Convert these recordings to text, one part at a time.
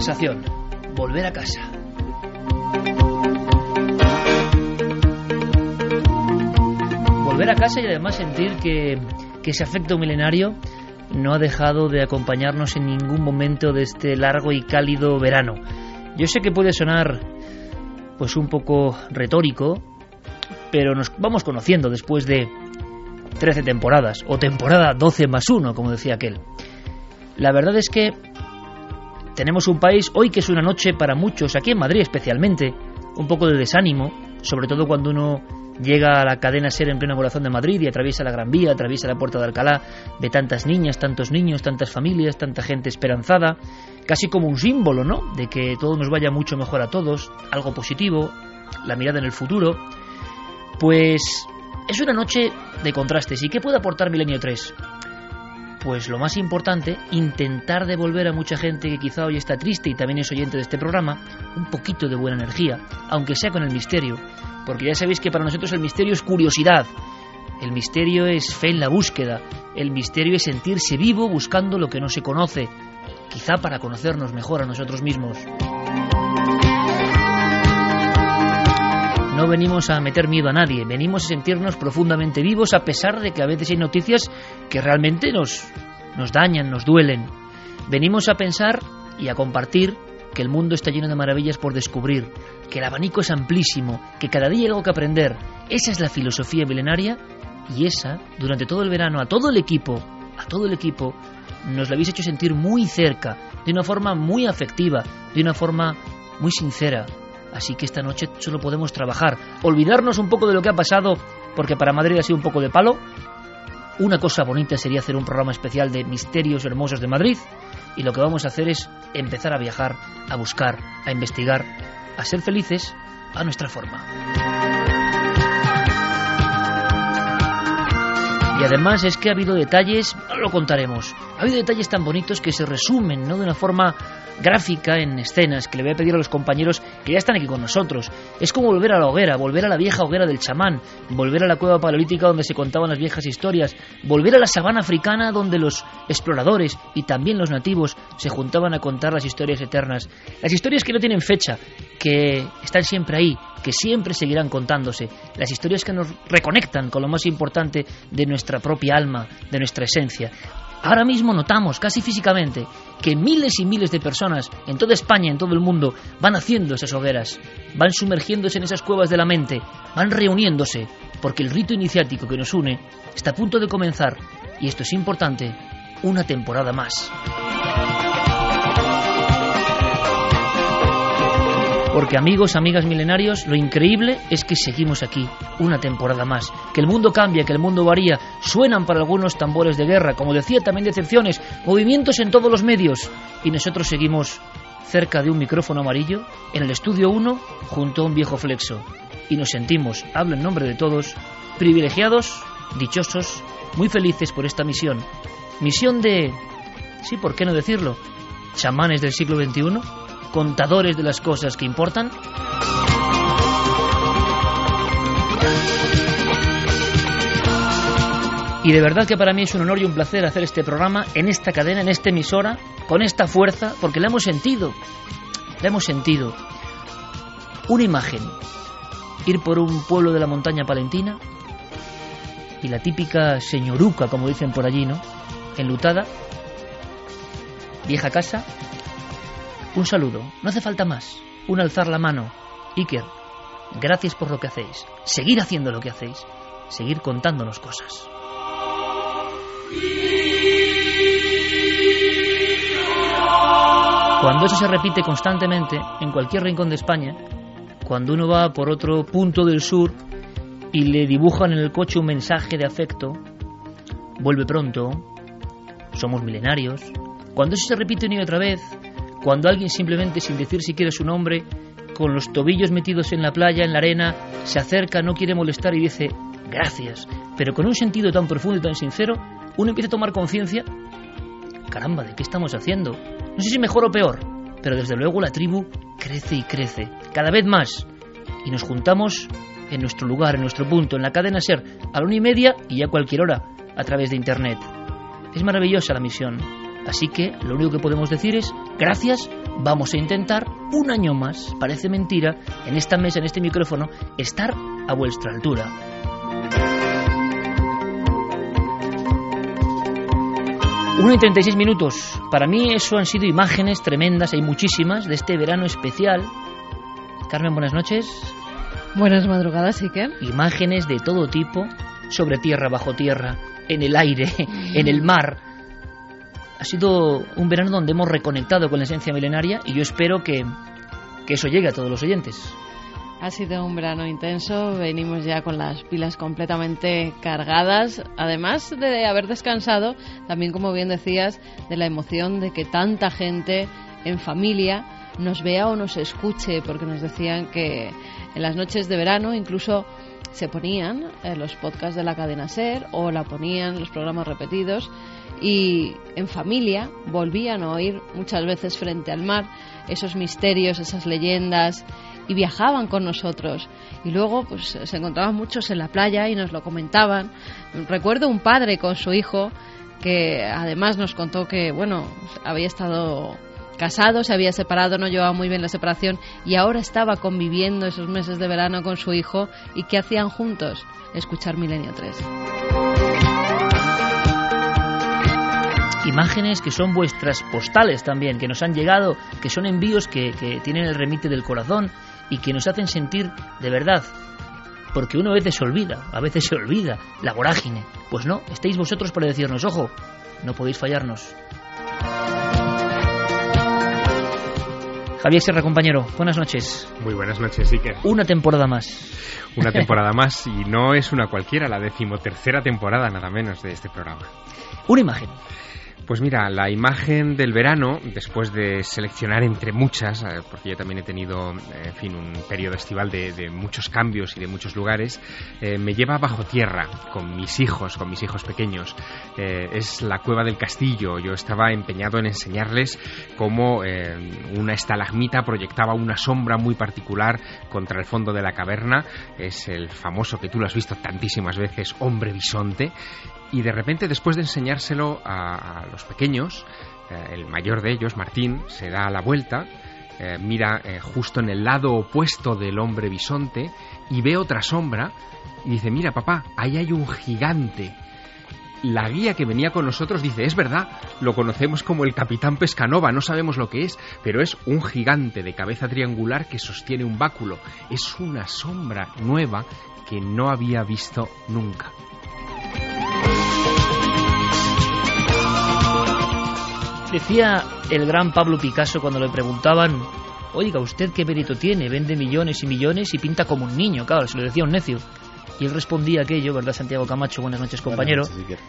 Sensación, volver a casa. Volver a casa y además sentir que, que ese afecto milenario no ha dejado de acompañarnos en ningún momento de este largo y cálido verano. Yo sé que puede sonar pues un poco retórico, pero nos vamos conociendo después de 13 temporadas, o temporada 12 más 1, como decía aquel. La verdad es que tenemos un país hoy que es una noche para muchos, aquí en Madrid especialmente, un poco de desánimo, sobre todo cuando uno llega a la cadena Ser en pleno corazón de Madrid y atraviesa la Gran Vía, atraviesa la Puerta de Alcalá, ve tantas niñas, tantos niños, tantas familias, tanta gente esperanzada, casi como un símbolo, ¿no? De que todo nos vaya mucho mejor a todos, algo positivo, la mirada en el futuro. Pues es una noche de contrastes. ¿Y qué puede aportar Milenio 3? Pues lo más importante, intentar devolver a mucha gente que quizá hoy está triste y también es oyente de este programa, un poquito de buena energía, aunque sea con el misterio, porque ya sabéis que para nosotros el misterio es curiosidad, el misterio es fe en la búsqueda, el misterio es sentirse vivo buscando lo que no se conoce, quizá para conocernos mejor a nosotros mismos. No venimos a meter miedo a nadie, venimos a sentirnos profundamente vivos a pesar de que a veces hay noticias que realmente nos, nos dañan, nos duelen. Venimos a pensar y a compartir que el mundo está lleno de maravillas por descubrir, que el abanico es amplísimo, que cada día hay algo que aprender. Esa es la filosofía milenaria y esa, durante todo el verano, a todo el equipo, a todo el equipo, nos la habéis hecho sentir muy cerca, de una forma muy afectiva, de una forma muy sincera, Así que esta noche solo podemos trabajar, olvidarnos un poco de lo que ha pasado, porque para Madrid ha sido un poco de palo. Una cosa bonita sería hacer un programa especial de misterios hermosos de Madrid, y lo que vamos a hacer es empezar a viajar, a buscar, a investigar, a ser felices a nuestra forma. Y además es que ha habido detalles, lo contaremos, ha habido detalles tan bonitos que se resumen ¿no? de una forma gráfica en escenas que le voy a pedir a los compañeros que ya están aquí con nosotros. Es como volver a la hoguera, volver a la vieja hoguera del chamán, volver a la cueva paleolítica donde se contaban las viejas historias, volver a la sabana africana donde los exploradores y también los nativos se juntaban a contar las historias eternas. Las historias que no tienen fecha, que están siempre ahí, que siempre seguirán contándose. Las historias que nos reconectan con lo más importante de nuestra propia alma, de nuestra esencia. Ahora mismo notamos, casi físicamente, que miles y miles de personas en toda España, en todo el mundo, van haciendo esas hogueras, van sumergiéndose en esas cuevas de la mente, van reuniéndose, porque el rito iniciático que nos une está a punto de comenzar, y esto es importante, una temporada más. Porque amigos, amigas milenarios, lo increíble es que seguimos aquí, una temporada más. Que el mundo cambia, que el mundo varía. Suenan para algunos tambores de guerra, como decía también decepciones, movimientos en todos los medios. Y nosotros seguimos cerca de un micrófono amarillo, en el estudio 1, junto a un viejo flexo. Y nos sentimos, hablo en nombre de todos, privilegiados, dichosos, muy felices por esta misión. Misión de... Sí, ¿por qué no decirlo? Chamanes del siglo XXI contadores de las cosas que importan? Y de verdad que para mí es un honor y un placer hacer este programa en esta cadena, en esta emisora, con esta fuerza, porque la hemos sentido. La hemos sentido. Una imagen. Ir por un pueblo de la montaña palentina y la típica señoruca, como dicen por allí, ¿no? Enlutada. Vieja casa. Un saludo. No hace falta más. Un alzar la mano. Iker, gracias por lo que hacéis. Seguir haciendo lo que hacéis. Seguir contándonos cosas. Cuando eso se repite constantemente en cualquier rincón de España, cuando uno va por otro punto del sur y le dibujan en el coche un mensaje de afecto, vuelve pronto, somos milenarios, cuando eso se repite una y otra vez, cuando alguien simplemente sin decir siquiera su nombre, con los tobillos metidos en la playa, en la arena, se acerca, no quiere molestar y dice gracias, pero con un sentido tan profundo y tan sincero, uno empieza a tomar conciencia, caramba, ¿de qué estamos haciendo? No sé si mejor o peor, pero desde luego la tribu crece y crece, cada vez más, y nos juntamos en nuestro lugar, en nuestro punto, en la cadena Ser, a la una y media y a cualquier hora, a través de Internet. Es maravillosa la misión, así que lo único que podemos decir es gracias, vamos a intentar un año más, parece mentira, en esta mesa, en este micrófono, estar a vuestra altura. Uno y 36 minutos. Para mí eso han sido imágenes tremendas, hay muchísimas, de este verano especial. Carmen, buenas noches. Buenas madrugadas, Iker. Imágenes de todo tipo, sobre tierra, bajo tierra, en el aire, en el mar. Ha sido un verano donde hemos reconectado con la esencia milenaria y yo espero que, que eso llegue a todos los oyentes. Ha sido un verano intenso, venimos ya con las pilas completamente cargadas, además de haber descansado, también como bien decías, de la emoción de que tanta gente en familia nos vea o nos escuche, porque nos decían que en las noches de verano incluso se ponían eh, los podcasts de la cadena Ser o la ponían los programas repetidos y en familia volvían a oír muchas veces frente al mar esos misterios, esas leyendas y viajaban con nosotros. Y luego pues se encontraban muchos en la playa y nos lo comentaban. Recuerdo un padre con su hijo que además nos contó que, bueno, había estado casado, se había separado, no llevaba muy bien la separación y ahora estaba conviviendo esos meses de verano con su hijo y ¿qué hacían juntos? Escuchar Milenio 3. Imágenes que son vuestras postales también, que nos han llegado, que son envíos que, que tienen el remite del corazón y que nos hacen sentir de verdad porque uno a veces se olvida, a veces se olvida la vorágine. Pues no, estáis vosotros para decirnos, ojo, no podéis fallarnos. Javier Sierra, compañero, buenas noches. Muy buenas noches, Iker. Una temporada más. Una temporada más y no es una cualquiera, la decimotercera temporada nada menos de este programa. Una imagen. Pues mira, la imagen del verano, después de seleccionar entre muchas, eh, porque yo también he tenido, eh, fin, un periodo estival de, muchos cambios y de muchos lugares, eh, me lleva bajo tierra con mis hijos, con mis hijos pequeños. Es la cueva del castillo. Yo estaba empeñado en enseñarles cómo una estalagmita proyectaba una sombra muy particular contra el fondo de la caverna. Es el famoso que tú lo has visto tantísimas veces, hombre bisonte y de repente después de enseñárselo a, los pequeños, eh, el mayor de ellos, Martín, se da la vuelta, eh, mira eh, justo en el lado opuesto del hombre bisonte y ve otra sombra y dice, mira papá, ahí hay un gigante. La guía que venía con nosotros dice, es verdad, lo conocemos como el capitán Pescanova, no sabemos lo que es, pero es un gigante de cabeza triangular que sostiene un báculo. Es una sombra nueva que no había visto nunca. Decía el gran Pablo Picasso cuando le preguntaban, oiga, ¿usted qué mérito tiene? Vende millones y millones y pinta como un niño, claro, se lo decía un necio. Y él respondía aquello, ¿verdad, Santiago Camacho? Buenas noches, compañero. Buenas noches,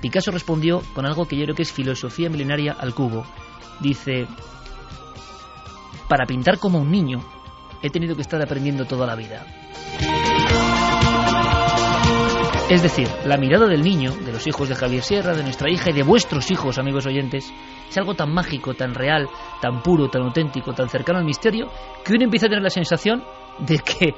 Picasso respondió con algo que yo creo que es filosofía milenaria al cubo. Dice, para pintar como un niño, he tenido que estar aprendiendo toda la vida. Es decir, la mirada del niño, de los hijos de Javier Sierra, de nuestra hija y de vuestros hijos, amigos oyentes, es algo tan mágico, tan real, tan puro, tan auténtico, tan cercano al misterio, que uno empieza a tener la sensación de que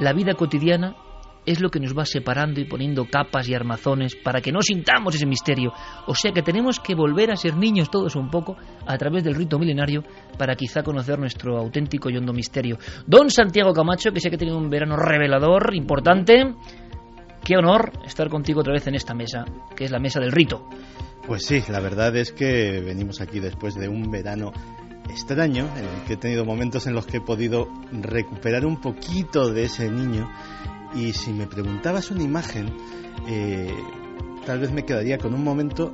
la vida cotidiana es lo que nos va separando y poniendo capas y armazones para que no sintamos ese misterio. O sea que tenemos que volver a ser niños todos un poco a través del rito milenario para quizá conocer nuestro auténtico y hondo misterio. Don Santiago Camacho, que sé que tenido un verano revelador, importante. Qué honor estar contigo otra vez en esta mesa, que es la mesa del rito. Pues sí, la verdad es que venimos aquí después de un verano extraño en el que he tenido momentos en los que he podido recuperar un poquito de ese niño y si me preguntabas una imagen, eh, tal vez me quedaría con un momento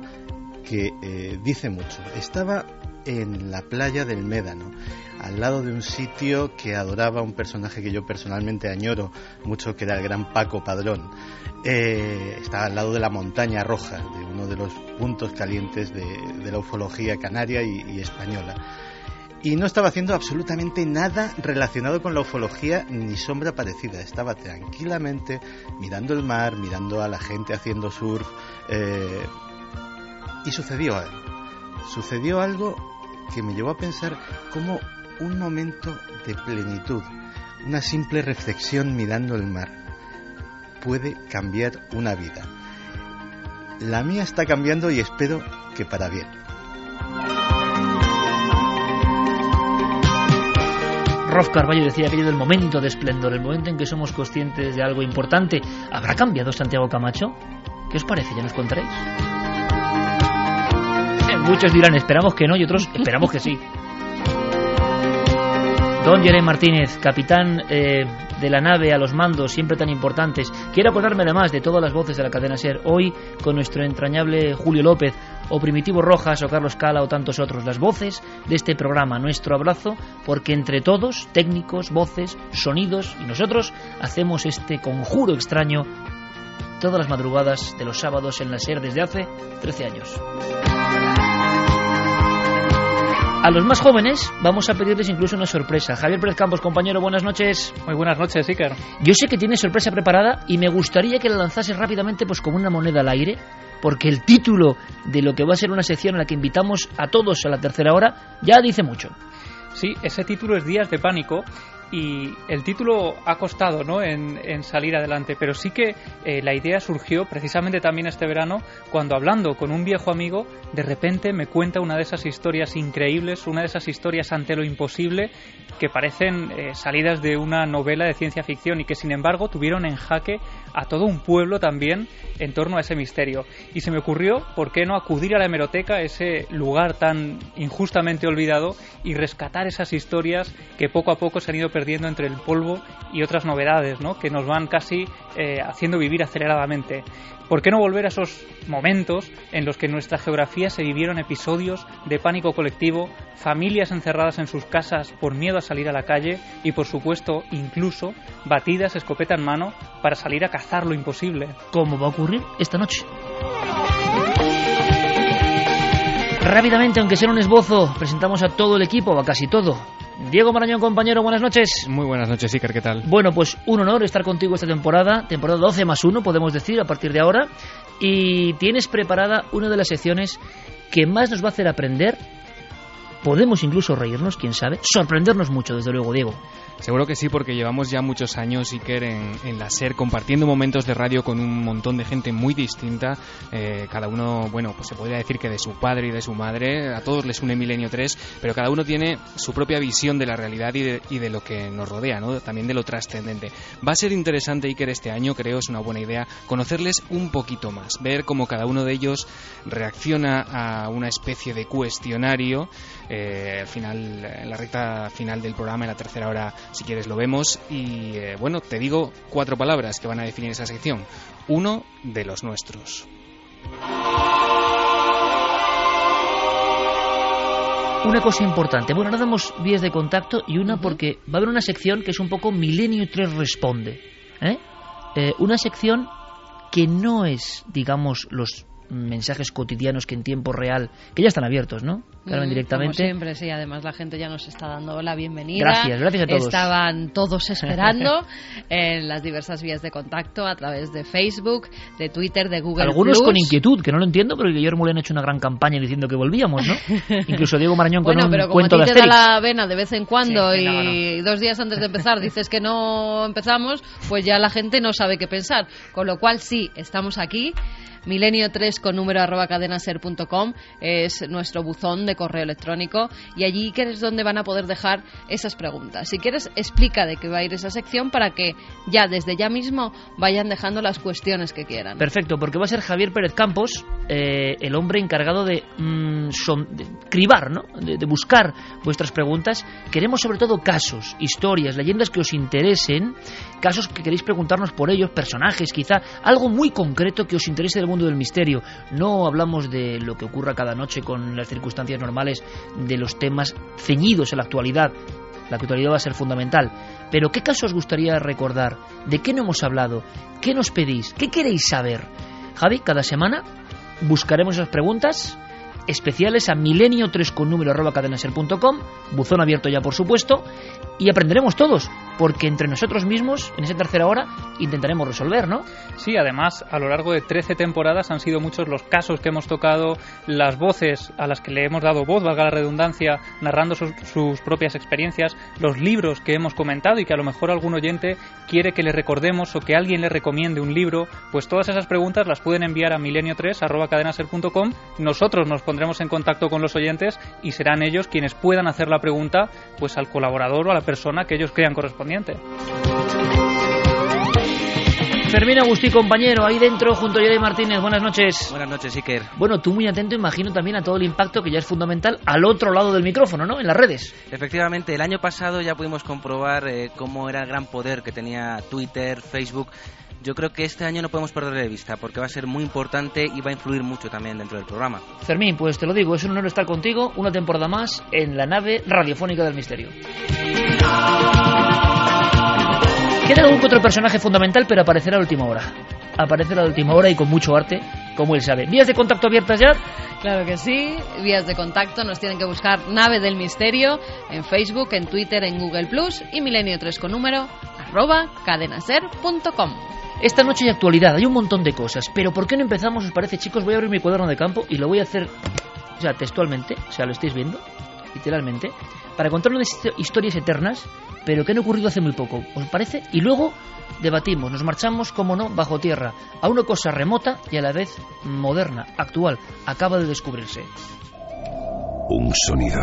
que eh, dice mucho. Estaba en la playa del Médano, al lado de un sitio que adoraba un personaje que yo personalmente añoro mucho, que era el gran Paco Padrón. Eh, estaba al lado de la montaña roja, de uno de los puntos calientes de, la ufología canaria y española y no estaba haciendo absolutamente nada relacionado con la ufología ni sombra parecida. Estaba tranquilamente mirando el mar, mirando a la gente haciendo surf eh, y sucedió algo. Sucedió algo que me llevó a pensar como un momento de plenitud, una simple reflexión mirando el mar puede cambiar una vida. La mía está cambiando y espero que para bien. Rolf Carballo decía aquello del momento de esplendor, el momento en que somos conscientes de algo importante. ¿Habrá cambiado Santiago Camacho? ¿Qué os parece? ¿Ya nos contaréis? Eh, muchos dirán, esperamos que no, y otros, esperamos que sí. Don Jeremy Martínez, capitán eh, de la nave a los mandos, siempre tan importantes. Quiero acordarme además de todas las voces de la cadena SER, hoy con nuestro entrañable Julio López, o Primitivo Rojas, o Carlos Cala, o tantos otros. Las voces de este programa, nuestro abrazo, porque entre todos, técnicos, voces, sonidos y nosotros, hacemos este conjuro extraño todas las madrugadas de los sábados en la SER desde hace 13 años. A los más jóvenes vamos a pedirles incluso una sorpresa. Javier Pérez Campos, compañero, buenas noches. Muy buenas noches, Iker. Yo sé que tienes sorpresa preparada y me gustaría que la lanzases rápidamente pues como una moneda al aire, porque el título de lo que va a ser una sección en la que invitamos a todos a la tercera hora ya dice mucho. Sí, ese título es Días de Pánico y el título ha costado ¿no? en, salir adelante, pero sí que eh, la idea surgió precisamente también este verano cuando hablando con un viejo amigo, de repente me cuenta una de esas historias increíbles, una de esas historias ante lo imposible que parecen eh, salidas de una novela de ciencia ficción y que sin embargo tuvieron en jaque a todo un pueblo también en torno a ese misterio. Y se me ocurrió, ¿por qué no acudir a la hemeroteca, ese lugar tan injustamente olvidado, y rescatar esas historias que poco a poco se han ido perdiendo entre el polvo y otras novedades, ¿no? que nos van casi eh, haciendo vivir aceleradamente. ¿Por qué no volver a esos momentos en los que en nuestra geografía se vivieron episodios de pánico colectivo, familias encerradas en sus casas por miedo a salir a la calle y, por supuesto, incluso batidas escopeta en mano para salir a cazar lo imposible? ¿Cómo va a ocurrir esta noche? Rápidamente, aunque sea un esbozo, presentamos a todo el equipo, o a casi todo. Diego Marañón, compañero, buenas noches. Muy buenas noches, Iker, ¿qué tal? Bueno, pues un honor estar contigo esta temporada, temporada 12 más 1, podemos decir, a partir de ahora. Y tienes preparada una de las secciones que más nos va a hacer aprender. Podemos incluso reírnos, quién sabe. Sorprendernos mucho, desde luego, Diego. Seguro que sí, porque llevamos ya muchos años, Iker, en, en la SER, compartiendo momentos de radio con un montón de gente muy distinta. Eh, cada uno, bueno, pues se podría decir que de su padre y de su madre, a todos les une Milenio 3, pero cada uno tiene su propia visión de la realidad y de, y de lo que nos rodea, ¿no? También de lo trascendente. Va a ser interesante, Iker, este año, creo, es una buena idea, conocerles un poquito más, ver cómo cada uno de ellos reacciona a una especie de cuestionario. Eh, al final, en la recta final del programa, en la tercera hora, si quieres lo vemos. Y eh, bueno, te digo cuatro palabras que van a definir esa sección. Uno de los nuestros. Una cosa importante. Bueno, ahora damos vías de contacto y una porque va a haber una sección que es un poco Milenio 3 Responde. ¿eh? Eh, una sección que no es, digamos, los mensajes cotidianos que en tiempo real, que ya están abiertos, ¿no? Carmen, Mm, directamente. Como siempre, sí. Además, la gente ya nos está dando la bienvenida. Gracias, gracias a todos. Estaban todos esperando en las diversas vías de contacto a través de Facebook, de Twitter, de Google Algunos Plus. con inquietud, que no lo entiendo, pero Guillermo Mulén ha hecho una gran campaña diciendo que volvíamos, ¿no? Incluso Diego Marañón con Bueno, un pero como a cuento ti de te da la vena de vez en cuando Sí, y no, no. dos días antes de empezar dices que no empezamos, pues ya la gente no sabe qué pensar. Con lo cual, sí, estamos aquí. Milenio3 con número arroba cadenaser.com es nuestro buzón de correo electrónico y allí que es donde van a poder dejar esas preguntas. Si quieres, explica de qué va a ir esa sección para que ya desde ya mismo vayan dejando las cuestiones que quieran. Perfecto, porque va a ser Javier Pérez Campos eh, el hombre encargado de, mm, cribar, ¿no? De, de buscar vuestras preguntas. Queremos sobre todo casos, historias, leyendas que os interesen, casos que queréis preguntarnos por ellos, personajes quizá, algo muy concreto que os interese del mundo del misterio. No hablamos de lo que ocurra cada noche con las circunstancias normales, de los temas ceñidos a la actualidad. La actualidad va a ser fundamental. Pero ¿qué caso os gustaría recordar? ¿De qué no hemos hablado? ¿Qué nos pedís? ¿Qué queréis saber? Javi, cada semana buscaremos esas preguntas especiales a milenio3 con número arroba cadenaser.com, buzón abierto ya por supuesto, y aprenderemos todos, porque entre nosotros mismos, en esa tercera hora, intentaremos resolver, ¿no? Sí, además, a lo largo de 13 temporadas han sido muchos los casos que hemos tocado, las voces a las que le hemos dado voz, valga la redundancia, narrando sus, propias experiencias, los libros que hemos comentado y que a lo mejor algún oyente quiere que le recordemos o que alguien le recomiende un libro, pues todas esas preguntas las pueden enviar a milenio3 Nosotros nos pondremos en contacto con los oyentes y serán ellos quienes puedan hacer la pregunta pues al colaborador o a la persona que ellos crean correspondiente. Fermín Agustí, compañero, ahí dentro, junto a Yuri Martínez. Buenas noches. Buenas noches, Iker. Bueno, tú muy atento, imagino también a todo el impacto que ya es fundamental al otro lado del micrófono, ¿no? En las redes. Efectivamente, el año pasado ya pudimos comprobar eh, cómo era el gran poder que tenía Twitter, Facebook. Yo creo que este año no podemos perder de vista porque va a ser muy importante y va a influir mucho también dentro del programa. Fermín, pues te lo digo, es un honor estar contigo una temporada más en la nave radiofónica del misterio. Queda algún otro personaje fundamental, pero aparecerá a la última hora. Aparecerá a la última hora y con mucho arte, como él sabe. Vías de contacto abiertas ya. Claro que sí, vías de contacto nos tienen que buscar Nave del Misterio en Facebook, en Twitter, en Google Plus y Milenio 3 con número arroba cadenaser.com. Esta noche hay actualidad, hay un montón de cosas, pero ¿por qué no empezamos, os parece, chicos? Voy a abrir mi cuaderno de campo y lo voy a hacer, o sea, textualmente, o sea, lo estáis viendo, literalmente, para contar unas histo- historias eternas, pero que han ocurrido hace muy poco, ¿os parece? Y luego debatimos, nos marchamos, como no, bajo tierra, a una cosa remota y a la vez moderna, actual, acaba de descubrirse. Un sonido.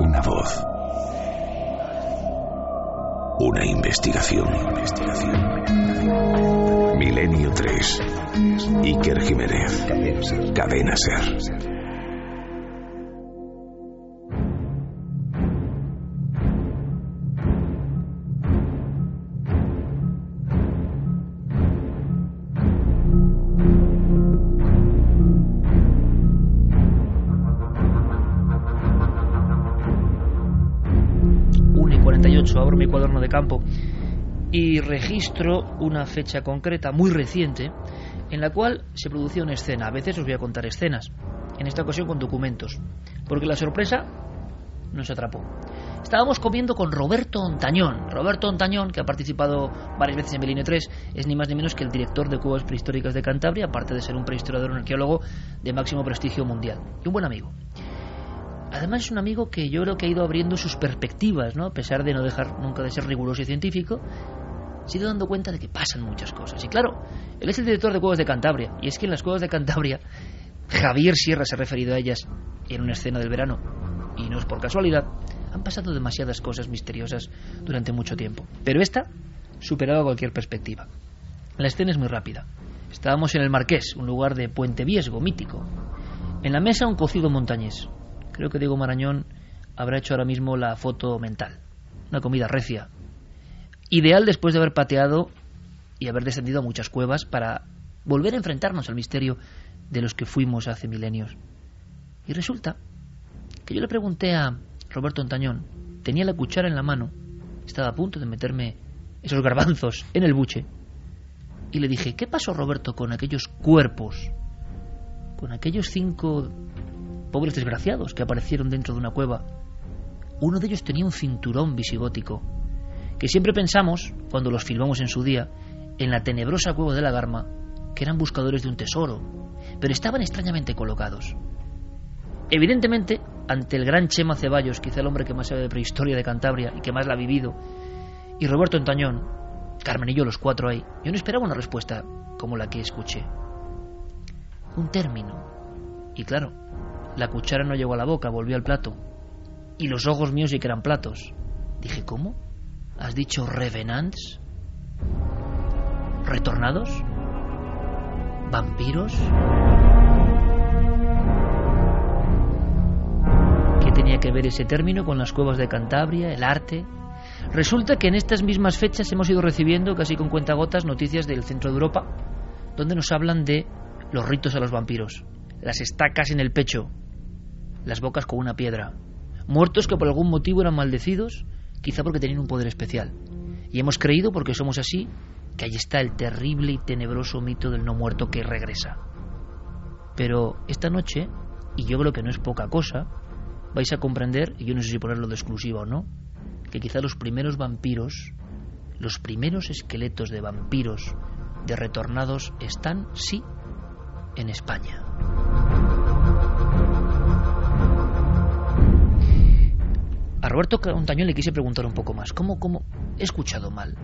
Una voz. Una investigación. Milenio 3. Iker Jiménez. Cadena Ser. De campo y registro una fecha concreta muy reciente en la cual se producía una escena. A veces os voy a contar escenas, en esta ocasión con documentos, porque la sorpresa nos atrapó. Estábamos comiendo con Roberto Ontañón. Roberto Ontañón, que ha participado varias veces en Milenio 3, es ni más ni menos que el director de Cuevas Prehistóricas de Cantabria, aparte de ser un prehistorador y arqueólogo de máximo prestigio mundial. Y un buen amigo. Además es un amigo que yo creo que ha ido abriendo sus perspectivas, ¿no? A pesar de no dejar nunca de ser riguroso y científico, se ido dando cuenta de que pasan muchas cosas. Y claro, él es el director de Cuevas de Cantabria, y es que en las Cuevas de Cantabria, Javier Sierra se ha referido a ellas en una escena del verano, y no es por casualidad, han pasado demasiadas cosas misteriosas durante mucho tiempo. Pero esta superaba cualquier perspectiva. La escena es muy rápida. Estábamos en el Marqués, un lugar de Puente Viesgo, mítico. En la mesa un cocido montañés. Creo que Diego Marañón habrá hecho ahora mismo la foto mental. Una comida recia. Ideal después de haber pateado y haber descendido a muchas cuevas para volver a enfrentarnos al misterio de los que fuimos hace milenios. Y resulta que yo le pregunté a Roberto Ontañón, tenía la cuchara en la mano, estaba a punto de meterme esos garbanzos en el buche, y le dije, ¿qué pasó Roberto con aquellos cuerpos? con aquellos cinco pobres desgraciados que aparecieron dentro de una cueva. Uno de ellos tenía un cinturón visigótico, que siempre pensamos, cuando los filmamos en su día, en la tenebrosa cueva de la Garma, que eran buscadores de un tesoro, pero estaban extrañamente colocados. Evidentemente, ante el gran Chema Ceballos, quizá el hombre que más sabe de prehistoria de Cantabria y que más la ha vivido, y Roberto Antañón, Carmen y yo los cuatro ahí, yo no esperaba una respuesta como la que escuché. Un término. Y claro, la cuchara no llegó a la boca, volvió al plato. Y los ojos míos sí que eran platos. Dije, ¿cómo? ¿Has dicho revenants? ¿Retornados? ¿Vampiros? ¿Qué tenía que ver ese término con las cuevas de Cantabria, el arte? Resulta que en estas mismas fechas hemos ido recibiendo, casi con cuentagotas, noticias del centro de Europa, donde nos hablan de los ritos a los vampiros, las estacas en el pecho, las bocas con una piedra, muertos que por algún motivo eran maldecidos, quizá porque tenían un poder especial. Y hemos creído, porque somos así, que ahí está el terrible y tenebroso mito del no muerto que regresa. Pero esta noche, y yo creo que no es poca cosa, vais a comprender, y yo no sé si ponerlo de exclusiva o no, que quizá los primeros vampiros, los primeros esqueletos de vampiros de retornados están, sí, en España. A Roberto Montañón le quise preguntar un poco más. ¿Cómo, cómo? He escuchado mal.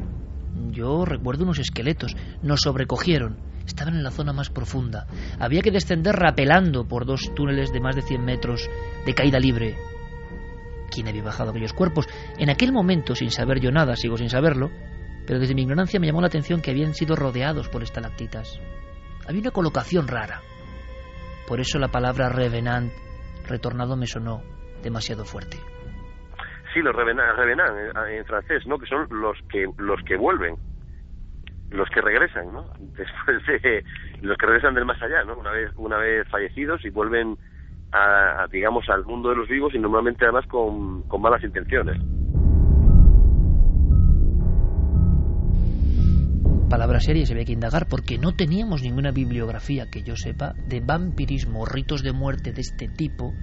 Yo recuerdo unos esqueletos. Nos sobrecogieron. Estaban en la zona más profunda. Había que descender rapelando por dos túneles de más de 100 metros de caída libre. ¿Quién había bajado aquellos cuerpos? En aquel momento, sin saber yo nada, sigo sin saberlo, pero desde mi ignorancia me llamó la atención que habían sido rodeados por estalactitas. Había una colocación rara. Por eso la palabra revenant, retornado, me sonó demasiado fuerte. Sí, los revenant, revenant en, en francés, ¿no? Que son los que los que vuelven, los que regresan, ¿no? Después de los que regresan del más allá, ¿no? Una vez una vez fallecidos y vuelven a, a, digamos al mundo de los vivos y normalmente además con, con malas intenciones. palabra seria se había que indagar porque no teníamos ninguna bibliografía que yo sepa de vampirismo, ritos de muerte de este tipo,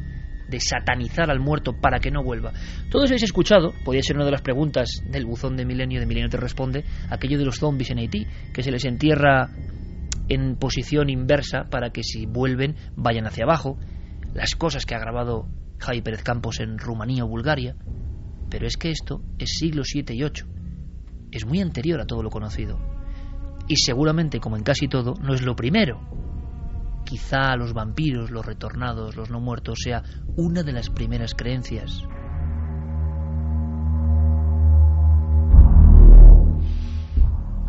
de satanizar al muerto para que no vuelva. Todos habéis escuchado, podría ser una de las preguntas del buzón de Milenio, de Milenio te responde, aquello de los zombies en Haití, que se les entierra en posición inversa para que si vuelven vayan hacia abajo, las cosas que ha grabado Javi Pérez Campos en Rumanía o Bulgaria, pero es que esto es siglo VII y VIII, es muy anterior a todo lo conocido y seguramente, como en casi todo, no es lo primero. Quizá los vampiros, los retornados, los no muertos sea una de las primeras creencias.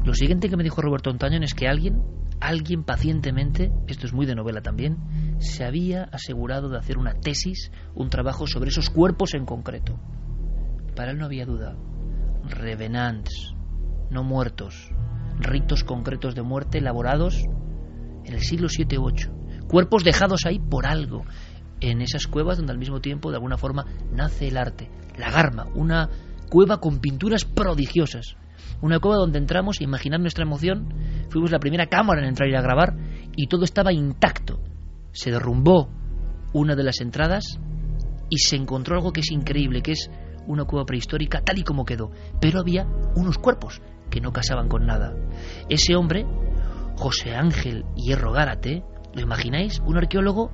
Lo siguiente que me dijo Roberto Ontañón es que alguien, alguien pacientemente, esto es muy de novela también, se había asegurado de hacer una tesis, un trabajo sobre esos cuerpos en concreto. Para él no había duda. Revenants, no muertos, ritos concretos de muerte elaborados en el siglo VII o VIII. Cuerpos dejados ahí por algo, en esas cuevas donde al mismo tiempo, de alguna forma, nace el arte. La Garma, una cueva con pinturas prodigiosas. Una cueva donde entramos, imaginar nuestra emoción, fuimos la primera cámara en entrar y a grabar y todo estaba intacto. Se derrumbó una de las entradas y se encontró algo que es increíble, que es una cueva prehistórica tal y como quedó. Pero había unos cuerpos que no casaban con nada. Ese hombre, José Ángel Hierro Gárate, ¿lo imagináis? Un arqueólogo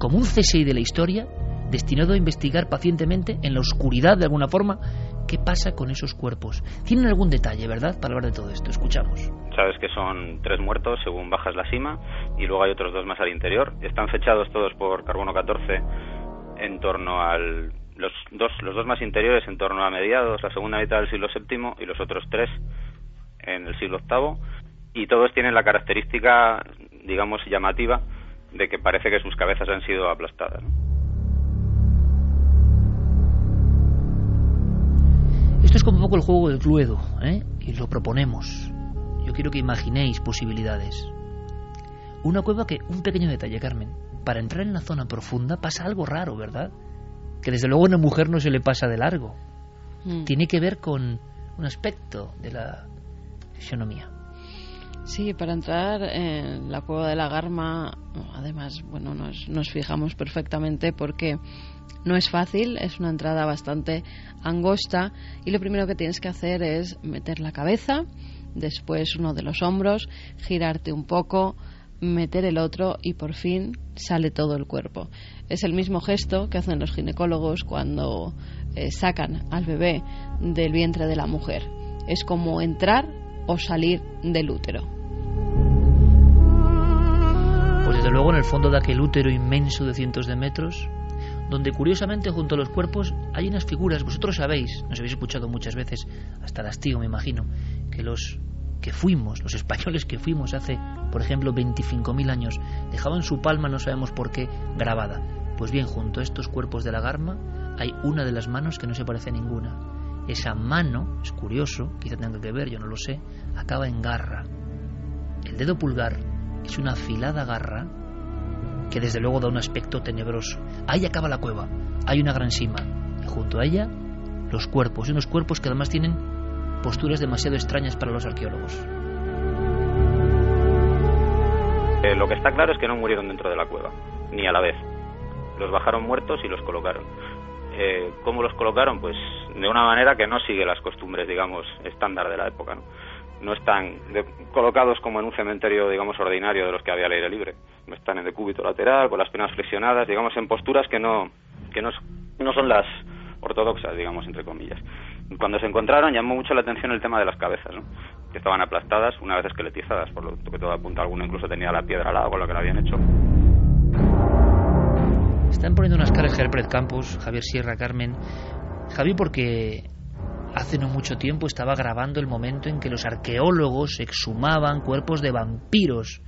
como un CSI de la historia, destinado a investigar pacientemente, en la oscuridad de alguna forma, qué pasa con esos cuerpos. Tienen algún detalle, ¿verdad?, para hablar de todo esto. Escuchamos. Sabes que son tres muertos según bajas la cima y luego hay otros dos más al interior. Están fechados todos por carbono 14 en torno al los dos, los dos más interiores en torno a mediados, la segunda mitad del siglo VII y los otros tres en el siglo VIII y todos tienen la característica, digamos, llamativa de que parece que sus cabezas han sido aplastadas. Esto es como un poco el juego del Cluedo, ¿eh? y lo proponemos. Yo quiero que imaginéis posibilidades. Una cueva que, un pequeño detalle, Carmen, para entrar en la zona profunda pasa algo raro, ¿verdad? que desde luego a una mujer no se le pasa de largo. Mm. Tiene que ver con un aspecto de la fisionomía. Sí, para entrar en la cueva de la Garma, además, bueno, nos, nos fijamos perfectamente porque no es fácil, es una entrada bastante angosta y lo primero que tienes que hacer es meter la cabeza, después uno de los hombros, girarte un poco, meter el otro y por fin sale todo el cuerpo. Es el mismo gesto que hacen los ginecólogos cuando eh, sacan al bebé del vientre de la mujer. Es como entrar o salir del útero. Pues desde luego en el fondo de aquel útero inmenso de cientos de metros, donde curiosamente junto a los cuerpos hay unas figuras, vosotros sabéis, nos habéis escuchado muchas veces, hasta Lastigo me imagino, que los que fuimos, los españoles que fuimos hace, por ejemplo, 25.000 años, dejaban su palma, no sabemos por qué, grabada. Pues bien, junto a estos cuerpos de la garma hay una de las manos que no se parece a ninguna. Esa mano, es curioso, quizá tenga que ver, yo no lo sé, acaba en garra. El dedo pulgar es una afilada garra que desde luego da un aspecto tenebroso. Ahí acaba la cueva, hay una gran cima, y junto a ella los cuerpos, y unos cuerpos que además tienen posturas demasiado extrañas para los arqueólogos. Eh, lo que está claro es que no murieron dentro de la cueva, ni a la vez. Los bajaron muertos y los colocaron. Eh, ¿Cómo los colocaron? Pues de una manera que no sigue las costumbres, digamos, estándar de la época. No, están colocados como en un cementerio, digamos, ordinario de los que había al aire libre. Están en decúbito lateral, con las piernas flexionadas, digamos, en posturas que no, que no, no son las ortodoxas, digamos, entre comillas. Cuando se encontraron llamó mucho la atención el tema de las cabezas, ¿no? que estaban aplastadas una vez esqueletizadas, por lo que todo apunta, alguno incluso tenía la piedra al lado con lo que la habían hecho. Están poniendo unas caras Gerpret Campos, Javier Sierra, Carmen. Javi, porque hace no mucho tiempo estaba grabando el momento en que los arqueólogos exhumaban cuerpos de vampiros.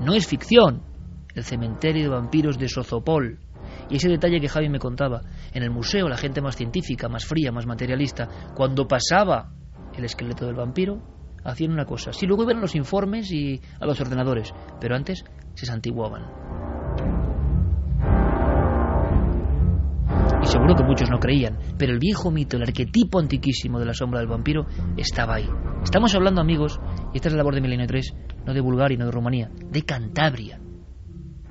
No es ficción. El cementerio de vampiros de Sozopol. Y ese detalle que Javi me contaba, en el museo la gente más científica, más fría, más materialista, cuando pasaba el esqueleto del vampiro, hacían una cosa. Sí, luego iban a los informes y a los ordenadores, pero antes se santiguaban. Que muchos no creían, pero el viejo mito, el arquetipo antiquísimo de la sombra del vampiro, estaba ahí. Estamos hablando, amigos, y esta es la labor de Milenio 3, no de Bulgaria, no de Rumanía, de Cantabria.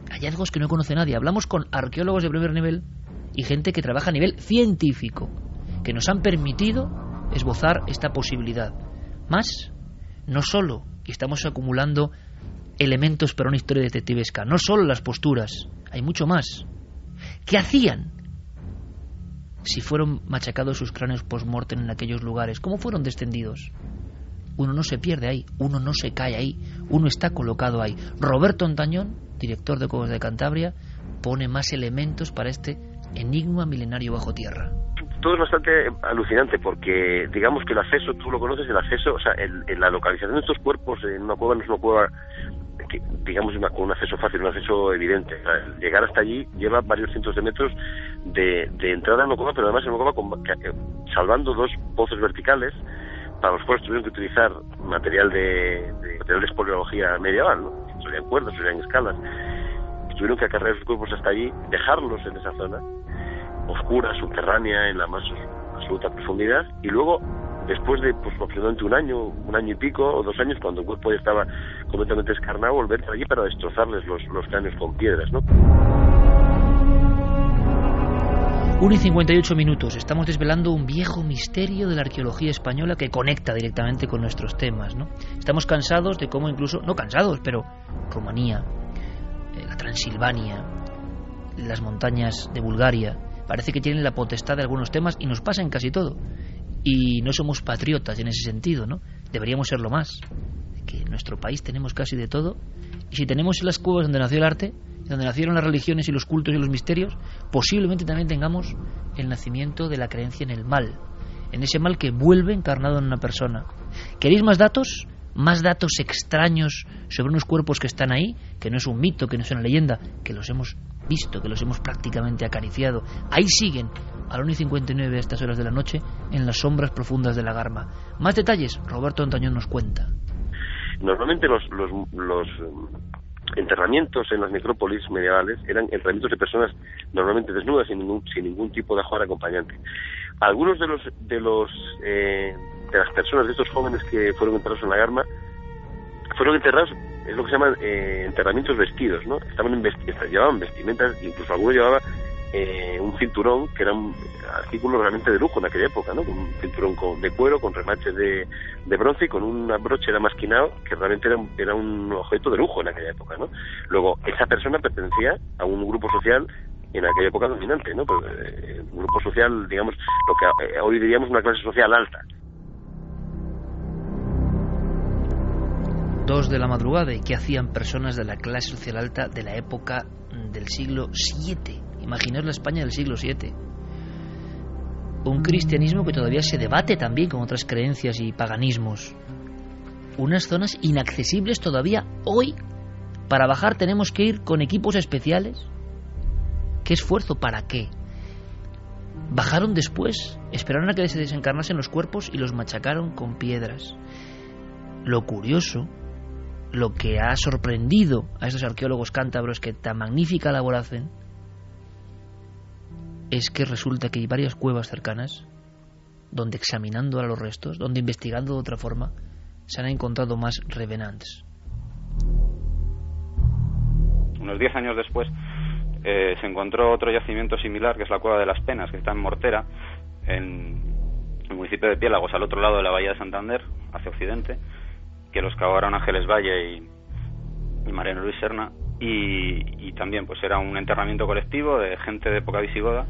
Hallazgos que no conoce nadie. Hablamos con arqueólogos de primer nivel y gente que trabaja a nivel científico, que nos han permitido esbozar esta posibilidad. Más, no solo estamos acumulando elementos para una historia detectivesca, no solo las posturas, hay mucho más. ¿Qué hacían si fueron machacados sus cráneos post-mortem en aquellos lugares? ¿Cómo fueron descendidos? Uno no se pierde ahí, uno no se cae ahí, uno está colocado ahí. Roberto Antañón, director de Cuevas de Cantabria, pone más elementos para este enigma milenario bajo tierra. Todo es bastante alucinante porque, digamos que el acceso, tú lo conoces, el acceso, o sea, el, la localización de estos cuerpos en una cueva no es una cueva digamos, con un acceso fácil, un acceso evidente. llegar hasta allí lleva varios cientos de metros de, de entrada en cueva, pero además en cueva con, salvando dos pozos verticales para los cuales tuvieron que utilizar material de, de material de espeleología medieval, ¿no? Serían cuerdas, serían escalas. tuvieron que acarrear sus cuerpos hasta allí, dejarlos en esa zona oscura, subterránea, en la más absoluta profundidad, y luego, después de pues, aproximadamente un año, un año y pico, o dos años, cuando el cuerpo ya estaba completamente escarnado, volver allí para destrozarles los, los cráneos con piedras, ¿no? 1 y 58 minutos. Estamos desvelando un viejo misterio de la arqueología española que conecta directamente con nuestros temas. ¿no? Estamos cansados de cómo incluso, no cansados, pero Rumanía, eh, la Transilvania, las montañas de Bulgaria, parece que tienen la potestad de algunos temas y nos pasa en casi todo. Y no somos patriotas en ese sentido, ¿no? Deberíamos serlo más. Que en nuestro país tenemos casi de todo. Y si tenemos las cuevas donde nació el arte, donde nacieron las religiones y los cultos y los misterios, posiblemente también tengamos el nacimiento de la creencia en el mal, en ese mal que vuelve encarnado en una persona. ¿Queréis más datos? Más datos extraños sobre unos cuerpos que están ahí, que no es un mito, que no es una leyenda, que los hemos visto, que los hemos prácticamente acariciado. Ahí siguen, a las 1 y 59 a estas horas de la noche, en las sombras profundas de la Garma. Más detalles, Roberto Antañón nos cuenta. Normalmente los, los, los enterramientos en las necrópolis medievales eran enterramientos de personas normalmente desnudas sin ningún sin ningún tipo de ajuar acompañante algunos de los de los eh, de las personas de estos jóvenes que fueron enterrados en la Garma fueron enterrados, es lo que se llama eh, enterramientos vestidos, ¿no? Estaban en llevaban vestimentas, incluso algunos llevaba eh, un cinturón que era un artículo realmente de lujo en aquella época, ¿no? Un cinturón de cuero con remaches de, bronce y con una broche damasquinado que realmente era un, objeto de lujo en aquella época, ¿no? Luego, esa persona pertenecía a un grupo social en aquella época dominante, ¿no? Pues, eh, un grupo social, digamos, lo que hoy diríamos una clase social alta. Dos de la madrugada y qué hacían personas de la clase social alta de la época del siglo VII. Imaginaos la España del siglo VII. Un cristianismo que todavía se debate también con otras creencias y paganismos. Unas zonas inaccesibles todavía hoy. Para bajar tenemos que ir con equipos especiales. ¿Qué esfuerzo? ¿Para qué? Bajaron después, esperaron a que se desencarnasen los cuerpos y los machacaron con piedras. Lo curioso lo que ha sorprendido a estos arqueólogos cántabros que tan magnífica labor hacen es que resulta que hay varias cuevas cercanas donde examinando a los restos, donde investigando de otra forma, se han encontrado más revenants. Unos 10 años después eh, se encontró otro yacimiento similar, que es la Cueva de las Penas, que está en Mortera, en el municipio de Piélagos, al otro lado de la Bahía de Santander, hacia occidente, que los cavaron Ángeles Valle y, Mariano Luis Serna y, también pues era un enterramiento colectivo de gente de época visigoda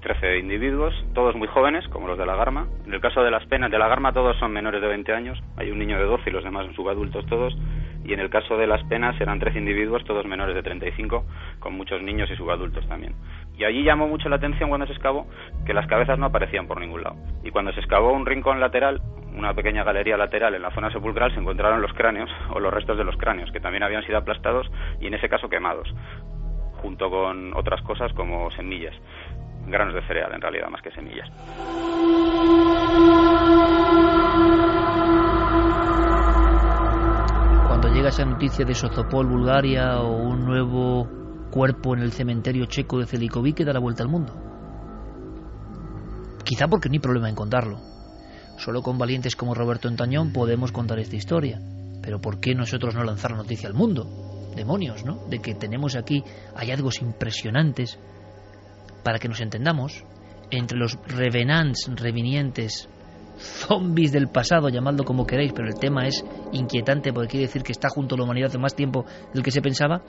13 individuos, todos muy jóvenes, como los de la Garma. En el caso de las penas de la Garma, todos son menores de 20 años. Hay un niño de 12 y los demás son subadultos todos. Y en el caso de las penas eran 13 individuos, todos menores de 35, con muchos niños y subadultos también. Y allí llamó mucho la atención cuando se excavó que las cabezas no aparecían por ningún lado. Y cuando se excavó un rincón lateral, una pequeña galería lateral en la zona sepulcral, se encontraron los cráneos o los restos de los cráneos, que también habían sido aplastados y en ese caso quemados, junto con otras cosas como semillas granos de cereal en realidad más que semillas. Cuando llega esa noticia de Sozopol, Bulgaria o un nuevo cuerpo en el cementerio checo de Celikovic da la vuelta al mundo. Quizá porque no hay problema en contarlo. Solo con valientes como Roberto Entañón podemos contar esta historia. Pero ¿por qué nosotros no lanzar la noticia al mundo? Demonios, ¿no? De que tenemos aquí hallazgos impresionantes para que nos entendamos, entre los revenants, revinientes, zombies del pasado, llamadlo como queréis, pero el tema es inquietante porque quiere decir que está junto a la humanidad hace más tiempo del que se pensaba,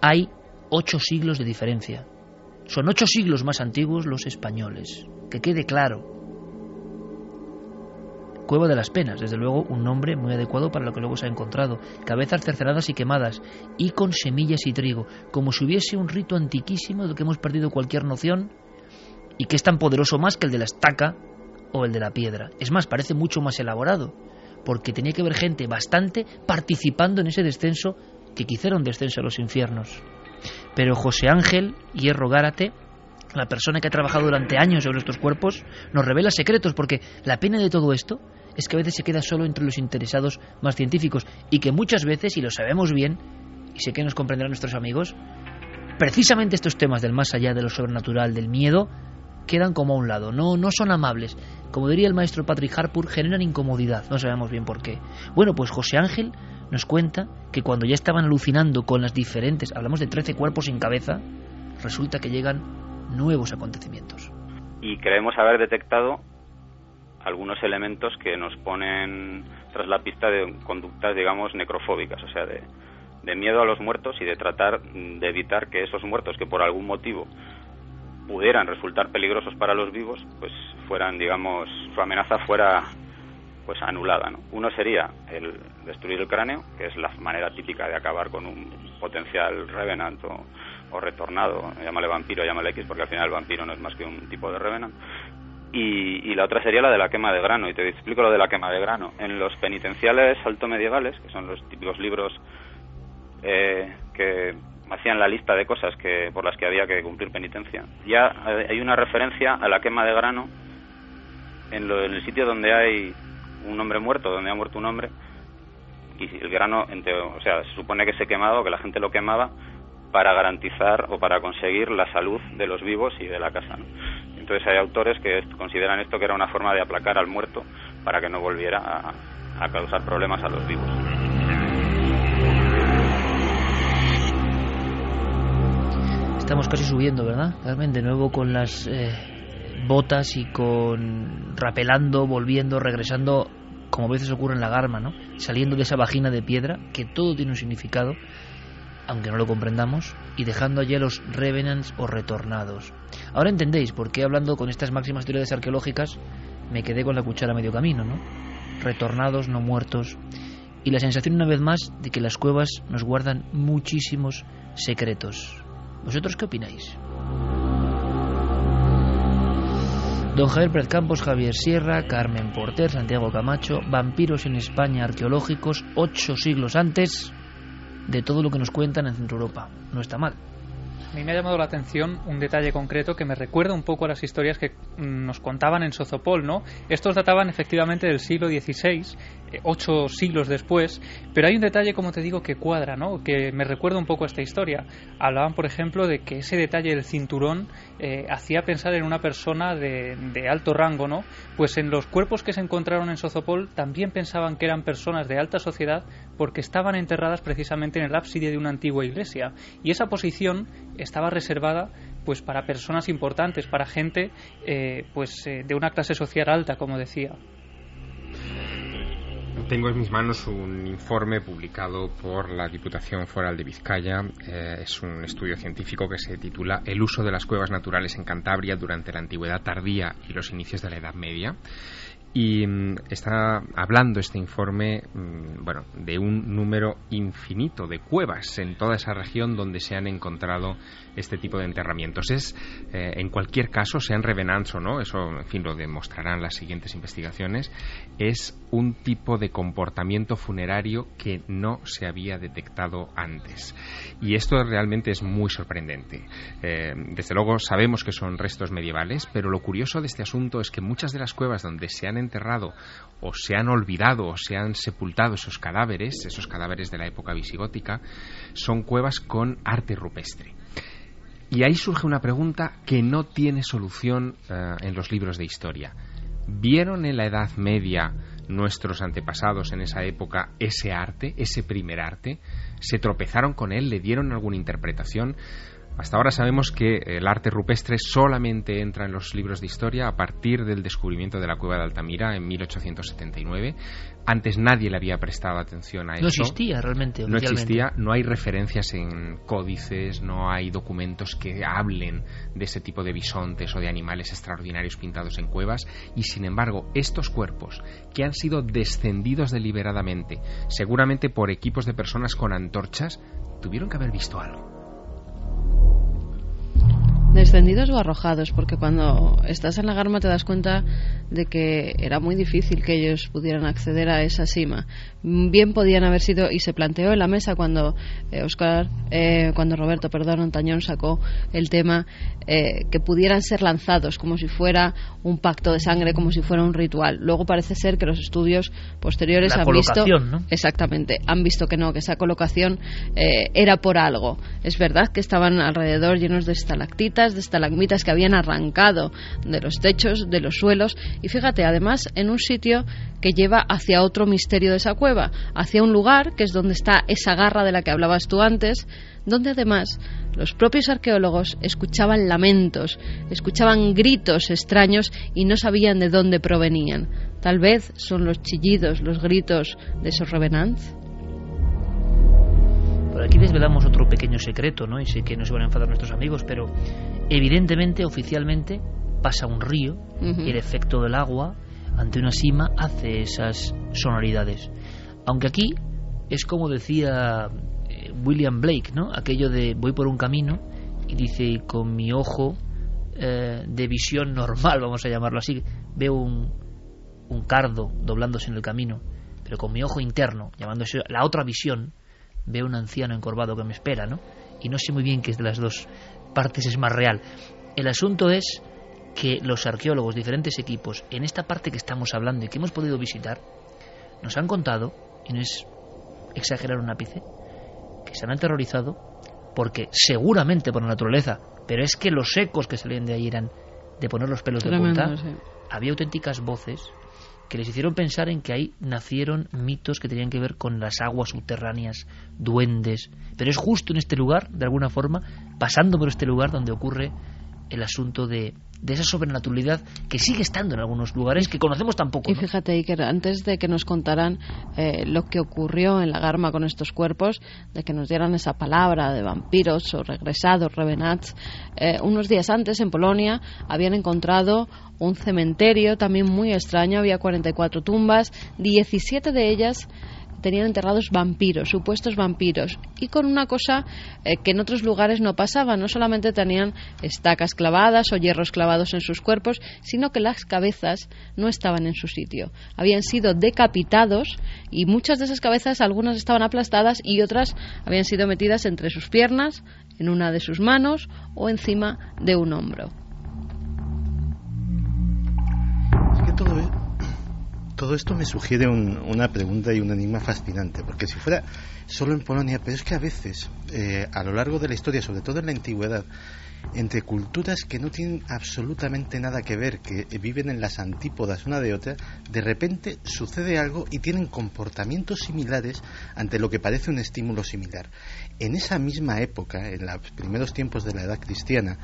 hay ocho siglos de diferencia. Son ocho siglos más antiguos los españoles. Que quede claro. Cueva de las Penas, desde luego un nombre muy adecuado para lo que luego se ha encontrado. Cabezas cercenadas y quemadas, y con semillas y trigo, como si hubiese un rito antiquísimo del que hemos perdido cualquier noción y que es tan poderoso más que el de la estaca o el de la piedra. Es más, parece mucho más elaborado, porque tenía que haber gente bastante participando en ese descenso que quizá un descenso a los infiernos. Pero José Ángel Hierro Gárate la persona que ha trabajado durante años sobre estos cuerpos, nos revela secretos, porque la pena de todo esto es que a veces se queda solo entre los interesados más científicos y que muchas veces, y lo sabemos bien, y sé que nos comprenderán nuestros amigos, precisamente estos temas del más allá, de lo sobrenatural, del miedo, quedan como a un lado, no, no son amables. Como diría el maestro Patrick Harpur, generan incomodidad, no sabemos bien por qué. Bueno, pues José Ángel nos cuenta que cuando ya estaban alucinando con las diferentes, hablamos de 13 cuerpos sin cabeza, resulta que llegan nuevos acontecimientos. Y creemos haber detectado algunos elementos que nos ponen tras la pista de conductas, digamos, necrofóbicas, o sea, de, miedo a los muertos y de tratar de evitar que esos muertos que por algún motivo pudieran resultar peligrosos para los vivos, pues fueran, digamos, su amenaza fuera pues anulada. ¿no? Uno sería el destruir el cráneo, que es la manera típica de acabar con un potencial revenant o, o retornado, llámale vampiro, llámale X, porque al final el vampiro no es más que un tipo de revenant. Y, la otra sería la de la quema de grano, y te explico lo de la quema de grano. En los penitenciales alto medievales, que son los típicos libros eh, que hacían la lista de cosas que por las que había que cumplir penitencia, ya hay una referencia a la quema de grano en, lo, en el sitio donde hay un hombre muerto, donde ha muerto un hombre, y el grano, o sea, se supone que se quemaba o que la gente lo quemaba para garantizar o para conseguir la salud de los vivos y de la casa. ¿no? Entonces hay autores que consideran esto que era una forma de aplacar al muerto para que no volviera a, causar problemas a los vivos. Estamos casi subiendo, ¿verdad, Carmen? De nuevo con las eh, botas y con rapelando, volviendo, regresando, como a veces ocurre en la garma, ¿no? Saliendo de esa vagina de piedra, que todo tiene un significado aunque no lo comprendamos, y dejando allí a los revenants o retornados. Ahora entendéis por qué hablando con estas máximas teorías arqueológicas me quedé con la cuchara a medio camino, ¿no? Retornados, no muertos. Y la sensación una vez más de que las cuevas nos guardan muchísimos secretos. ¿Vosotros qué opináis? Don Javier Pérez Campos, Javier Sierra, Carmen Porter, Santiago Camacho, vampiros en España arqueológicos ocho siglos antes de todo lo que nos cuentan en Centro Europa. No está mal. A mí me ha llamado la atención un detalle concreto que me recuerda un poco a las historias que mm, nos contaban en Sozopol, ¿no? Estos databan efectivamente del siglo XVI, ocho siglos después, pero hay un detalle, como te digo, que cuadra, ¿no? Que me recuerda un poco a esta historia. Hablaban, por ejemplo, de que ese detalle del cinturón eh, hacía pensar en una persona de, de, alto rango, ¿no? Pues en los cuerpos que se encontraron en Sozopol también pensaban que eran personas de alta sociedad porque estaban enterradas precisamente en el ábside de una antigua iglesia. Y esa posición estaba reservada pues para personas importantes, para gente eh, pues eh, de una clase social alta, como decía. Tengo en mis manos un informe publicado por la Diputación Foral de Vizcaya. Eh, es un estudio científico que se titula El uso de las cuevas naturales en Cantabria durante la Antigüedad tardía y los inicios de la Edad Media. Y mm, está hablando este informe mm, bueno, de un número infinito de cuevas en toda esa región donde se han encontrado este tipo de enterramientos. Es, eh, en cualquier caso, sean revenants o no, eso en fin lo demostrarán las siguientes investigaciones, es un tipo de comportamiento funerario que no se había detectado antes. Y esto realmente es muy sorprendente. Eh, desde luego sabemos que son restos medievales, pero lo curioso de este asunto es que muchas de las cuevas donde se han enterrado o se han olvidado o se han sepultado esos cadáveres, esos cadáveres de la época visigótica, son cuevas con arte rupestre. Y ahí surge una pregunta que no tiene solución eh, en los libros de historia. ¿Vieron en la Edad Media nuestros antepasados en esa época ese arte, ese primer arte? ¿Se tropezaron con él? ¿Le dieron alguna interpretación? Hasta ahora sabemos que el arte rupestre solamente entra en los libros de historia a partir del descubrimiento de la cueva de Altamira en 1879. Antes nadie le había prestado atención a eso. No existía realmente. No existía, no hay referencias en códices, no hay documentos que hablen de ese tipo de bisontes o de animales extraordinarios pintados en cuevas. Y sin embargo, estos cuerpos que han sido descendidos deliberadamente, seguramente por equipos de personas con antorchas, tuvieron que haber visto algo. Descendidos o arrojados, porque cuando estás en la garma te das cuenta de que era muy difícil que ellos pudieran acceder a esa cima. Bien podían haber sido, y se planteó en la mesa cuando eh, Oscar, eh, cuando Roberto, perdón, Antañón sacó el tema, eh, que pudieran ser lanzados como si fuera un pacto de sangre, como si fuera un ritual. Luego parece ser que los estudios posteriores la han visto. ¿no? Exactamente, han visto que no, que esa colocación era por algo. Es verdad que estaban alrededor llenos de estalactitas, de estalagmitas que habían arrancado de los techos, de los suelos, y fíjate, además, en un sitio que lleva hacia otro misterio de esa cueva, hacia un lugar que es donde está esa garra de la que hablabas tú antes, donde además los propios arqueólogos escuchaban lamentos, escuchaban gritos extraños y no sabían de dónde provenían. Tal vez son los chillidos, los gritos de esos revenants. Por aquí desvelamos otro pequeño secreto, ¿no? Y sé que no se van a enfadar nuestros amigos, pero evidentemente, oficialmente, pasa un río y el efecto del agua ante una cima hace esas sonoridades. Aunque aquí es como decía eh, William Blake, ¿no? Aquello de voy por un camino y dice con mi ojo eh, de visión normal, vamos a llamarlo así, veo un, un cardo doblándose en el camino, pero con mi ojo interno, llamándose la otra visión, veo un anciano encorvado que me espera, ¿no? Y no sé muy bien qué es de las dos partes es más real. El asunto es que los arqueólogos, diferentes equipos, en esta parte que estamos hablando y que hemos podido visitar, nos han contado, no es exagerar un ápice, que se han aterrorizado porque seguramente por la naturaleza, pero es que los ecos que salían de ahí eran de poner los pelos de punta, había auténticas voces que les hicieron pensar en que ahí nacieron mitos que tenían que ver con las aguas subterráneas, duendes. Pero es justo en este lugar, de alguna forma, pasando por este lugar donde ocurre el asunto de, de esa sobrenaturalidad que sigue estando en algunos lugares que conocemos tampoco. Y fíjate, Iker, antes de que nos contaran eh, lo que ocurrió en la Garma con estos cuerpos, de que nos dieran esa palabra de vampiros o regresados, revenats, eh, unos días antes en Polonia habían encontrado un cementerio también muy extraño, había 44 tumbas, 17 de ellas tenían enterrados vampiros, supuestos vampiros, y con una cosa eh, que en otros lugares no pasaba, no solamente tenían estacas clavadas o hierros clavados en sus cuerpos, sino que las cabezas no estaban en su sitio, habían sido decapitados y muchas de esas cabezas, algunas estaban aplastadas y otras habían sido metidas entre sus piernas, en una de sus manos o encima de un hombro. Todo esto me sugiere una pregunta y un enigma fascinante, porque si fuera solo en Polonia, pero es que a veces, eh, a lo largo de la historia, sobre todo en la antigüedad, entre culturas que no tienen absolutamente nada que ver, que viven en las antípodas una de otra, de repente sucede algo y tienen comportamientos similares ante lo que parece un estímulo similar. En esa misma época, en los primeros tiempos de la edad cristiana,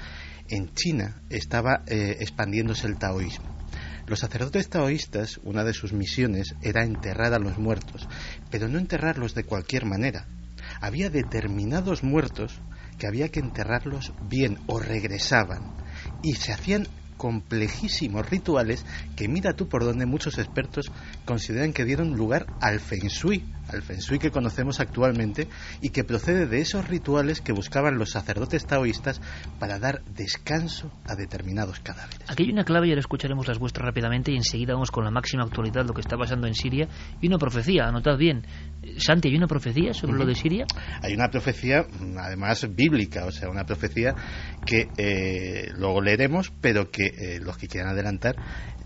en China estaba eh, expandiéndose el taoísmo. Los sacerdotes taoístas, una de sus misiones era enterrar a los muertos, pero no enterrarlos de cualquier manera. Había determinados muertos que había que enterrarlos bien o regresaban y se hacían complejísimos rituales que mira tú por donde muchos expertos consideran que dieron lugar al feng shui, al feng shui que conocemos actualmente y que procede de esos rituales que buscaban los sacerdotes taoístas para dar descanso a determinados cadáveres. Aquí hay una clave y ahora escucharemos las vuestras rápidamente y enseguida vamos con la máxima actualidad lo que está pasando en Siria y una profecía, anotad bien. Santi, ¿hay una profecía sobre lo de Siria? Hay una profecía, además bíblica, o sea, una profecía que eh, luego leeremos, pero que eh, los que quieran adelantar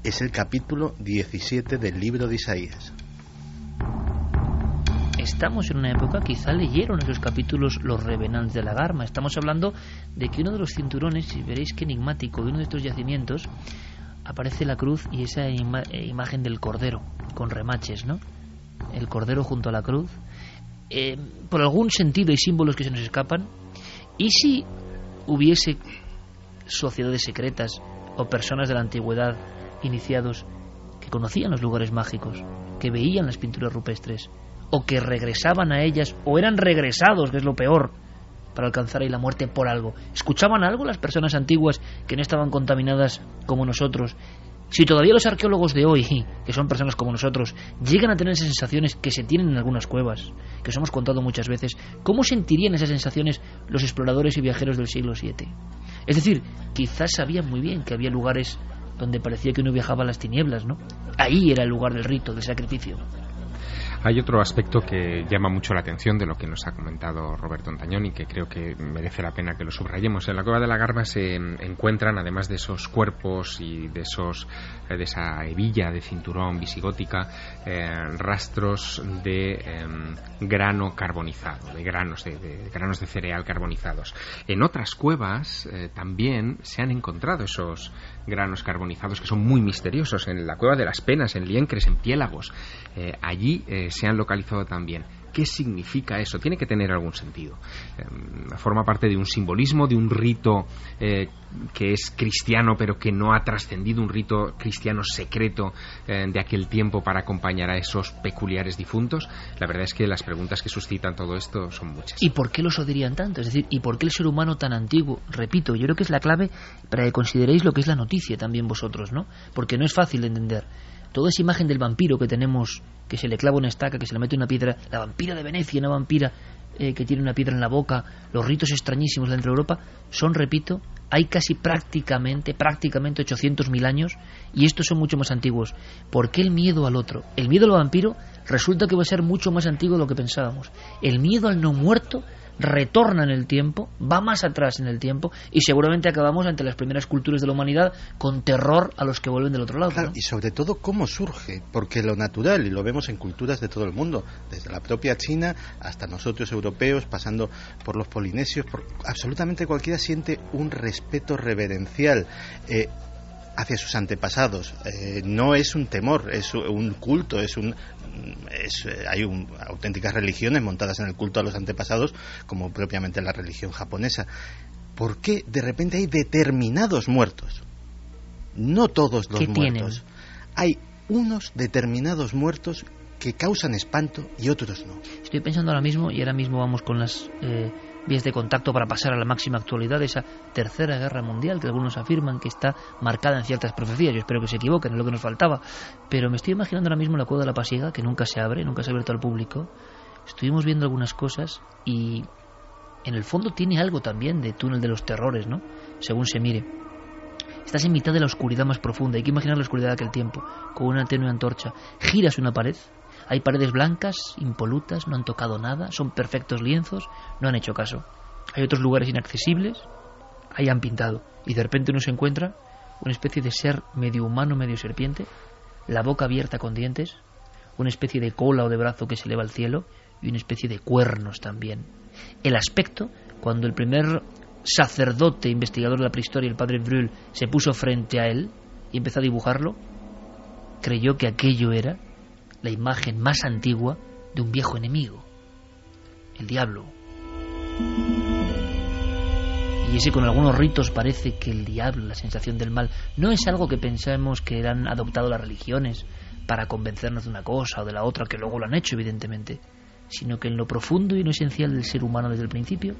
es el capítulo 17 del libro de Isaías estamos en una época, quizá leyeron esos capítulos los revenantes de la Garma. Estamos hablando de que uno de los cinturones, si veréis qué enigmático, de uno de estos yacimientos, aparece la cruz y esa eh, imagen del cordero, con remaches, ¿no? El cordero junto a la cruz. Eh, por algún sentido hay símbolos que se nos escapan. ¿Y si hubiese sociedades secretas o personas de la antigüedad iniciados que conocían los lugares mágicos, que veían las pinturas rupestres, o que regresaban a ellas o eran regresados, que es lo peor, para alcanzar ahí la muerte por algo. ¿Escuchaban algo las personas antiguas que no estaban contaminadas como nosotros? Si todavía los arqueólogos de hoy, que son personas como nosotros, llegan a tener esas sensaciones que se tienen en algunas cuevas, que os hemos contado muchas veces, ¿cómo sentirían esas sensaciones los exploradores y viajeros del siglo VII? Es decir, quizás sabían muy bien que había lugares donde parecía que uno viajaba a las tinieblas, ¿no? Ahí era el lugar del rito, del sacrificio. Hay otro aspecto que llama mucho la atención de lo que nos ha comentado Roberto Antañón y que creo que merece la pena que lo subrayemos. En la cueva de la Garba se encuentran, además de esos cuerpos y de esos de esa hebilla de cinturón visigótica, eh, rastros de em, grano carbonizado, de granos de, granos de cereal carbonizados. En otras cuevas eh, también se han encontrado esos granos carbonizados que son muy misteriosos. En la cueva de las Penas, en Liencres, en Piélagos, allí se han localizado también. ¿Qué significa eso? Tiene que tener algún sentido. Em, forma parte de un simbolismo, de un rito eh, que es cristiano, pero que no ha trascendido, un rito cristiano secreto eh, de aquel tiempo para acompañar a esos peculiares difuntos. La verdad es que las preguntas que suscitan todo esto son muchas. ¿Y por qué los odiarían tanto? Es decir, ¿y por qué el ser humano tan antiguo? Repito, yo creo que es la clave para que consideréis lo que es la noticia también vosotros, ¿no? Porque no es fácil de entender toda esa imagen del vampiro que tenemos, que se le clava una estaca, que se le mete una piedra, la vampira de Venecia, una vampira eh, que tiene una piedra en la boca, los ritos extrañísimos dentro de Europa, son, repito, hay casi prácticamente, prácticamente 800.000 años y estos son mucho más antiguos. ¿Por qué el miedo al otro? El miedo al vampiro resulta que va a ser mucho más antiguo de lo que pensábamos. El miedo al no muerto retorna en el tiempo, va más atrás en el tiempo y seguramente acabamos ante las primeras culturas de la humanidad con terror a los que vuelven del otro lado. Y sobre todo cómo surge, porque lo natural, y lo vemos en culturas de todo el mundo, desde la propia China hasta nosotros europeos, pasando por los polinesios, por absolutamente cualquiera siente un respeto reverencial. Eh, hacia sus antepasados. Eh, no es un temor, es un culto, es un, es, eh, hay un, auténticas religiones montadas en el culto a los antepasados, como propiamente la religión japonesa. ¿Por qué de repente hay determinados muertos? No todos los muertos. Hay unos determinados muertos que causan espanto y otros no. Estoy pensando ahora mismo, y ahora mismo vamos con las eh, vías de contacto para pasar a la máxima actualidad de esa tercera guerra mundial que algunos afirman que está marcada en ciertas profecías. Yo espero que se equivoquen, es lo que nos faltaba. Pero me estoy imaginando ahora mismo la cueva de la pasiega, que nunca se abre, nunca se ha abierto al público. Estuvimos viendo algunas cosas y en el fondo tiene algo también de túnel de los terrores, ¿no? Según se mire. Estás en mitad de la oscuridad más profunda. Hay que imaginar la oscuridad de aquel tiempo, con una tenue antorcha. Giras una pared hay paredes blancas, impolutas, no han tocado nada, son perfectos lienzos, no han hecho caso. Hay otros lugares inaccesibles, ahí han pintado. Y de repente uno se encuentra una especie de ser medio humano, medio serpiente, la boca abierta con dientes, una especie de cola o de brazo que se eleva al cielo y una especie de cuernos también. El aspecto, cuando el primer sacerdote investigador de la prehistoria, el padre Brühl, se puso frente a él y empezó a dibujarlo, creyó que aquello era la imagen más antigua de un viejo enemigo, el diablo. Y ese con algunos ritos parece que el diablo, la sensación del mal, no es algo que pensemos que han adoptado las religiones para convencernos de una cosa o de la otra, que luego lo han hecho evidentemente, sino que en lo profundo y no esencial del ser humano desde el principio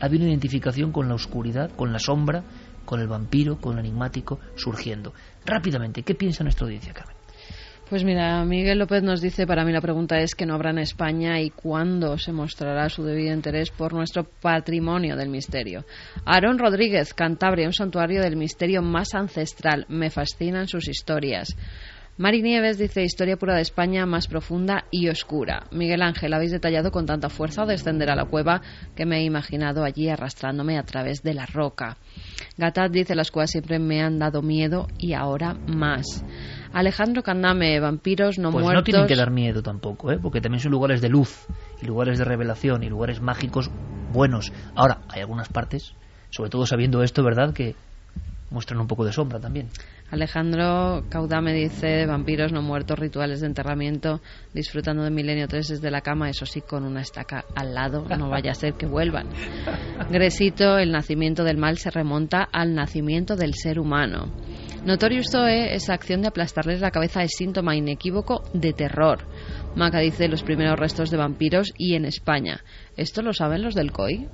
había una identificación con la oscuridad, con la sombra, con el vampiro, con el enigmático surgiendo. Rápidamente, ¿qué piensa nuestra audiencia, Carmen? Pues mira, Miguel López nos dice, para mí la pregunta es que no habrá en España y cuándo se mostrará su debido interés por nuestro patrimonio del misterio. Aarón Rodríguez, Cantabria, un santuario del misterio más ancestral. Me fascinan sus historias. Mari Nieves dice historia pura de España más profunda y oscura. Miguel Ángel, habéis detallado con tanta fuerza descender a la cueva que me he imaginado allí arrastrándome a través de la roca. Gatat dice las cuevas siempre me han dado miedo y ahora más. Alejandro Candame, vampiros no pues muertos. no tienen que dar miedo tampoco, ¿eh? porque también son lugares de luz, y lugares de revelación, y lugares mágicos buenos. Ahora, hay algunas partes, sobre todo sabiendo esto, ¿verdad?, que muestran un poco de sombra también. Alejandro Caudame dice vampiros no muertos, rituales de enterramiento, disfrutando de Milenio 3 desde la cama, eso sí, con una estaca al lado, no vaya a ser que vuelvan. Gresito, el nacimiento del mal se remonta al nacimiento del ser humano. Notorious Zoe, esa acción de aplastarles la cabeza es síntoma inequívoco de terror. Maca dice los primeros restos de vampiros y en España. ¿Esto lo saben los del COI?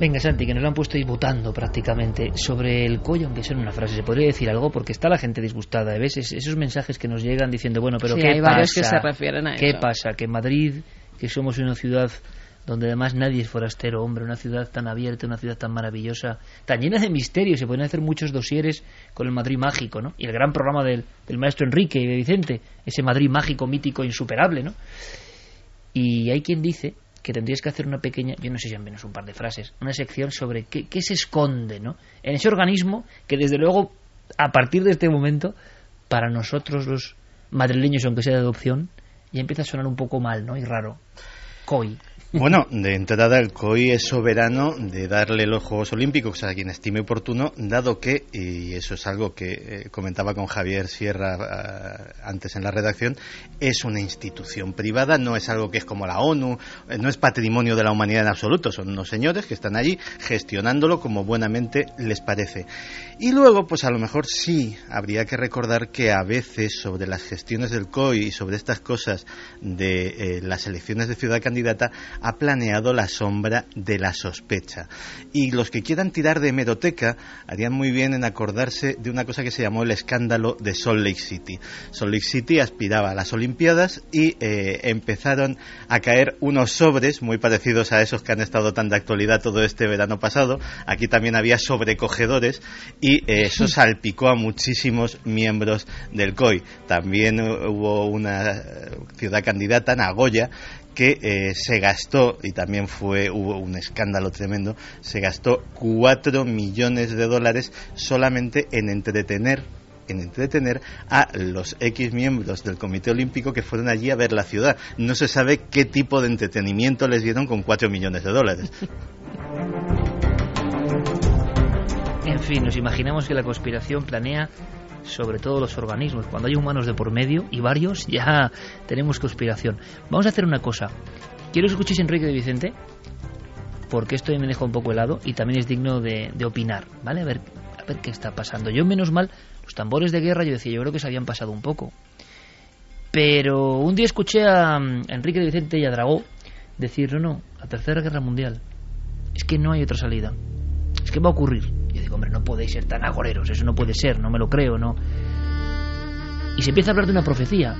Venga, Santi, que nos lo han puesto ahí votando prácticamente sobre el COI, aunque sea en una frase. ¿Se podría decir algo? Porque está la gente disgustada. ¿Ves? esos mensajes que nos llegan diciendo, bueno, pero Sí, ¿qué hay pasa? varios que se refieren a ¿Qué eso. pasa? Que Madrid, que somos una ciudad donde además nadie es forastero, hombre, una ciudad tan abierta, una ciudad tan maravillosa, tan llena de misterios, se pueden hacer muchos dosieres con el Madrid mágico, ¿no? Y el gran programa del, del maestro Enrique y de Vicente, ese Madrid mágico, mítico, insuperable, ¿no? Y hay quien dice que tendrías que hacer una pequeña, yo no sé si al menos un par de frases, una sección sobre qué, qué se esconde, ¿no? En ese organismo que desde luego, a partir de este momento, para nosotros los madrileños, aunque sea de adopción, ya empieza a sonar un poco mal, ¿no? Y raro. COI. Bueno, de entrada el COI es soberano de darle los Juegos Olímpicos a quien estime oportuno, dado que, y eso es algo que eh, comentaba con Javier Sierra eh, antes en la redacción, es una institución privada, no es algo que es como la ONU, eh, no es patrimonio de la humanidad en absoluto, son unos señores que están allí gestionándolo como buenamente les parece. Y luego, pues a lo mejor sí habría que recordar que a veces sobre las gestiones del COI y sobre estas cosas de las elecciones de ciudad candidata ha planeado la sombra de la sospecha. Y los que quieran tirar de hemeroteca harían muy bien en acordarse de una cosa que se llamó el escándalo de Salt Lake City. Salt Lake City aspiraba a las Olimpiadas y eh, empezaron a caer unos sobres muy parecidos a esos que han estado tan de actualidad todo este verano pasado. Aquí también había sobrecogedores y eh, eso salpicó a muchísimos miembros del COI. También eh, hubo una ciudad candidata, Nagoya, que eh, se gastó, y también fue, hubo un escándalo tremendo, se gastó 4 millones de dólares solamente en entretener en entretener a los X miembros del Comité Olímpico que fueron allí a ver la ciudad. No se sabe qué tipo de entretenimiento les dieron con 4 millones de dólares. En fin, nos imaginamos que la conspiración planea sobre todo los organismos. Cuando hay humanos de por medio y varios, ya tenemos conspiración. Vamos a hacer una cosa. Quiero que escuchéis Enrique de Vicente, porque esto me deja un poco helado y también es digno de, opinar, ¿vale? A ver, a ver qué está pasando. Yo, menos mal, los tambores de guerra, yo decía, yo creo que se habían pasado un poco. Pero un día escuché a, Enrique de Vicente y a Dragó decir, no, no, la Tercera Guerra Mundial, es que no hay otra salida. Es que va a ocurrir. Hombre, no podéis ser tan agoreros, eso no puede ser, no me lo creo, no. Y se empieza a hablar de una profecía.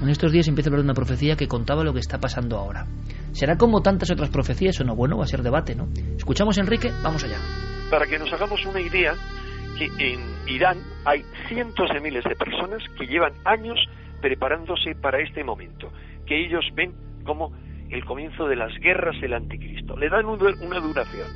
En estos días se empieza a hablar de una profecía que contaba lo que está pasando ahora. ¿Será como tantas otras profecías o no? Bueno, va a ser debate, ¿no? Escuchamos Enrique, vamos allá. Para que nos hagamos una idea, que en Irán hay cientos de miles de personas que llevan años preparándose para este momento, que ellos ven como el comienzo de las guerras del anticristo. Le dan una duración.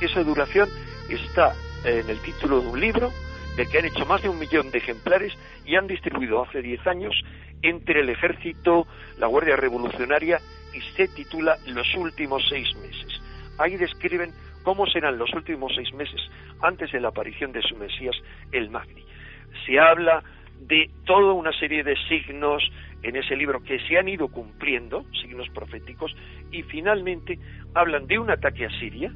Esa duración está en el título de un libro del que han hecho más de un millón de ejemplares y han distribuido hace diez años entre el ejército, la Guardia Revolucionaria y se titula Los últimos seis meses. Ahí describen cómo serán los últimos seis meses antes de la aparición de su Mesías, el Magni. Se habla de toda una serie de signos en ese libro que se han ido cumpliendo, signos proféticos, y finalmente hablan de un ataque a Siria,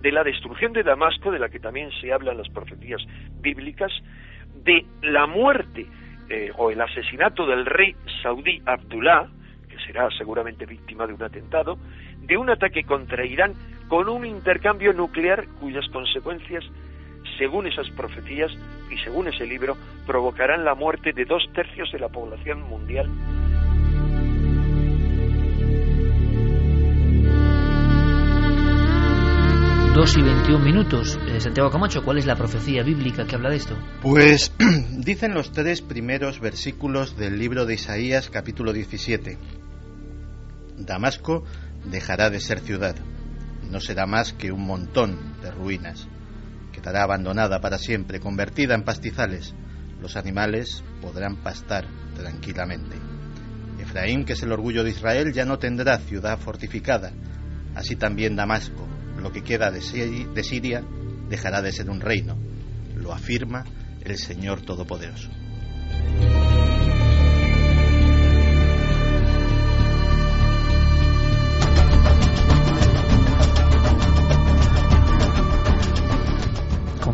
de la destrucción de Damasco, de la que también se habla en las profecías bíblicas, de la muerte eh, o el asesinato del rey saudí Abdullah, que será seguramente víctima de un atentado, de un ataque contra Irán con un intercambio nuclear cuyas consecuencias, según esas profecías y según ese libro, provocarán la muerte de dos tercios de la población mundial. Dos y veintiún minutos. Eh, Santiago Camacho, ¿cuál es la profecía bíblica que habla de esto? Pues dicen los tres primeros versículos del libro de Isaías, capítulo 17. Damasco dejará de ser ciudad no será más que un montón de ruinas. Quedará abandonada para siempre, convertida en pastizales. Los animales podrán pastar tranquilamente. Efraín, que es el orgullo de Israel, ya no tendrá ciudad fortificada. Así también Damasco, lo que queda de Siria, dejará de ser un reino. Lo afirma el Señor Todopoderoso.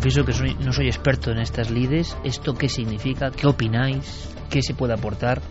confieso que no soy experto en estas lides. ¿Esto qué significa? ¿Qué opináis? ¿Qué se puede aportar?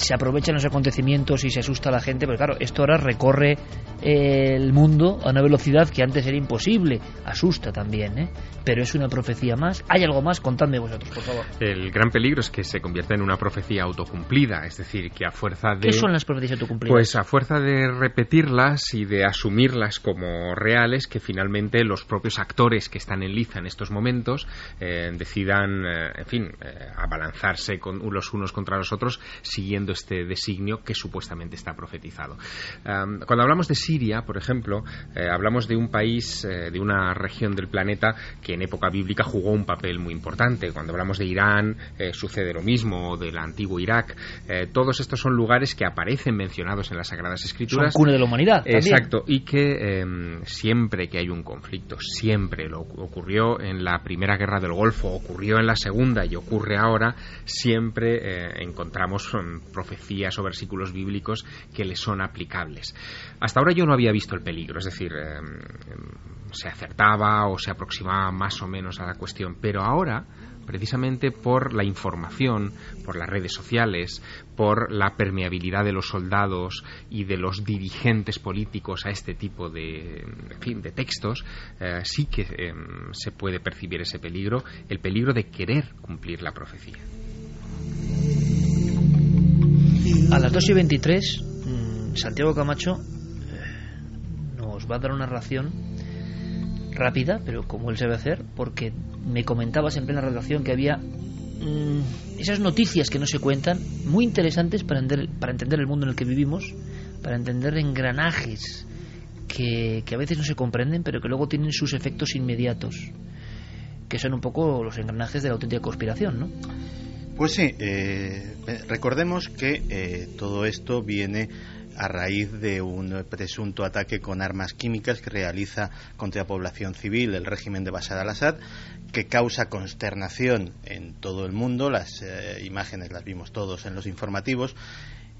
Se aprovechan los acontecimientos y se asusta a la gente, pero claro, esto ahora recorre el mundo a una velocidad que antes era imposible. Asusta también, ¿eh? Pero es una profecía más. ¿Hay algo más? Contadme vosotros, por favor. El gran peligro es que se convierta en una profecía autocumplida, es decir, que a fuerza de... ¿Qué son las profecías autocumplidas? Pues a fuerza de repetirlas y de asumirlas como reales, que finalmente los propios actores que están en liza en estos momentos eh, decidan, eh, en fin, eh, abalanzarse con los unos contra los otros siguiendo este designio que supuestamente está profetizado. cuando hablamos de Siria, por ejemplo, eh, hablamos de un país, eh, de una región del planeta que en época bíblica jugó un papel muy importante. Cuando hablamos de Irán, eh, sucede lo mismo, o del antiguo Irak. todos estos son lugares que aparecen mencionados en las Sagradas Escrituras. Son cuna de la humanidad. Exacto, y que em, siempre que hay un conflicto, siempre lo ocurrió en la Primera Guerra del Golfo, ocurrió en la Segunda y ocurre ahora, siempre encontramos mm, profecías o versículos bíblicos que le son aplicables. Hasta ahora yo no había visto el peligro, es decir, em, se acertaba o se aproximaba más o menos a la cuestión, pero ahora precisamente por la información, por las redes sociales, por la permeabilidad de los soldados y de los dirigentes políticos a este tipo de, fin, de textos, eh, sí que em, se puede percibir ese peligro, el peligro de querer cumplir la profecía. A las 2 y 23, mm, Santiago Camacho eh, nos va a dar una ración rápida, pero como él sabe hacer, porque me comentabas en plena redacción que había mm, esas noticias que no se cuentan, muy interesantes para entender, para entender el mundo en el que vivimos, para entender engranajes que, que a veces no se comprenden, pero que luego tienen sus efectos inmediatos, que son un poco los engranajes de la auténtica conspiración, ¿no? Pues sí, eh, recordemos que eh, todo esto viene a raíz de un presunto ataque con armas químicas que realiza contra la población civil el régimen de Bashar al-Assad, que causa consternación en todo el mundo. Las eh, imágenes las vimos todos en los informativos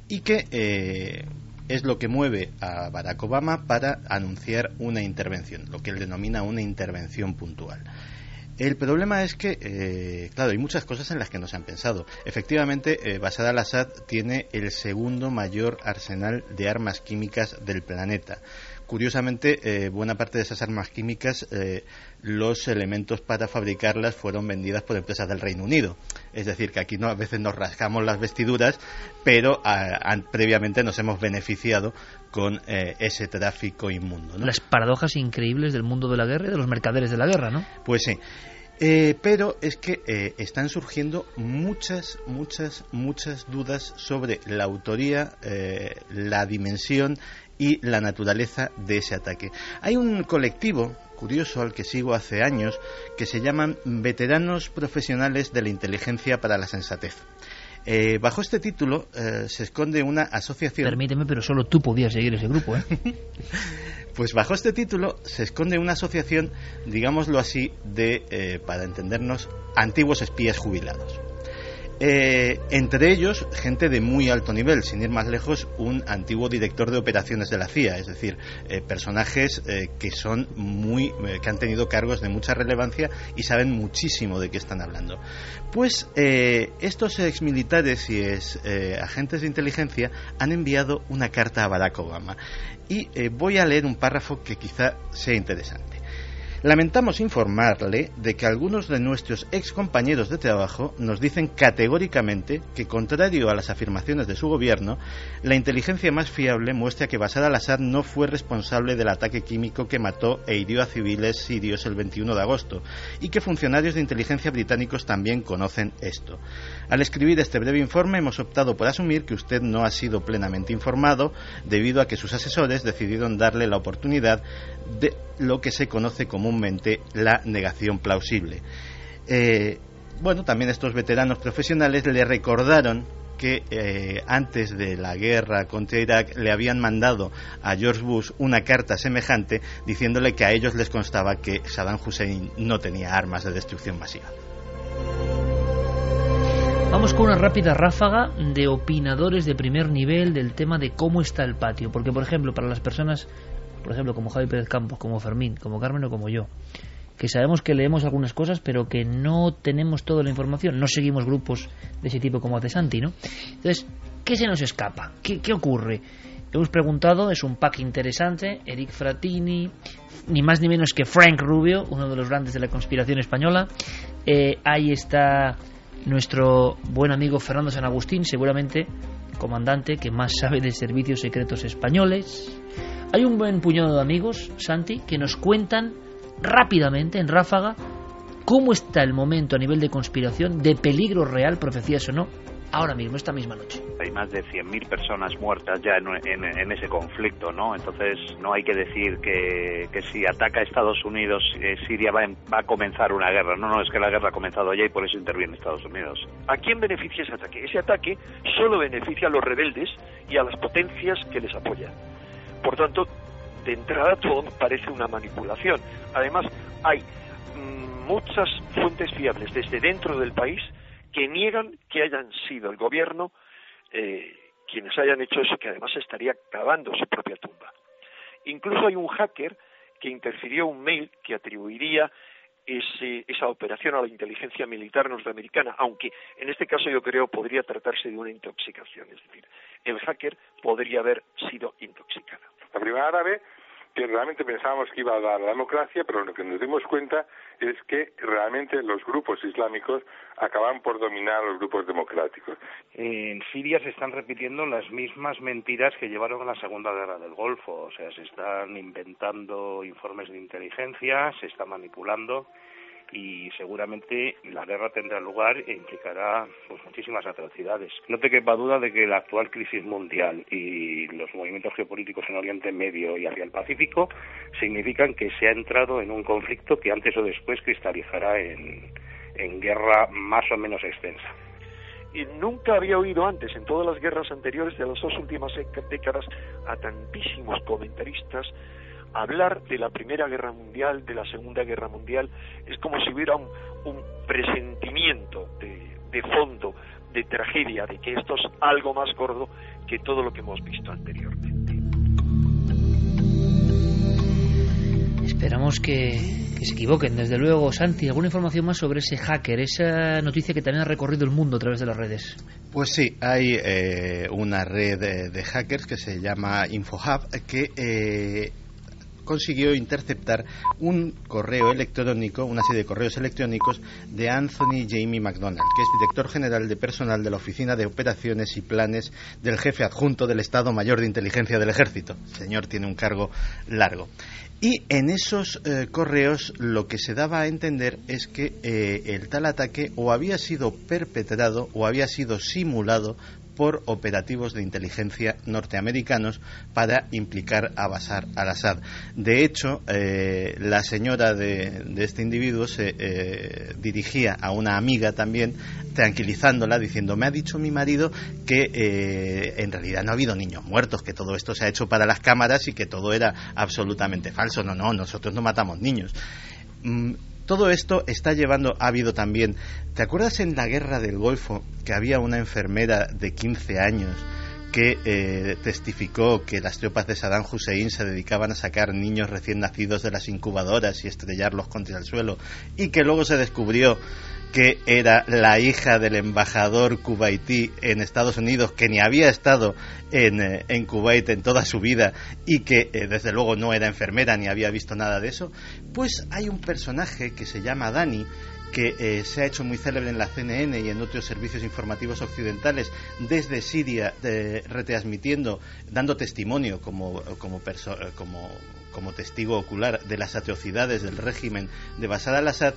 y que eh, es lo que mueve a Barack Obama para anunciar una intervención, lo que él denomina una intervención puntual. El problema es que, eh, claro, hay muchas cosas en las que no se han pensado. Efectivamente, eh, Bashar al-Assad tiene el segundo mayor arsenal de armas químicas del planeta. Curiosamente, eh, buena parte de esas armas químicas, eh, los elementos para fabricarlas fueron vendidas por empresas del Reino Unido. Es decir, que aquí no, a veces nos rascamos las vestiduras, pero previamente nos hemos beneficiado con eh, ese tráfico inmundo. Las paradojas increíbles del mundo de la guerra y de los mercaderes de la guerra, ¿no? Pues sí. Pero es que están surgiendo muchas, muchas, muchas dudas sobre la autoría, la dimensión y la naturaleza de ese ataque. Hay un colectivo curioso al que sigo hace años que se llaman Veteranos Profesionales de la Inteligencia para la Sensatez. Eh, bajo este título eh, se esconde una asociación. Permíteme, pero solo tú podías seguir ese grupo, ¿eh? pues bajo este título se esconde una asociación, digámoslo así, de, para entendernos, antiguos espías jubilados. Eh, entre ellos, gente de muy alto nivel, sin ir más lejos, un antiguo director de operaciones de la CIA, es decir, eh, personajes eh, que son muy, han tenido cargos de mucha relevancia y saben muchísimo de qué están hablando. Pues estos exmilitares y agentes de inteligencia han enviado una carta a Barack Obama y voy a leer un párrafo que quizá sea interesante. Lamentamos informarle de que algunos de nuestros ex compañeros de trabajo nos dicen categóricamente que, contrario a las afirmaciones de su gobierno, la inteligencia más fiable muestra que Bashar al-Assad no fue responsable del ataque químico que mató e hirió a civiles sirios el 21 de agosto y que funcionarios de inteligencia británicos también conocen esto. Al escribir este breve informe hemos optado por asumir que usted no ha sido plenamente informado debido a que sus asesores decidieron darle la oportunidad de lo que se conoce la negación plausible. Eh, bueno, también estos veteranos profesionales le recordaron que eh, antes de la guerra contra Irak le habían mandado a George Bush una carta semejante diciéndole que a ellos les constaba que Saddam Hussein no tenía armas de destrucción masiva. Vamos con una rápida ráfaga de opinadores de primer nivel del tema de cómo está el patio, porque por ejemplo para las personas por ejemplo, como Javi Pérez Campos, como Fermín, como Carmen o como yo, que sabemos que leemos algunas cosas, pero que no tenemos toda la información, no seguimos grupos de ese tipo como hace Santi, ¿no? Entonces, ¿qué se nos escapa? ¿Qué, ocurre? Hemos preguntado, es un pack interesante, Eric Fratini, ni más ni menos que Frank Rubio, uno de los grandes de la conspiración española. Eh, ahí está nuestro buen amigo Fernando San Agustín, seguramente comandante que más sabe de servicios secretos españoles. Hay un buen puñado de amigos, Santi, que nos cuentan rápidamente, en ráfaga, cómo está el momento a nivel de conspiración, de peligro real, profecías o no, ahora mismo, esta misma noche. Hay más de 100.000 personas muertas ya en, ese conflicto, ¿no? Entonces no hay que decir que, si ataca a Estados Unidos, eh, Siria va, va, a comenzar una guerra. No, no, es que la guerra ha comenzado ya y por eso interviene Estados Unidos. ¿A quién beneficia ese ataque? Ese ataque solo beneficia a los rebeldes y a las potencias que les apoyan. Por tanto, de entrada todo parece una manipulación. Además, hay mm, muchas fuentes fiables desde dentro del país que niegan que hayan sido el gobierno eh, quienes hayan hecho eso, que además estaría cavando su propia tumba. Incluso hay un hacker que interfirió un mail que atribuiría esa operación a la inteligencia militar norteamericana, aunque en este caso yo creo podría tratarse de una intoxicación, es decir, el hacker podría haber sido intoxicado. La primavera árabe que realmente pensábamos que iba a dar la democracia, pero lo que nos dimos cuenta es que realmente los grupos islámicos acaban por dominar los grupos democráticos. En Siria se están repitiendo las mismas mentiras que llevaron a la Segunda Guerra del Golfo, o sea, se están inventando informes de inteligencia, se está manipulando y seguramente la guerra tendrá lugar e implicará pues, muchísimas atrocidades. No te quepa duda de que la actual crisis mundial y los movimientos geopolíticos en Oriente Medio y hacia el Pacífico significan que se ha entrado en un conflicto que antes o después cristalizará en, en guerra más o menos extensa. Y nunca había oído antes, en todas las guerras anteriores de las dos últimas décadas, a tantísimos comentaristas hablar de la Primera Guerra Mundial, de la Segunda Guerra Mundial. Es como si hubiera un, un presentimiento de, de fondo, de tragedia, de que esto es algo más gordo que todo lo que hemos visto anteriormente. Esperamos que, se equivoquen. Desde luego, Santi, ¿alguna información más sobre ese hacker, esa noticia que también ha recorrido el mundo a través de las redes? Pues sí, hay eh, una red de, hackers que se llama InfoHub que eh, consiguió interceptar un correo electrónico, una serie de correos electrónicos de Anthony Jamie McDonald, que es director general de personal de la Oficina de Operaciones y Planes del jefe adjunto del Estado Mayor de Inteligencia del Ejército. El señor tiene un cargo largo. Y en esos eh, correos lo que se daba a entender es que eh, el tal ataque o había sido perpetrado o había sido simulado por operativos de inteligencia norteamericanos para implicar a Bashar al-Assad. De hecho, eh, la señora de, este individuo se eh, dirigía a una amiga también, tranquilizándola, diciendo, me ha dicho mi marido que eh, en realidad no ha habido niños muertos, que todo esto se ha hecho para las cámaras y que todo era absolutamente falso. No, no, nosotros no matamos niños. Todo esto está llevando, ha habido también, ¿te acuerdas en la guerra del Golfo que había una enfermera de 15 años que eh, testificó que las tropas de Saddam Hussein se dedicaban a sacar niños recién nacidos de las incubadoras y estrellarlos contra el suelo y que luego se descubrió que era la hija del embajador kuwaití en Estados Unidos, que ni había estado en, eh, en Kuwait en toda su vida y que eh, desde luego no era enfermera ni había visto nada de eso, pues hay un personaje que se llama Dani, que eh, se ha hecho muy célebre en la CNN y en otros servicios informativos occidentales desde Siria, retransmitiendo, dando testimonio como, como, como, como testigo ocular de las atrocidades del régimen de Bashar al-Assad,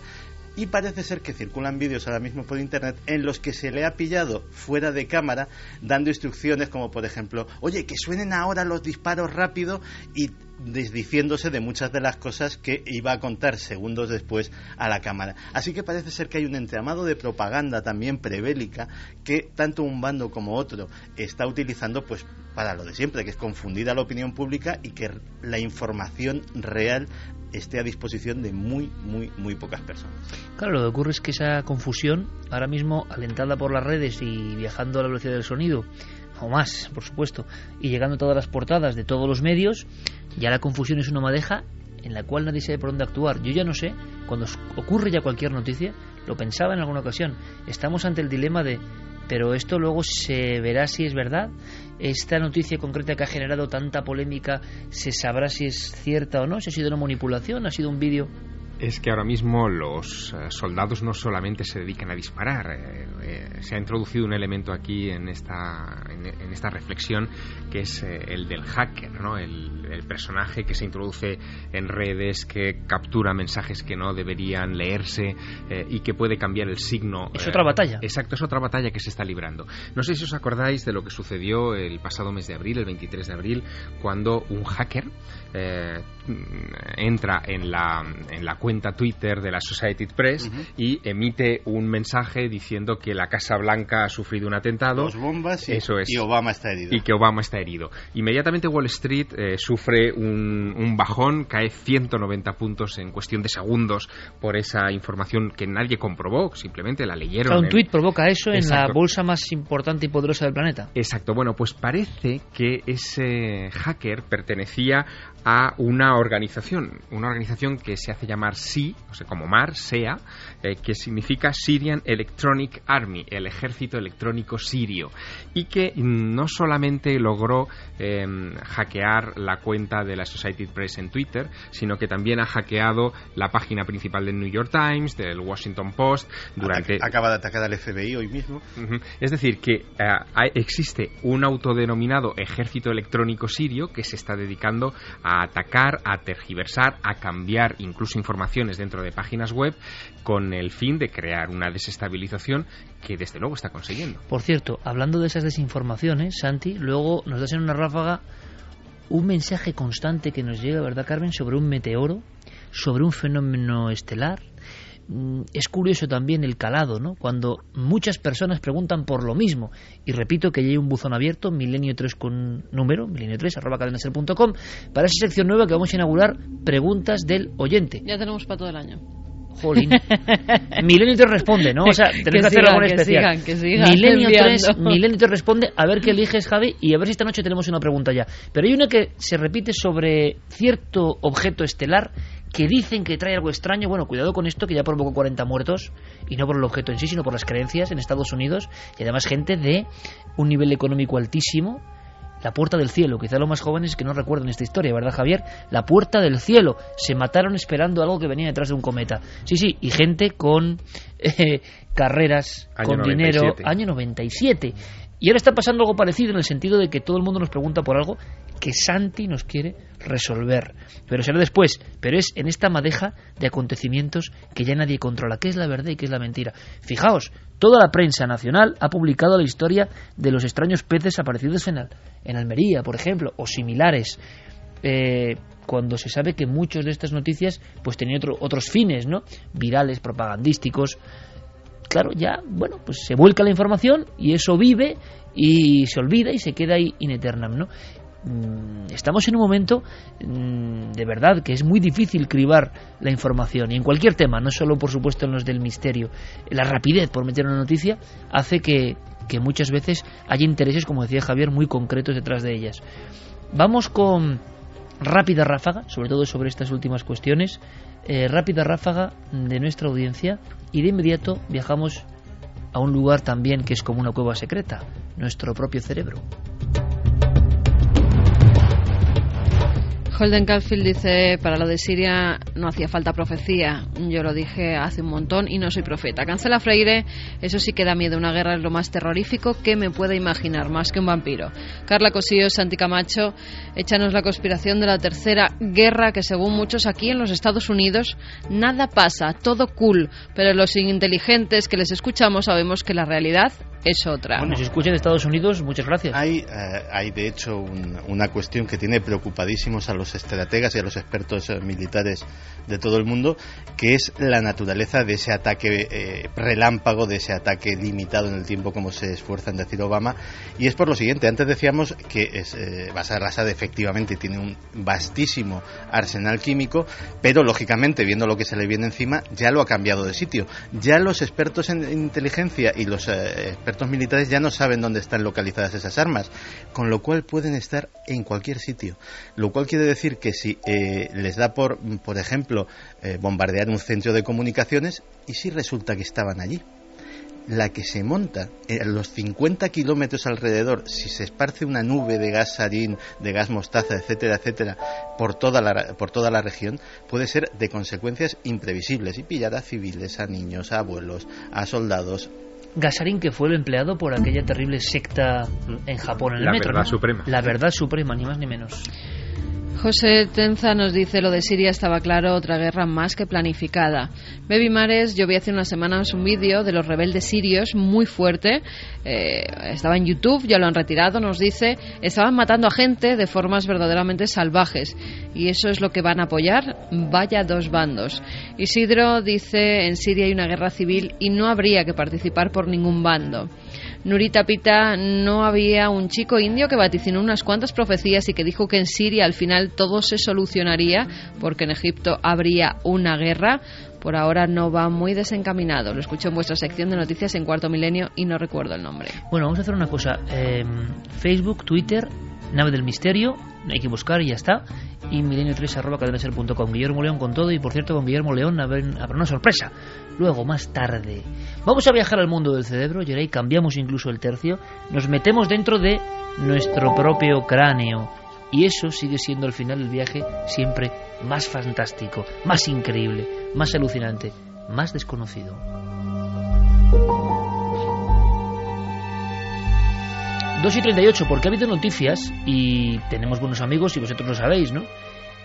y parece ser que circulan vídeos ahora mismo por internet en los que se le ha pillado fuera de cámara dando instrucciones como por ejemplo, oye, que suenen ahora los disparos rápido y desdiciéndose de muchas de las cosas que iba a contar segundos después a la cámara. Así que parece ser que hay un entramado de propaganda también prebélica que tanto un bando como otro está utilizando pues para lo de siempre, que es confundir a la opinión pública y que la información real esté a disposición de muy, muy, muy pocas personas. Claro, lo que ocurre es que esa confusión, ahora mismo alentada por las redes y viajando a la velocidad del sonido, o más, por supuesto, y llegando a todas las portadas de todos los medios, ya la confusión es una madeja en la cual nadie sabe por dónde actuar. Yo ya no sé, cuando ocurre ya cualquier noticia, lo pensaba en alguna ocasión, estamos ante el dilema de, pero esto luego se verá si es verdad, esta noticia concreta que ha generado tanta polémica, ¿se sabrá si es cierta o no? ¿Si ha sido una manipulación? ¿Ha sido un vídeo? Es que ahora mismo los eh, soldados no solamente se dedican a disparar, eh, eh, se ha introducido un elemento aquí en esta, en, esta reflexión que es el del hacker, ¿no? El, personaje que se introduce en redes, que captura mensajes que no deberían leerse y que puede cambiar el signo. Es otra batalla. Exacto, es otra batalla que se está librando. No sé si os acordáis de lo que sucedió el pasado mes de abril, el 23 de abril, cuando un hacker entra en la, en la cuenta Twitter de la Society Press y emite un mensaje diciendo que la Casa Blanca ha sufrido un atentado. Dos bombas y, Eso es, y Obama está herido. Y que Obama está herido. Inmediatamente Wall Street eh, sufre un, un, bajón, cae 190 puntos en cuestión de segundos por esa información que nadie comprobó, simplemente la leyeron. un tweet provoca eso en la bolsa más importante y poderosa del planeta. Exacto. Bueno, pues parece que ese hacker pertenecía a una organización, una organización que se hace llamar SI, o sea, como MAR, SEA, eh, que significa Syrian Electronic Army, el ejército electrónico sirio, y que no solamente logró em, hackear la cuenta de la Society Press en Twitter, sino que también ha hackeado la página principal del New York Times, del Washington Post, durante... Acaba de atacar al FBI hoy mismo. Es decir, que eh, existe un autodenominado ejército electrónico sirio que se está dedicando a atacar, a tergiversar, a cambiar incluso informaciones dentro de páginas web con el fin de crear una desestabilización que desde luego está consiguiendo. Por cierto, hablando de esas desinformaciones, Santi, luego nos das en una ráfaga un mensaje constante que nos llega, ¿verdad, Carmen?, sobre un meteoro, sobre un fenómeno estelar, es curioso también el calado, ¿no? Cuando muchas personas preguntan por lo mismo. Y repito que ya hay un buzón abierto, milenio 3 con número, milenio 3 arroba cadenaser.com, para esa sección nueva que vamos a inaugurar, preguntas del oyente. Ya tenemos para todo el año. Jolín. Milenio 3 responde, ¿no? O sea, tenemos que, Que hacer algo especial. sigan, que sigan Milenio 3, enviando. Milenio 3 responde, a ver qué eliges, Javi, y a ver si esta noche tenemos una pregunta ya. Pero hay una que se repite sobre cierto objeto estelar que dicen que trae algo extraño. Bueno, cuidado con esto, que ya provocó 40 muertos, y no por el objeto en sí, sino por las creencias en Estados Unidos, y además gente de un nivel económico altísimo. La puerta del cielo, quizá los más jóvenes que no recuerden esta historia, ¿verdad Javier? La puerta del cielo. Se mataron esperando algo que venía detrás de un cometa. Sí, sí, y gente con eh, carreras, Año con dinero, 97. año 97. Y ahora está pasando algo parecido en el sentido de que todo el mundo nos pregunta por algo que Santi nos quiere resolver. Pero será después. Pero es en esta madeja de acontecimientos que ya nadie controla. ¿Qué es la verdad y qué es la mentira? Fijaos, toda la prensa nacional ha publicado la historia de los extraños peces aparecidos en, en Almería, por ejemplo, o similares. Eh, cuando se sabe que muchas de estas noticias pues tenían otro- otros fines, ¿no? Virales, propagandísticos, claro, ya, bueno, pues se vuelca la información y eso vive y se olvida y se queda ahí in eternam, ¿no? Mm, Estamos en un momento mm, de verdad que es muy difícil cribar la información y en cualquier tema, no solo por supuesto en los del misterio. La rapidez por meter una noticia hace que, que muchas veces haya intereses, como decía Javier, muy concretos detrás de ellas. Vamos con rápida ráfaga, sobre todo sobre estas últimas cuestiones, eh, rápida ráfaga de nuestra audiencia y de inmediato viajamos a un lugar también que es como una cueva secreta, nuestro propio cerebro. Holden Caulfield dice, para lo de Siria no hacía falta profecía. Yo lo dije hace un montón y no soy profeta. Cancela Freire, eso sí que da miedo. Una guerra es lo más terrorífico que me pueda imaginar, más que un vampiro. Carla Cosío, Santi Camacho, échanos la conspiración de la tercera guerra que según muchos aquí en los Estados Unidos nada pasa, todo cool. Pero los inteligentes que les escuchamos sabemos que la realidad es otra. Bueno, si escuchan de Estados Unidos, muchas gracias. Hay, eh, hay de hecho un- una cuestión que tiene preocupadísimos a los estrategas y a los expertos eh, militares de todo el mundo, que es la naturaleza de ese ataque eh, relámpago, de ese ataque limitado en el tiempo, como se esfuerza en decir Obama. Y es por lo siguiente, antes decíamos que es, eh, Bashar al-Assad efectivamente tiene un vastísimo arsenal químico, pero lógicamente, viendo lo que se le viene encima, ya lo ha cambiado de sitio. Ya los expertos en inteligencia y los eh, expertos militares ya no saben dónde están localizadas esas armas, con lo cual pueden estar en cualquier sitio. Lo cual quiere decir que si eh, les da por, por ejemplo, eh, bombardear un centro de comunicaciones, ¿y si resulta que estaban allí? la que se monta a los 50 kilómetros alrededor, si se esparce una nube de gas sarín, de gas mostaza, etcétera, etcétera, por toda la, por toda la región, puede ser de consecuencias imprevisibles y pillar a civiles, a niños, a abuelos, a soldados. Gasarín, que fue el empleado por aquella terrible secta en Japón, en el La metro. verdad ¿no? suprema. La verdad suprema, ni más ni menos. José Tenza nos dice lo de Siria estaba claro, otra guerra más que planificada. Baby Mares, yo vi hace unas semanas un vídeo de los rebeldes sirios muy fuerte. eh, estaba en YouTube, ya lo han retirado, nos dice. Estaban matando a gente de formas verdaderamente salvajes. Y eso es lo que van a apoyar. Vaya dos bandos. Isidro dice, en Siria hay una guerra civil y no habría que participar por ningún bando. Nurita Pita, no había un chico indio que vaticinó unas cuantas profecías y que dijo que en Siria al final todo se solucionaría porque en Egipto habría una guerra. Por ahora no va muy desencaminado. Lo escucho en vuestra sección de noticias en Cuarto Milenio y no recuerdo el nombre. Bueno, vamos a hacer una cosa. Eh, Facebook, Twitter, Nave del Misterio, hay que buscar y ya está. Y milenio3 arroba cadenaser.com. Guillermo León con todo y por cierto con Guillermo León habrá una sorpresa. Luego, más tarde. Vamos a viajar al mundo del cerebro, y cambiamos incluso el tercio. Nos metemos dentro de nuestro propio cráneo. Y eso sigue siendo al final del viaje siempre más fantástico, más increíble, más alucinante, más desconocido. 2 y 38, porque ha habido noticias y tenemos buenos amigos y vosotros lo sabéis, ¿no?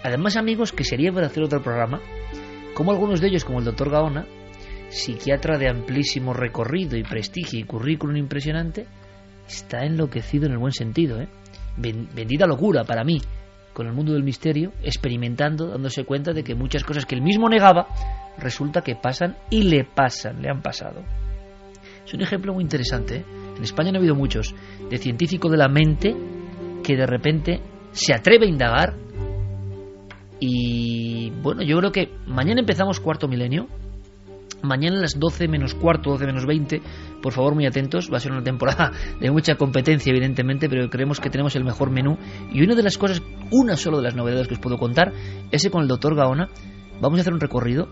Además, amigos que sería para hacer otro programa, como algunos de ellos, como el doctor Gaona, psiquiatra de amplísimo recorrido y prestigio y currículum impresionante, está enloquecido en el buen sentido, ¿eh? Ben- bendita locura para mí, con el mundo del misterio, experimentando, dándose cuenta de que muchas cosas que él mismo negaba, resulta que pasan y le pasan, le han pasado. Es un ejemplo muy interesante. ¿eh? En España no ha habido muchos de científico de la mente que de repente se atreve a indagar y bueno, yo creo que mañana empezamos cuarto milenio. Mañana a las 12 menos cuarto, 12 menos 20, por favor muy atentos, va a ser una temporada de mucha competencia evidentemente, pero creemos que tenemos el mejor menú y una de las cosas, una solo de las novedades que os puedo contar, ese con el doctor Gaona, vamos a hacer un recorrido.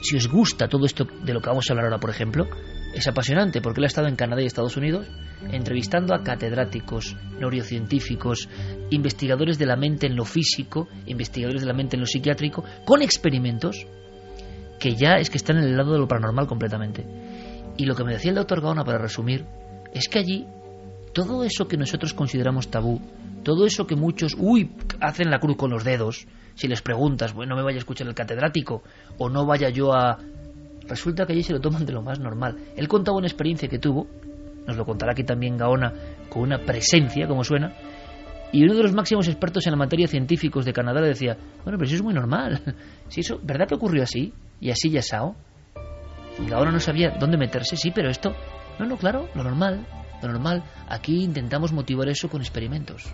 Si os gusta todo esto de lo que vamos a hablar ahora, por ejemplo, es apasionante porque él ha estado en Canadá y Estados Unidos entrevistando a catedráticos, neurocientíficos, investigadores de la mente en lo físico, investigadores de la mente en lo psiquiátrico, con experimentos que ya es que están en el lado de lo paranormal completamente. Y lo que me decía el doctor Gaona, para resumir, es que allí todo eso que nosotros consideramos tabú, todo eso que muchos, uy, hacen la cruz con los dedos, si les preguntas, bueno, no me vaya a escuchar el catedrático, o no vaya yo a... Resulta que allí se lo toman de lo más normal. Él contaba una experiencia que tuvo, nos lo contará aquí también Gaona, con una presencia, como suena, y uno de los máximos expertos en la materia científicos de Canadá le decía, bueno, pero eso es muy normal. Si eso, ¿verdad que ocurrió así? Y así ya sao. Y ahora no sabía dónde meterse, sí, pero esto, no, no, claro, lo normal, lo normal. Aquí intentamos motivar eso con experimentos.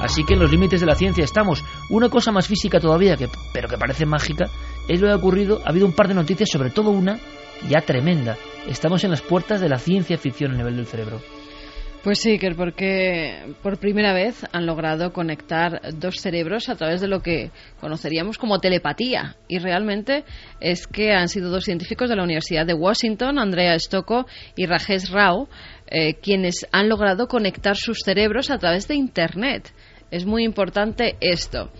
Así que en los límites de la ciencia estamos. Una cosa más física todavía, que, pero que parece mágica, es lo que ha ocurrido. Ha habido un par de noticias, sobre todo una ya tremenda. Estamos en las puertas de la ciencia ficción a nivel del cerebro. Pues sí, que porque por primera vez han logrado conectar dos cerebros a través de lo que conoceríamos como telepatía. Y realmente es que han sido dos científicos de la Universidad de Washington, Andrea Stocco y Rajesh Rao, eh, quienes han logrado conectar sus cerebros a través de Internet. Es muy importante esto.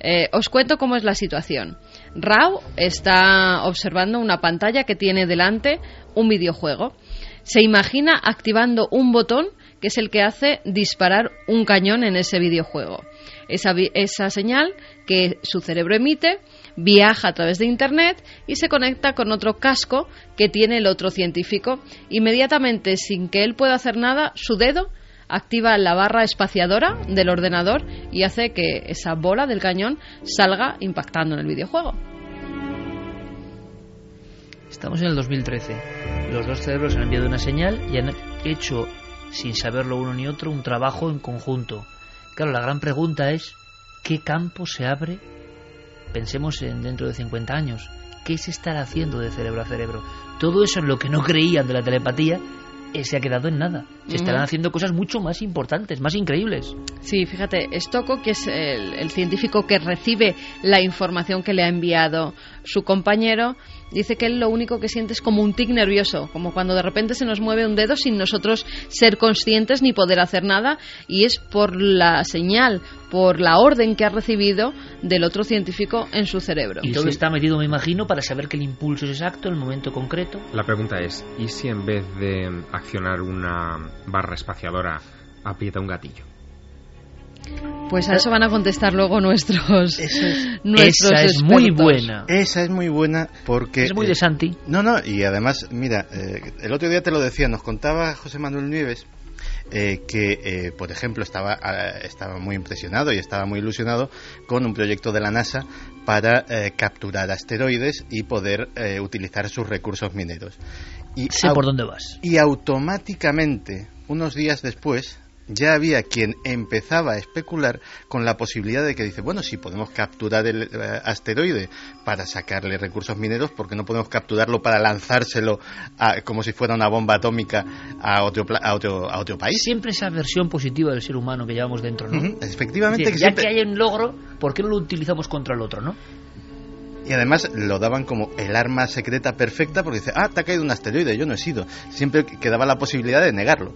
Eh, os cuento cómo es la situación. Rao está observando una pantalla que tiene delante un videojuego. Se imagina activando un botón que es el que hace disparar un cañón en ese videojuego. Esa, esa, señal que su cerebro emite viaja a través de Internet y se conecta con otro casco que tiene el otro científico. Inmediatamente, sin que él pueda hacer nada, su dedo activa la barra espaciadora del ordenador y hace que esa bola del cañón salga impactando en el videojuego. Estamos en el 2013. Los dos cerebros han enviado una señal y han hecho sin saberlo uno ni otro, un trabajo en conjunto. Claro, la gran pregunta es, ¿qué campo se abre? Pensemos en dentro de 50 años. ¿Qué se estará haciendo de cerebro a cerebro? Todo eso en lo que no creían de la telepatía se ha quedado en nada. Se estarán haciendo cosas mucho más importantes, más increíbles. Sí, fíjate, Stocco, que es el, el, científico que recibe la información que le ha enviado su compañero, dice que él lo único que siente es como un tic nervioso, como cuando de repente se nos mueve un dedo sin nosotros ser conscientes ni poder hacer nada, y es por la señal, por la orden que ha recibido del otro científico en su cerebro. Y todo sí. está medido, me imagino, para saber que el impulso es exacto, el momento concreto. La pregunta es, ¿y si en vez de accionar una barra espaciadora aprieta un gatillo? Pues a eso van a contestar luego nuestros. Esa es, nuestros esa es muy buena. Esa es muy buena porque. Es muy de Santi. Eh, no, no, y además, mira, eh, el otro día te lo decía, nos contaba José Manuel Nieves eh, que, eh, por ejemplo, estaba, eh, estaba muy impresionado y estaba muy ilusionado con un proyecto de la NASA para eh, capturar asteroides y poder utilizar sus recursos mineros. Y sé por dónde vas. Y automáticamente, unos días después, ya había quien empezaba a especular con la posibilidad de que dice, bueno, si podemos capturar el eh, asteroide para sacarle recursos mineros, ¿por qué no podemos capturarlo para lanzárselo a, como si fuera una bomba atómica a otro, a otro, a otro país? Siempre esa versión positiva del ser humano que llevamos dentro, ¿no? Uh -huh. Efectivamente. Decir, que ya siempre... que hay un logro, ¿por qué no lo utilizamos contra el otro, no? Y además lo daban como el arma secreta perfecta porque dice, ah, te ha caído un asteroide, yo no he sido. Siempre quedaba la posibilidad de negarlo.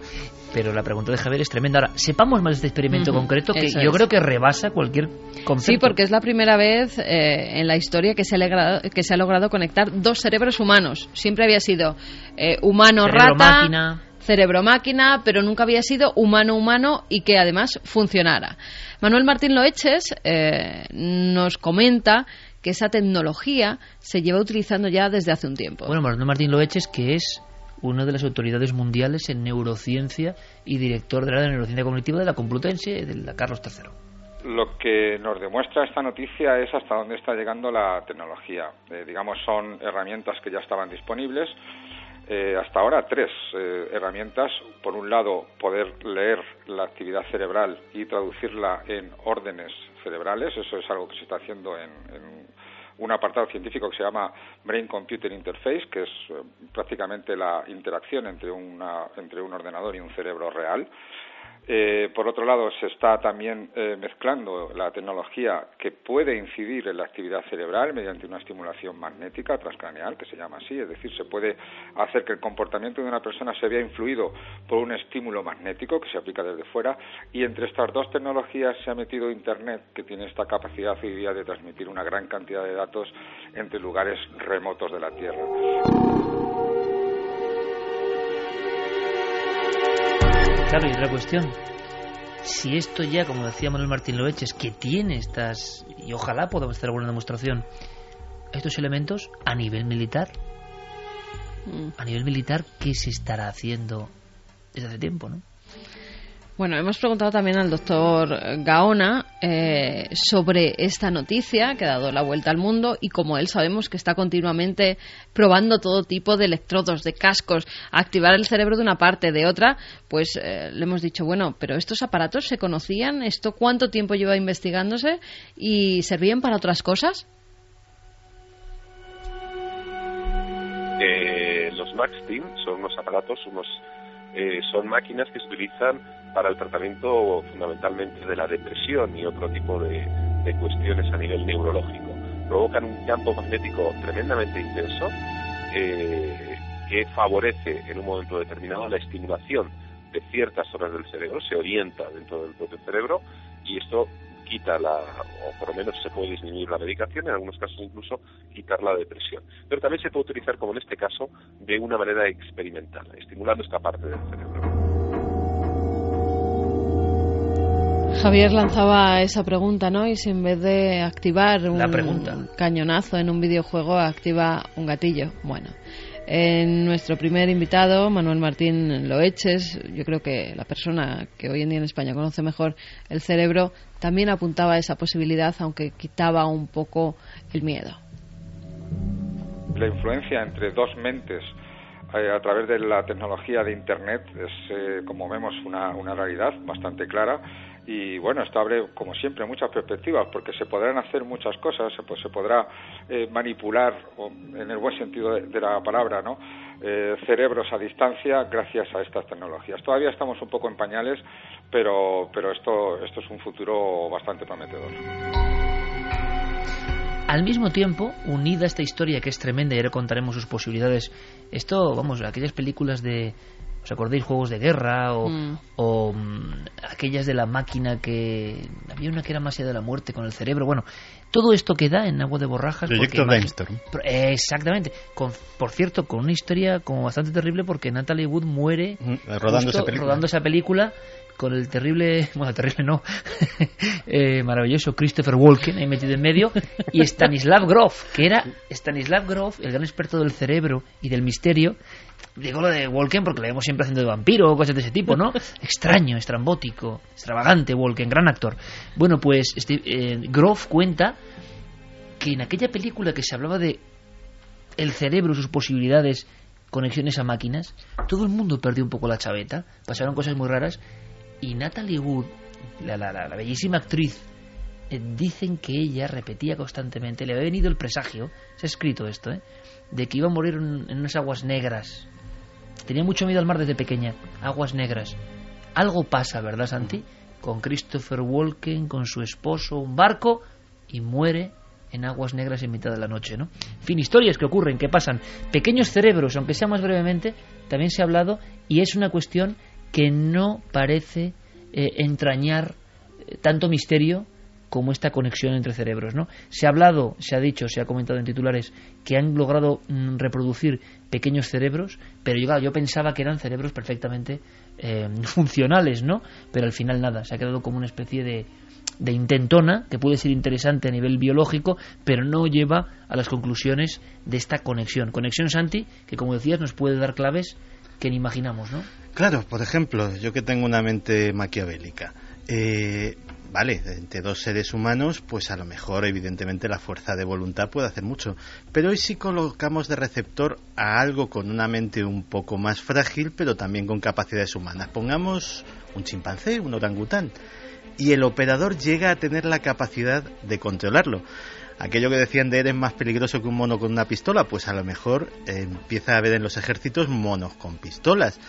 Pero la pregunta de Javier es tremenda. Ahora, sepamos más de este experimento uh -huh. concreto que Eso yo es. creo que rebasa cualquier concepto. Sí, porque es la primera vez eh, en la historia que se, ha logrado, que se ha logrado conectar dos cerebros humanos. Siempre había sido eh, humano-rata, cerebro-máquina, pero nunca había sido humano-humano y que además funcionara. Manuel Martín Loeches eh, nos comenta que esa tecnología se lleva utilizando ya desde hace un tiempo. Bueno, Manuel Martín Loeches, que es una de las autoridades mundiales en neurociencia y director de la neurociencia cognitiva de la Complutense de la Carlos III. lo que nos demuestra esta noticia es hasta dónde está llegando la tecnología. Eh, digamos, son herramientas que ya estaban disponibles. Eh, hasta ahora tres eh, herramientas. Por un lado, poder leer la actividad cerebral y traducirla en órdenes cerebrales. Eso es algo que se está haciendo en, en un apartado científico que se llama Brain Computer Interface, que es prácticamente la interacción entre, una, entre un ordenador y un cerebro real. Eh, por otro lado, se está también eh, mezclando la tecnología que puede incidir en la actividad cerebral mediante una estimulación magnética transcraneal, que se llama así, es decir, se puede hacer que el comportamiento de una persona se vea influido por un estímulo magnético que se aplica desde fuera, y entre estas dos tecnologías se ha metido Internet, que tiene esta capacidad hoy día de transmitir una gran cantidad de datos entre lugares remotos de la Tierra. Claro, y otra cuestión. Si esto ya, como decía Manuel Martín Loeches, que tiene estas, y ojalá podamos hacer alguna demostración, estos elementos a nivel militar, Mm. a nivel militar, ¿qué se estará haciendo desde hace tiempo, no? Bueno, hemos preguntado también al doctor Gaona eh, sobre esta noticia que ha dado la vuelta al mundo y como él sabemos que está continuamente probando todo tipo de electrodos, de cascos, activar el cerebro de una parte, de otra, pues eh, le hemos dicho, bueno, pero estos aparatos se conocían, ¿esto cuánto tiempo lleva investigándose y servían para otras cosas? Eh, los MaxTeam son unos aparatos, unos eh, son máquinas que se utilizan para el tratamiento fundamentalmente de la depresión y otro tipo de, cuestiones a nivel neurológico. Provocan un campo magnético tremendamente intenso eh, que favorece en un momento determinado la estimulación de ciertas zonas del cerebro, se orienta dentro del propio cerebro y esto quita la, o por lo menos se puede disminuir la medicación, en algunos casos incluso quitar la depresión. Pero también se puede utilizar, como en este caso, de una manera experimental, estimulando esta parte del cerebro. Javier lanzaba esa pregunta, ¿no? Y si en vez de activar un La pregunta. cañonazo en un videojuego, activa un gatillo. Bueno, en nuestro primer invitado, Manuel Martín Loeches, yo creo que la persona que hoy en día en España conoce mejor el cerebro, también apuntaba a esa posibilidad, aunque quitaba un poco el miedo. La influencia entre dos mentes eh, a través de la tecnología de Internet es, eh, como vemos, una, una realidad bastante clara. Y bueno, esto abre, como siempre, muchas perspectivas, porque se podrán hacer muchas cosas, se, pues, se podrá eh, manipular, o, en el buen sentido de, de la palabra, ¿no? Eh, cerebros a distancia gracias a estas tecnologías. Todavía estamos un poco en pañales, pero, pero esto, esto es un futuro bastante prometedor. Al mismo tiempo, unida a esta historia que es tremenda y ahora contaremos sus posibilidades, esto, vamos, aquellas películas de, ¿os acordáis? Juegos de guerra o, Mm. o, mm, aquellas de la máquina que... Había una que era más allá de la muerte con el cerebro. Bueno, todo esto queda en agua de borrajas. Proyecto Brainstorm. Exactamente. Con, por cierto, con una historia como bastante terrible porque Natalie Wood muere rodando justo esa película. rodando esa película con el terrible, bueno, terrible no, eh, maravilloso Christopher Walken ahí metido en medio y Stanislav Grof, que era Stanislav Grof, el gran experto del cerebro y del misterio. Digo lo de Walken porque lo vemos siempre haciendo de vampiro o cosas de ese tipo, ¿no? Extraño, estrambótico, extravagante Walken, gran actor. Bueno, pues este, eh, Grof cuenta que en aquella película que se hablaba de el cerebro, sus posibilidades, conexiones a máquinas, todo el mundo perdió un poco la chaveta, pasaron cosas muy raras y Natalie Wood, la, la, la, la bellísima actriz, eh, dicen que ella repetía constantemente, le había venido el presagio, se ha escrito esto, ¿eh? de que iba a morir en unas aguas negras. Tenía mucho miedo al mar desde pequeña, aguas negras. Algo pasa, ¿verdad, Santi? Con Christopher Walken, con su esposo, un barco y muere en aguas negras en mitad de la noche, ¿no? En fin, historias que ocurren, que pasan. Pequeños cerebros, aunque sea más brevemente, también se ha hablado y es una cuestión que no parece eh, entrañar eh, tanto misterio como esta conexión entre cerebros, ¿no? Se ha hablado, se ha dicho, se ha comentado en titulares que han logrado mm, reproducir pequeños cerebros, pero yo, claro, yo pensaba que eran cerebros perfectamente eh, funcionales, ¿no? Pero al final nada, se ha quedado como una especie de, de intentona que puede ser interesante a nivel biológico, pero no lleva a las conclusiones de esta conexión. Conexión, Santi, que como decías nos puede dar claves que ni imaginamos, ¿no? Claro, por ejemplo, yo que tengo una mente maquiavélica, eh, vale, entre dos seres humanos, pues a lo mejor, evidentemente, la fuerza de voluntad puede hacer mucho. Pero hoy sí colocamos de receptor a algo con una mente un poco más frágil, pero también con capacidades humanas. Pongamos un chimpancé, un orangután, y el operador llega a tener la capacidad de controlarlo. Aquello que decían de eres más peligroso que un mono con una pistola, pues a lo mejor eh, empieza a haber en los ejércitos monos con pistolas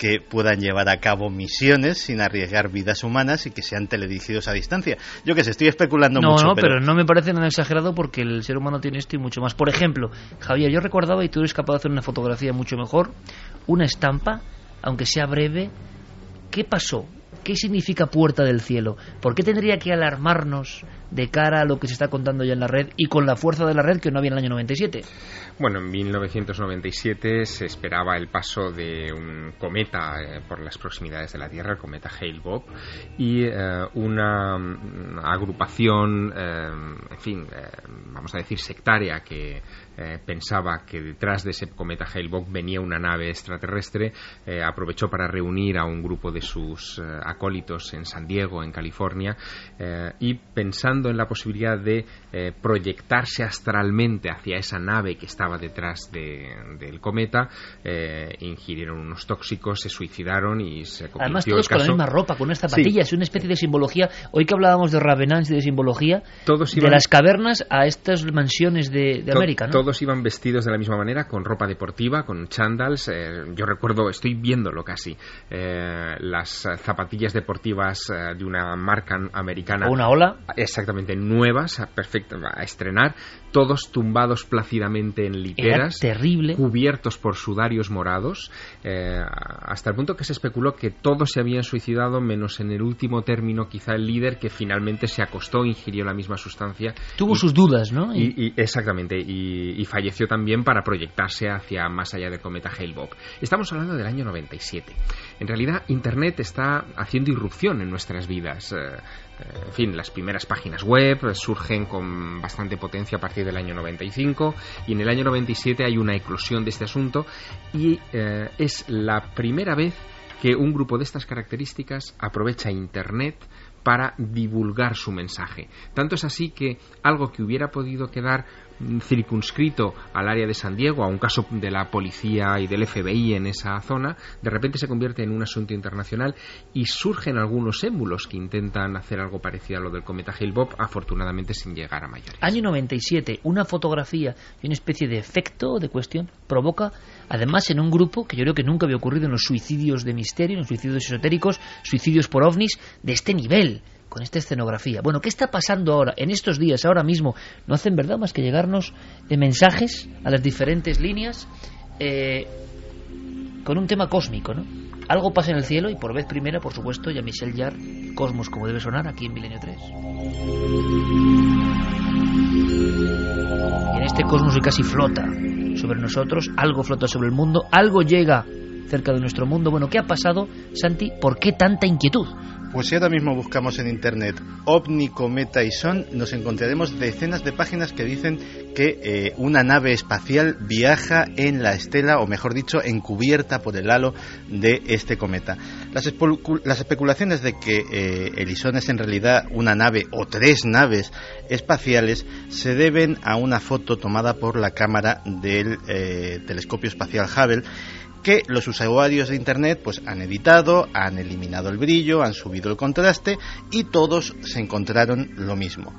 que puedan llevar a cabo misiones sin arriesgar vidas humanas y que sean teledirigidos a distancia. Yo que sé, estoy especulando no, mucho. No, pero... pero no me parece nada exagerado porque el ser humano tiene esto y mucho más. Por ejemplo, Javier, yo recordaba, y tú eres capaz de hacer una fotografía mucho mejor, una estampa, aunque sea breve, ¿qué pasó? ¿Qué significa puerta del cielo? ¿Por qué tendría que alarmarnos de cara a lo que se está contando ya en la red y con la fuerza de la red que no había en el año 97? Bueno, en 1997 se esperaba el paso de un cometa eh, por las proximidades de la Tierra, el cometa Hale-Bopp, y eh, una mm, agrupación, eh, en fin, vamos a decir sectaria que pensaba que detrás de ese cometa Hale-Bopp venía una nave extraterrestre, aprovechó para reunir a un grupo de sus acólitos en San Diego, en California, y pensando en la posibilidad de proyectarse astralmente hacia esa nave que estaba detrás del cometa, eh, ingirieron unos tóxicos, se suicidaron y se convirtió Además todos el caso... con la misma ropa, con unas zapatillas, es una especie de simbología. Hoy que hablábamos de Ravenants y de simbología, todos de las cavernas a estas mansiones de, de América, ¿no? Todos iban vestidos de la misma manera, con ropa deportiva, con chandals. Eh, yo recuerdo, estoy viéndolo casi, eh, las zapatillas deportivas de una marca americana. ¿O una ola? Exactamente, nuevas, perfectas, a estrenar, todos tumbados plácidamente en literas, terrible. cubiertos por sudarios morados, eh, hasta el punto que se especuló que todos se habían suicidado, menos en el último término quizá el líder que finalmente se acostó, ingirió la misma sustancia. Tuvo y, sus dudas, ¿no? Y, y exactamente, y, y, falleció también para proyectarse hacia más allá del cometa Hale-Bopp. Estamos hablando del año 97. En realidad, Internet está haciendo irrupción en nuestras vidas. Eh, en fin, las primeras páginas web surgen con bastante potencia a partir del año 95 y en el año 97 hay una eclosión de este asunto y eh, es la primera vez que un grupo de estas características aprovecha Internet para divulgar su mensaje. Tanto es así que algo que hubiera podido quedar circunscrito al área de San Diego, a un caso de la policía y del FBI en esa zona, de repente se convierte en un asunto internacional y surgen algunos émulos que intentan hacer algo parecido a lo del cometa Hale-Bopp, afortunadamente sin llegar a mayores. Año 97, una fotografía y una especie de efecto de cuestión provoca, además en un grupo que yo creo que nunca había ocurrido en los suicidios de misterio, en los suicidios esotéricos, suicidios por ovnis de este nivel con esta escenografía. Bueno, ¿qué está pasando ahora, en estos días, ahora mismo? No hacen verdad más que llegarnos de mensajes a las diferentes líneas eh, con un tema cósmico, ¿no? Algo pasa en el cielo y por vez primera, por supuesto, ya Michel Jarre, Cosmos como debe sonar aquí en Milenio 3. Y en este cosmos que casi flota sobre nosotros, algo flota sobre el mundo, algo llega cerca de nuestro mundo. Bueno, ¿qué ha pasado, Santi? ¿Por qué tanta inquietud? Pues si ahora mismo buscamos en internet ovni, cometa y son, nos encontraremos decenas de páginas que dicen que eh, una nave espacial viaja en la estela, o mejor dicho, encubierta por el halo de este cometa. Las, especulaciones de que eh, el ISON es en realidad una nave o tres naves espaciales se deben a una foto tomada por la cámara del eh, telescopio espacial Hubble que los usuarios de Internet pues han editado, han eliminado el brillo, han subido el contraste y todos se encontraron lo mismo.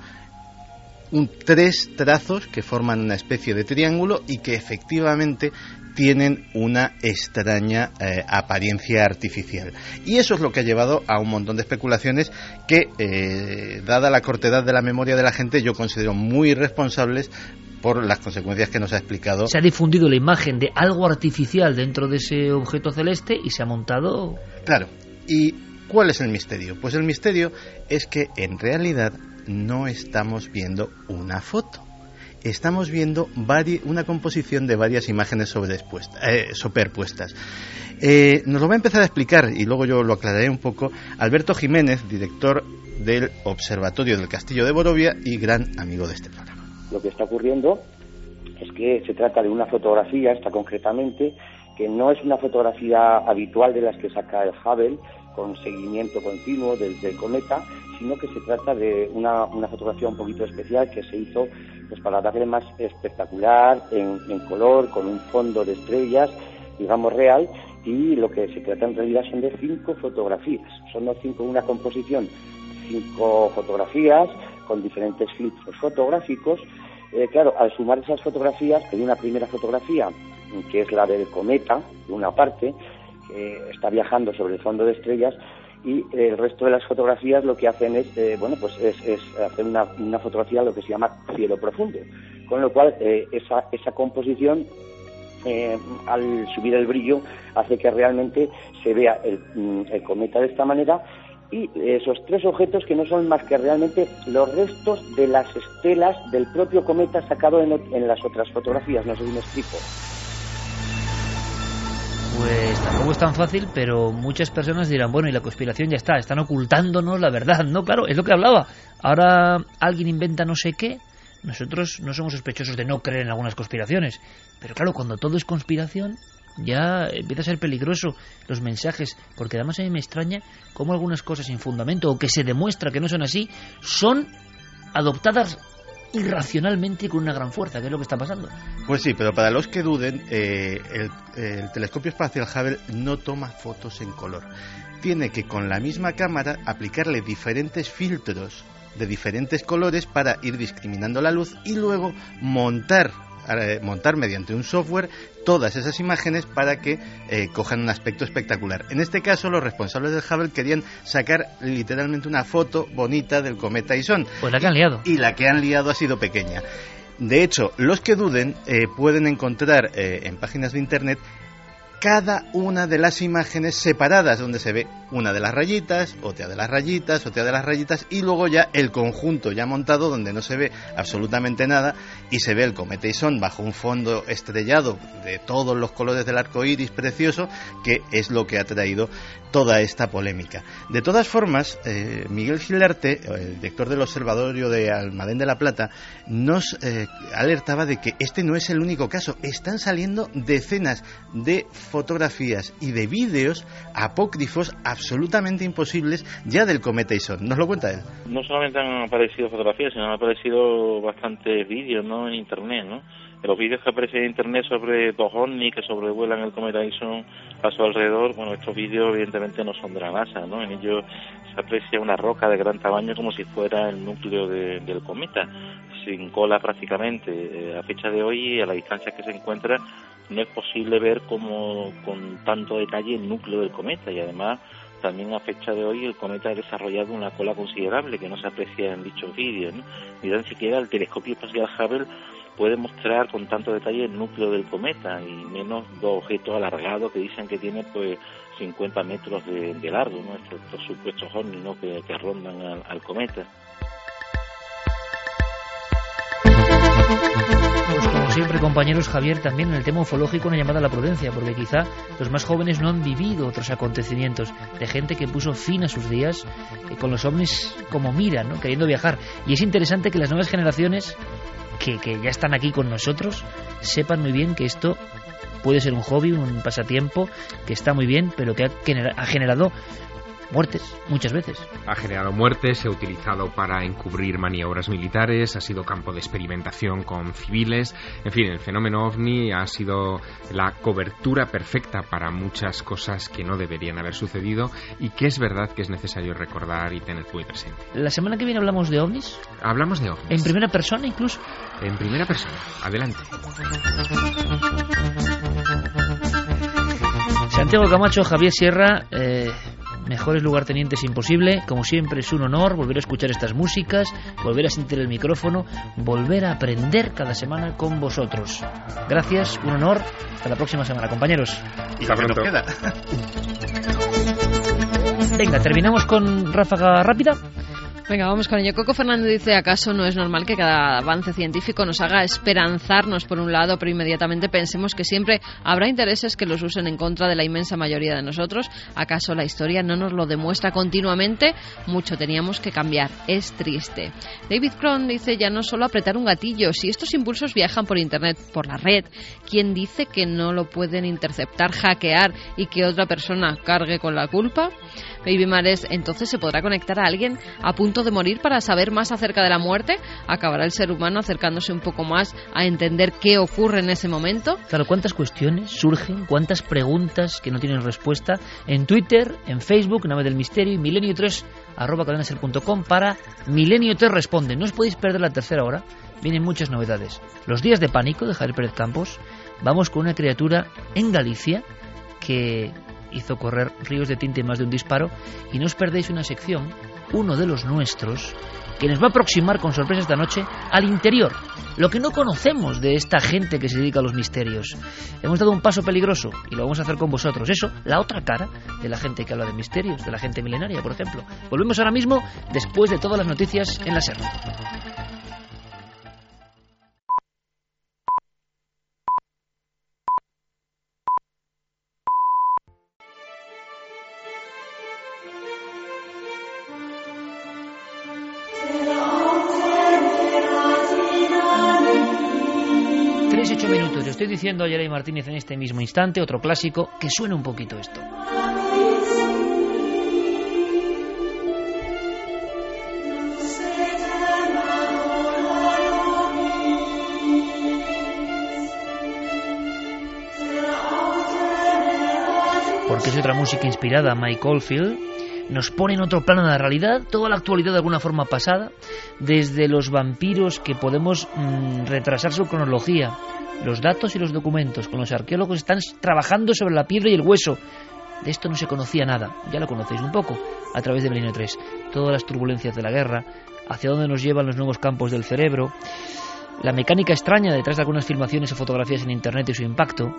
Tres trazos que forman una especie de triángulo y que efectivamente tienen una extraña eh, apariencia artificial. Y eso es lo que ha llevado a un montón de especulaciones que, eh, dada la cortedad de la memoria de la gente, yo considero muy irresponsables por las consecuencias que nos ha explicado. Se ha difundido la imagen de algo artificial dentro de ese objeto celeste y se ha montado. Claro. ¿Y cuál es el misterio? Pues el misterio es que en realidad no estamos viendo una foto. Estamos viendo una composición de varias imágenes eh, superpuestas. Eh, nos lo va a empezar a explicar y luego yo lo aclararé un poco Alberto Jiménez, director del Observatorio del Castillo de Borovia y gran amigo de este programa lo que está ocurriendo es que se trata de una fotografía, está concretamente, que no es una fotografía habitual de las que saca el Hubble, con seguimiento continuo del, cometa, sino que se trata de una, fotografía un poquito especial que se hizo pues, para darle más espectacular, en, color, con un fondo de estrellas, digamos real, y lo que se trata en realidad son de cinco fotografías. Son los cinco, una composición, cinco fotografías con diferentes filtros fotográficos. Eh, claro, al sumar esas fotografías, hay una primera fotografía, que es la del cometa, de una parte, que está viajando sobre el fondo de estrellas, y el resto de las fotografías lo que hacen es, eh, bueno, pues es, hacer una, una, fotografía lo que se llama cielo profundo. Con lo cual, eh, esa, esa composición al subir el brillo hace que realmente se vea mm, el, cometa de esta manera y esos tres objetos que no son más que realmente los restos de las estelas del propio cometa sacado en, las otras fotografías. No sé si me explico. Pues tampoco es tan fácil, pero muchas personas dirán, bueno, y la conspiración ya está, están ocultándonos la verdad. No, claro, es lo que hablaba. Ahora alguien inventa no sé qué, nosotros no somos sospechosos de no creer en algunas conspiraciones, pero claro, cuando todo es conspiración, ya empieza a ser peligroso los mensajes, porque además a mí me extraña cómo algunas cosas sin fundamento o que se demuestra que no son así, son adoptadas irracionalmente y con una gran fuerza, que es lo que está pasando. Pues sí, pero para los que duden, eh, el, el telescopio espacial Hubble no toma fotos en color. Tiene que con la misma cámara aplicarle diferentes filtros de diferentes colores para ir discriminando la luz y luego montar montar mediante un software todas esas imágenes para que eh, cojan un aspecto espectacular. En este caso, los responsables del Hubble querían sacar literalmente una foto bonita del cometa Ison. Pues la que han liado. Y, la que han liado ha sido pequeña. De hecho, los que duden eh, pueden encontrar en páginas de internet cada una de las imágenes separadas, donde se ve una de las rayitas, otra de las rayitas, otra de las rayitas, y luego ya el conjunto ya montado, donde no se ve absolutamente nada, y se ve el cometa Ison bajo un fondo estrellado de todos los colores del arco iris precioso, que es lo que ha traído toda esta polémica. De todas formas, eh, Miguel Gilarte, el director del Observatorio de Almadén de la Plata, nos eh, alertaba de que este no es el único caso. Están saliendo decenas de fotografías y de vídeos apócrifos absolutamente imposibles ya del cometa Ison. ¿Nos lo cuenta él? No solamente han aparecido fotografías, sino han aparecido bastantes vídeos ¿no? en Internet, ¿no? los vídeos que aparecen en internet sobre dos que sobrevuelan el cometa Ison a su alrededor, bueno, estos vídeos evidentemente no son de la NASA, ¿no? En ellos se aprecia una roca de gran tamaño como si fuera el núcleo del cometa, sin cola prácticamente. Eh, a fecha de hoy, a la distancia que se encuentra, no es posible ver como con tanto detalle el núcleo del cometa y además también a fecha de hoy el cometa ha desarrollado una cola considerable que no se aprecia en dichos vídeos. ¿no? Ni siquiera el telescopio espacial Hubble puede mostrar con tanto detalle el núcleo del cometa y menos dos objetos alargados que dicen que tiene pues 50 metros de, largo, ¿no? estos, supuestos ovnis ¿no? que, rondan al, cometa. Pues siempre, compañeros, Javier, también en el tema ufológico una llamada a la prudencia, porque quizá los más jóvenes no han vivido otros acontecimientos de gente que puso fin a sus días con los ovnis como mira, ¿no? queriendo viajar. Y es interesante que las nuevas generaciones que, ya están aquí con nosotros sepan muy bien que esto puede ser un hobby, un pasatiempo que está muy bien, pero que ha generado muertes, muchas veces. Ha generado muertes, se ha utilizado para encubrir maniobras militares, ha sido campo de experimentación con civiles. En fin, el fenómeno ovni ha sido la cobertura perfecta para muchas cosas que no deberían haber sucedido y que es verdad que es necesario recordar y tener muy presente. La semana que viene hablamos de ovnis. Hablamos de ovnis. En primera persona incluso. En primera persona. Adelante. Santiago Camacho, Javier Sierra, eh, mejores lugartenientes imposible. Como siempre es un honor volver a escuchar estas músicas, volver a sentir el micrófono, volver a aprender cada semana con vosotros. Gracias, un honor. Hasta la próxima semana, compañeros. Y pronto. queda. Venga, terminamos con ráfaga rápida. Venga, vamos con ello. Coco Fernández dice, ¿acaso no es normal que cada avance científico nos haga esperanzarnos por un lado, pero inmediatamente pensemos que siempre habrá intereses que los usen en contra de la inmensa mayoría de nosotros? ¿Acaso la historia no nos lo demuestra continuamente? Mucho teníamos que cambiar. Es triste. David Cron dice, ya no solo apretar un gatillo, si estos impulsos viajan por Internet, por la red, ¿quién dice que no lo pueden interceptar, hackear y que otra persona cargue con la culpa? Baby Mares, entonces se podrá conectar a alguien a punto de morir para saber más acerca de la muerte. ¿Acabará el ser humano acercándose un poco más a entender qué ocurre en ese momento? Claro, cuántas cuestiones surgen, cuántas preguntas que no tienen respuesta en Twitter, en Facebook, Nave del Misterio y milenio3 arroba cadenaser.com para Milenio 3 Responde. No os podéis perder la tercera hora, vienen muchas novedades. Los días de pánico de Javier Pérez Campos, vamos con una criatura en Galicia que hizo correr ríos de tinta y más de un disparo. Y no os perdéis una sección, uno de los nuestros, que nos va a aproximar con sorpresa esta noche al interior, lo que no conocemos de esta gente que se dedica a los misterios. Hemos dado un paso peligroso y lo vamos a hacer con vosotros. Eso, la otra cara de la gente que habla de misterios, de la gente milenaria, por ejemplo. Volvemos ahora mismo después de todas las noticias en la SER. Tres ocho minutos. Le estoy diciendo a Yerey Martínez en este mismo instante, otro clásico, que suene un poquito esto. Porque es otra música inspirada Mike Oldfield nos pone en otro plano de la realidad, toda la actualidad de alguna forma pasada, desde los vampiros que podemos mm, retrasar su cronología, los datos y los documentos, con los arqueólogos están trabajando sobre la piedra y el hueso. De esto no se conocía nada, ya lo conocéis un poco, a través de Milenio 3. Todas las turbulencias de la guerra, hacia dónde nos llevan los nuevos campos del cerebro, la mecánica extraña detrás de algunas filmaciones o fotografías en Internet y su impacto,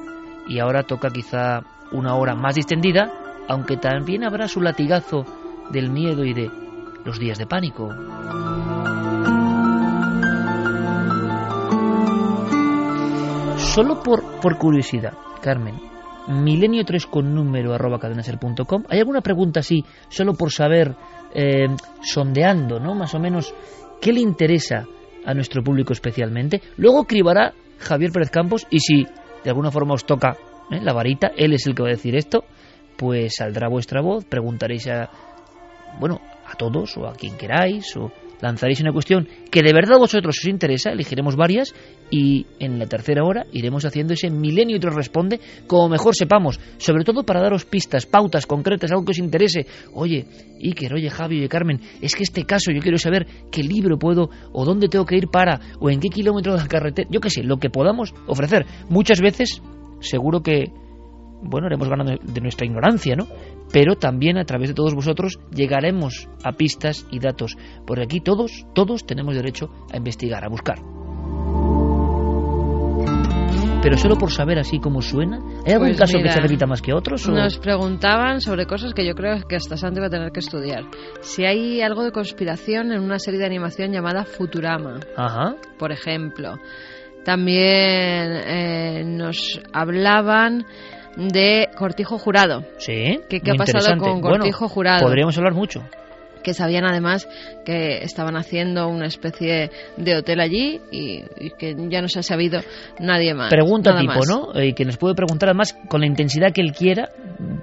y ahora toca quizá una hora más distendida, aunque también habrá su latigazo del miedo y de los días de pánico. Solo por, por curiosidad, Carmen, milenio 3 con número arroba cadenaser.com. ¿Hay alguna pregunta así, solo por saber, eh, sondeando, ¿no? Más o menos, ¿qué le interesa a nuestro público especialmente? Luego cribará Javier Pérez Campos y si de alguna forma os toca ¿eh? la varita, él es el que va a decir esto, pues saldrá vuestra voz, preguntaréis a, bueno, a todos o a quien queráis o lanzaréis una cuestión que de verdad a vosotros os interesa, elegiremos varias y en la tercera hora iremos haciendo ese milenio y otro responde como mejor sepamos, sobre todo para daros pistas, pautas concretas, algo que os interese. Oye, Iker, oye Javi, oye Carmen, es que este caso yo quiero saber qué libro puedo o dónde tengo que ir para o en qué kilómetro de la carretera, yo qué sé, lo que podamos ofrecer. Muchas veces seguro que bueno, haremos ganando de nuestra ignorancia, ¿no? Pero también a través de todos vosotros llegaremos a pistas y datos, porque aquí todos, todos tenemos derecho a investigar, a buscar. Pero solo por saber así cómo suena, ¿hay algún Pues caso que se repita más que otros? o- Nos preguntaban sobre cosas que yo creo que hasta Santi va a tener que estudiar. Si hay algo de conspiración en una serie de animación llamada Futurama, Ajá. por ejemplo. También eh, nos hablaban de Cortijo Jurado. Sí. ¿Qué, qué ha pasado con Bueno, Cortijo Jurado? Podríamos hablar mucho. que sabían además que estaban haciendo una especie de hotel allí y, y que ya no se ha sabido nadie más. Pregunta tipo, más. ¿no? Eh, que nos puede preguntar además con la intensidad que él quiera,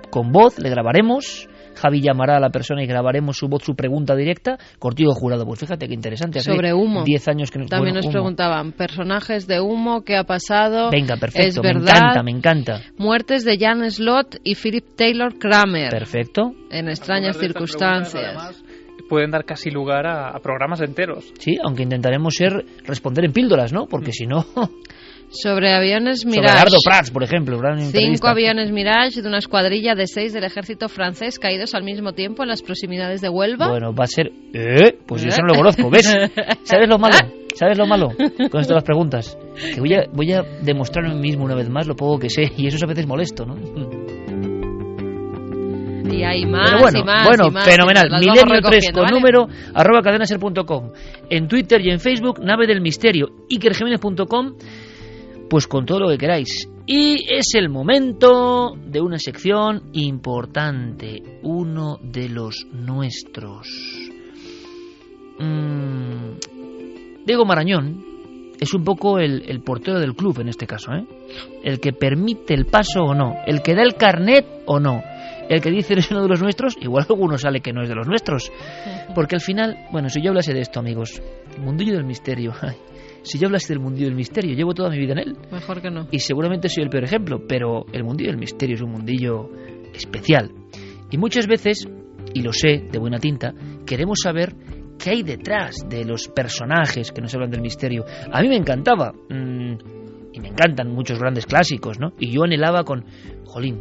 con voz, le grabaremos. Javi llamará a la persona y grabaremos su voz, su pregunta directa. Cortijo jurado, pues fíjate qué interesante. Hace Sobre humo. 10 años que También bueno, nos humo. preguntaban personajes de humo, ¿qué ha pasado? Venga, Es perfecto, me verdad. encanta, me encanta. Muertes de Jan Slot y Philip Taylor Kramer. Perfecto. En extrañas circunstancias. Pueden dar casi lugar a, a programas enteros. Sí, aunque intentaremos ser responder en píldoras, ¿no? Porque si no, Sobre aviones sobre Mirage. Gerardo Prats, por ejemplo, Cinco aviones Mirage de una escuadrilla de seis del ejército francés caídos al mismo tiempo en las proximidades de Huelva. Bueno, va a ser... ¿Eh? Pues yo eso no lo conozco, ¿ves? ¿Sabes lo malo? ¿Sabes lo malo con las preguntas? Que voy a, voy a demostrar a mí mismo una vez más lo poco que sé y eso es a veces molesto, ¿no? Y hay más Pero bueno, y más bueno y más, fenomenal. Milenio 3 recogiendo, con ¿vale? número arroba cadenaser.com. En Twitter y en Facebook, nave del misterio. Ikerjiménez.com, pues con todo lo que queráis. Y es el momento de una sección importante, uno de los nuestros. Mm, Diego Marañón es un poco el, el portero del club en este caso, ¿eh? El que permite el paso o no, el que da el carnet o no, el que dice eres uno de los nuestros, igual alguno sale que no es de los nuestros. Porque al final, bueno, si yo hablase de esto, amigos, mundillo del misterio, si yo hablase del mundillo del misterio, llevo toda mi vida en él. Mejor que no. Y seguramente soy el peor ejemplo, pero el mundillo del misterio es un mundillo especial. Y muchas veces, y lo sé de buena tinta, queremos saber qué hay detrás de los personajes que nos hablan del misterio. A mí me encantaba, mm, y me encantan muchos grandes clásicos, ¿no? Y yo anhelaba con, jolín,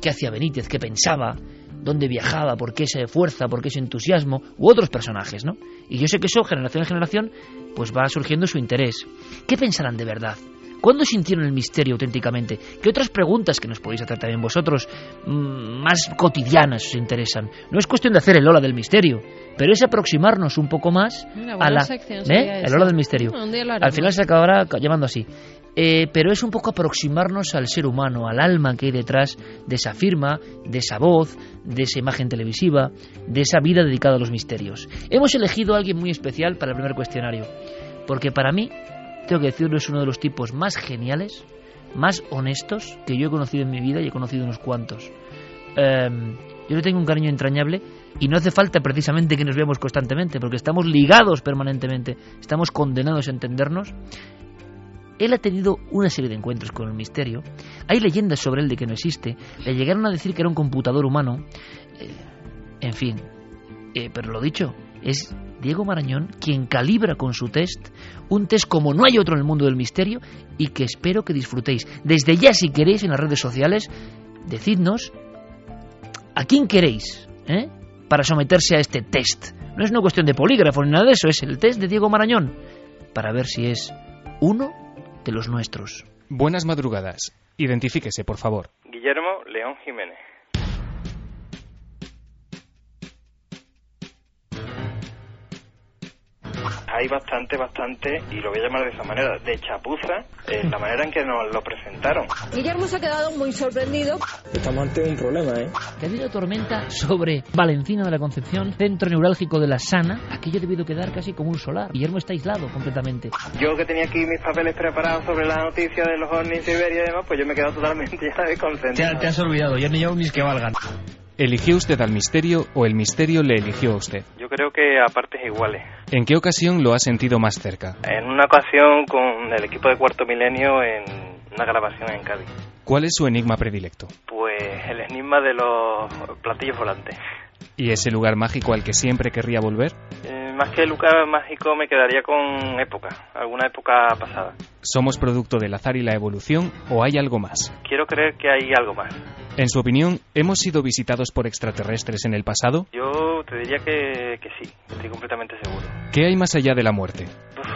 ¿qué hacía Benítez? ¿Qué pensaba? ¿Dónde viajaba? ¿Por qué esa fuerza? ¿Por qué ese entusiasmo? U otros personajes, ¿no? Y yo sé que eso, generación en generación, pues va surgiendo su interés. ¿Qué pensarán de verdad? ¿Cuándo sintieron el misterio auténticamente? ¿Qué otras preguntas que nos podéis hacer también vosotros, mm, más cotidianas, os interesan? No es cuestión de hacer el ola del misterio, pero es aproximarnos un poco más Una a la... sección ¿eh? El ola del misterio. Al final se acabará ca- llamando así. Eh, pero es un poco aproximarnos al ser humano, al alma que hay detrás de esa firma, de esa voz, de esa imagen televisiva, de esa vida dedicada a los misterios. Hemos elegido a alguien muy especial para el primer cuestionario, porque para mí, tengo que decirlo, es uno de los tipos más geniales, más honestos que yo he conocido en mi vida y he conocido unos cuantos. Em, yo le tengo un cariño entrañable y no hace falta precisamente que nos veamos constantemente, porque estamos ligados permanentemente, estamos condenados a entendernos. Él ha tenido una serie de encuentros con el misterio. Hay leyendas sobre él de que no existe. Le llegaron a decir que era un computador humano. Eh, en fin. Eh, pero lo dicho, es Diego Marañón quien calibra con su test un test como no hay otro en el mundo del misterio y que espero que disfrutéis. Desde ya, si queréis, en las redes sociales, decidnos a quién queréis ¿eh? para someterse a este test. No es una cuestión de polígrafo ni nada de eso, es el test de Diego Marañón para ver si es uno de los nuestros. Buenas madrugadas. Identifíquese, por favor. Guillermo León Jiménez. Hay bastante, bastante, y lo voy a llamar de esa manera, de chapuza, en la manera en que nos lo presentaron. Guillermo se ha quedado muy sorprendido. Estamos ante un problema, ¿eh? Que ha habido tormenta sobre Valencina de la Concepción, centro neurálgico de la Sana. Aquello ha debido quedar casi como un solar. Guillermo está aislado completamente. Yo que tenía aquí mis papeles preparados sobre la noticia de los ovnis de Iberia y demás, pues yo me he quedado totalmente ya desconcentrado. has olvidado, yo ni yo mis que valgan. ¿Eligió usted al misterio o el misterio le eligió a usted? Yo creo que a partes iguales. ¿En qué ocasión lo ha sentido más cerca? En una ocasión con el equipo de Cuarto Milenio en una grabación en Cádiz. ¿Cuál es su enigma predilecto? Pues el enigma de los platillos volantes. ¿Y ese lugar mágico al que siempre querría volver? Eh, más que lugar mágico me quedaría con época, alguna época pasada. ¿Somos producto del azar y la evolución o hay algo más? Quiero creer que hay algo más. En su opinión, ¿hemos sido visitados por extraterrestres en el pasado? Yo te diría que, que sí, estoy completamente seguro. ¿Qué hay más allá de la muerte?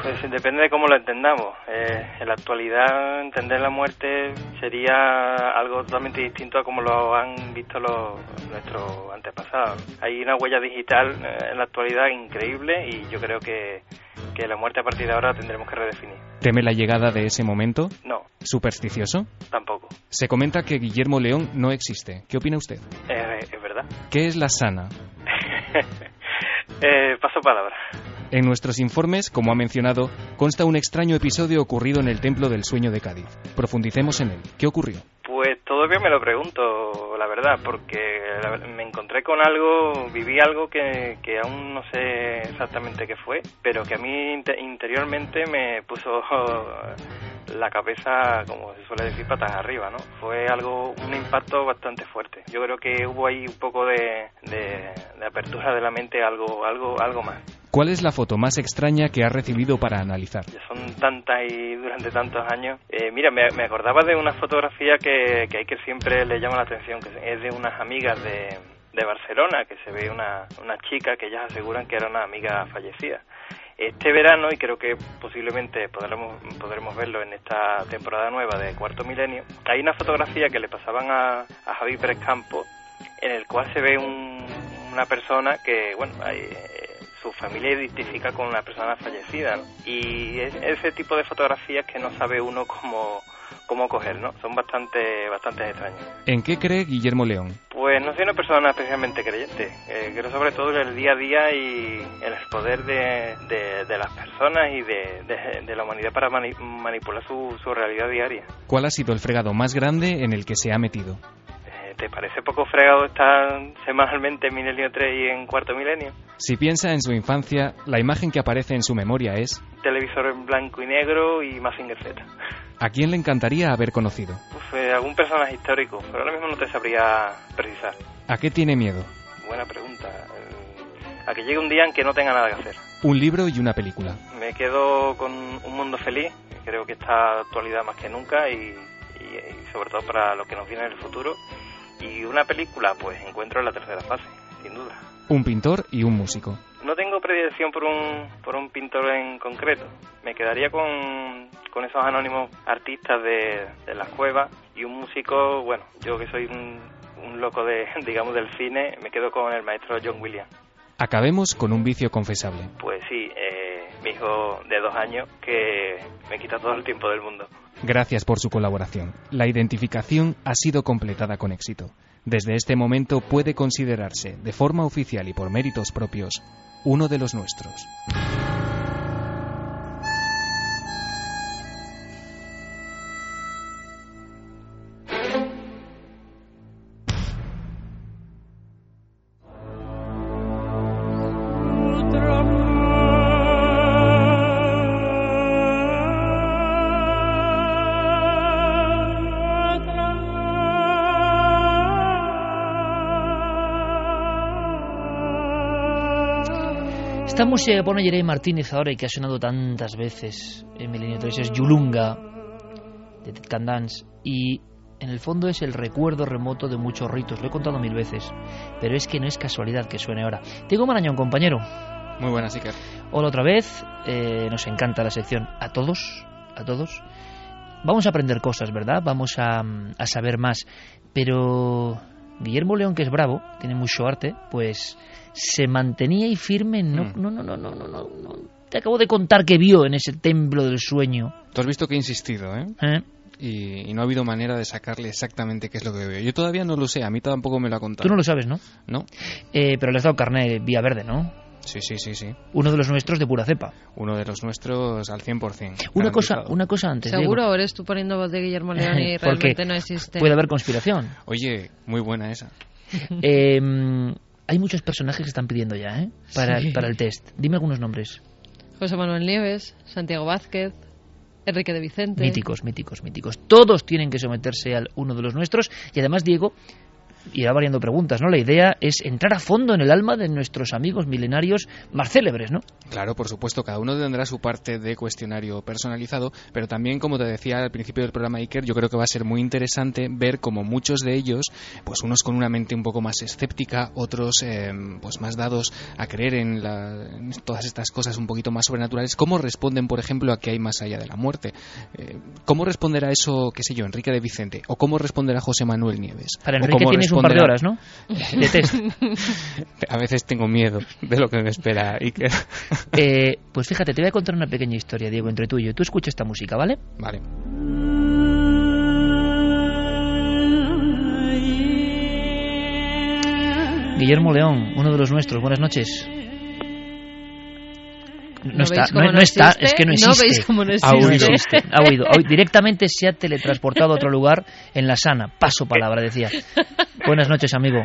Pues, depende de cómo lo entendamos. Eh, en la actualidad, entender la muerte sería algo totalmente distinto a como lo han visto los, nuestros antepasados. Hay una huella digital eh, en la actualidad increíble y yo creo que, que la muerte a partir de ahora tendremos que redefinir. ¿Teme la llegada de ese momento? No, ¿Supersticioso? tampoco. Se comenta que Guillermo León no existe. ¿Qué opina usted? Eh, es verdad. ¿Qué es la sana? eh, paso palabra. En nuestros informes, como ha mencionado, consta un extraño episodio ocurrido en el Templo del Sueño de Cádiz. Profundicemos en él. ¿Qué ocurrió? Pues todavía me lo pregunto, la verdad, porque me encontré con algo, viví algo que, que aún no sé exactamente qué fue, pero que a mí inte- interiormente me puso la cabeza, como se suele decir, patas arriba, ¿no? Fue algo, un impacto bastante fuerte. Yo creo que hubo ahí un poco de, de, de apertura de la mente, algo, algo, algo más. ¿Cuál es la foto más extraña que ha recibido para analizar? son tantas y durante tantos años. Eh, mira, me, me acordaba de una fotografía que, que hay que siempre le llama la atención, que es de unas amigas de, de Barcelona, que se ve una, una chica que ellas aseguran que era una amiga fallecida. Este verano, y creo que posiblemente podremos, podremos verlo en esta temporada nueva de Cuarto Milenio, hay una fotografía que le pasaban a, a Javi Pérez Campos en el cual se ve un, una persona que, bueno, hay, su familia identifica con una persona fallecida. Y es ese tipo de fotografías que no sabe uno cómo, cómo coger, ¿no? Son bastante, bastante extrañas. ¿En qué cree Guillermo León? Pues no soy una persona especialmente creyente. Eh, creo sobre todo en el día a día y en el poder de, de, las personas y de, de, la humanidad para manipular su, su realidad diaria. ¿Cuál ha sido el fregado más grande en el que se ha metido? ¿Te parece poco fregado estar semanalmente en Milenio 3 y en Cuarto Milenio? Si piensa en su infancia, la imagen que aparece en su memoria es... Televisor en blanco y negro y Mazinger Z. ¿A quién le encantaría haber conocido? Pues algún personaje histórico, pero ahora mismo no te sabría precisar. ¿A qué tiene miedo? Buena pregunta. Eh, a que llegue un día en que no tenga nada que hacer. Un libro y una película. Me quedo con Un Mundo Feliz, creo que está actualidad más que nunca y, y sobre todo para lo que nos viene en el futuro y una película, pues encuentro en la tercera fase, sin duda. Un pintor y un músico. No tengo predilección por un, por un pintor en concreto. Me quedaría con, con esos anónimos artistas de, de las cuevas y un músico, bueno, yo que soy un, un loco de, digamos, del cine, me quedo con el maestro John Williams. Acabemos con un vicio confesable. Pues sí, eh, mi hijo de dos años que me quita todo el tiempo del mundo. Gracias por su colaboración. La identificación ha sido completada con éxito. Desde este momento puede considerarse, de forma oficial y por méritos propios, uno de los nuestros. Música que pone Jeremy Martínez ahora y que ha sonado tantas veces en Milenio 3 es Yulunga de Ted Candance y en el fondo es el recuerdo remoto de muchos ritos. Lo he contado mil veces, pero es que no es casualidad que suene ahora. Diego Marañón, compañero. Muy buenas, Iker. Hola otra vez. Eh, nos encanta la sección a todos, a todos. Vamos a aprender cosas, ¿verdad? Vamos a, a saber más. Pero Guillermo León, que es bravo, tiene mucho arte, pues se mantenía y firme. No, no, no, no, no, no, no, Te acabo de contar que vio en ese templo del sueño. Tú has visto que he insistido, ¿eh? Y, no ha habido manera de sacarle exactamente qué es lo que veo. Yo todavía no lo sé, a mí tampoco me lo ha contado. Tú no lo sabes, ¿no? No. Eh, pero le has dado carne vía verde, ¿no? Sí, sí, sí, sí. Uno de los nuestros de pura cepa. Uno de los nuestros al 100%. Una cosa, una cosa antes. ¿Seguro o eres tú poniendo voz de Guillermo León y realmente no existe? Puede haber conspiración. Oye, muy buena esa. eh, hay muchos personajes que están pidiendo ya, ¿eh? Para, para el test. Dime algunos nombres. José Manuel Nieves, Santiago Vázquez, Enrique de Vicente. Míticos, míticos, míticos. Todos tienen que someterse al uno de los nuestros. Y además, Diego, irá variando preguntas, ¿no? La idea es entrar a fondo en el alma de nuestros amigos milenarios más célebres, ¿no? Claro, por supuesto, cada uno tendrá su parte de cuestionario personalizado, pero también, como te decía al principio del programa Iker, yo creo que va a ser muy interesante ver cómo muchos de ellos, pues unos con una mente un poco más escéptica, otros eh, pues más dados a creer en, todas estas cosas un poquito más sobrenaturales, cómo responden, por ejemplo, a que hay más allá de la muerte. Eh, ¿Cómo responderá eso, qué sé yo, Enrique de Vicente? ¿O cómo responderá José Manuel Nieves? Para Enrique tienes un par de horas, ¿no? De test. A veces tengo miedo de lo que me espera, Iker. Eh, pues fíjate, te voy a contar una pequeña historia, Diego, entre tú y yo. Tú escucha esta música, ¿vale? Vale. Guillermo León, uno de los nuestros. Buenas noches. No, está, no, no está, es que no existe. veis cómo no Ha oído, existe? ha oído. Directamente se ha teletransportado a otro lugar en la sana. Paso palabra, decía. Buenas noches, amigo.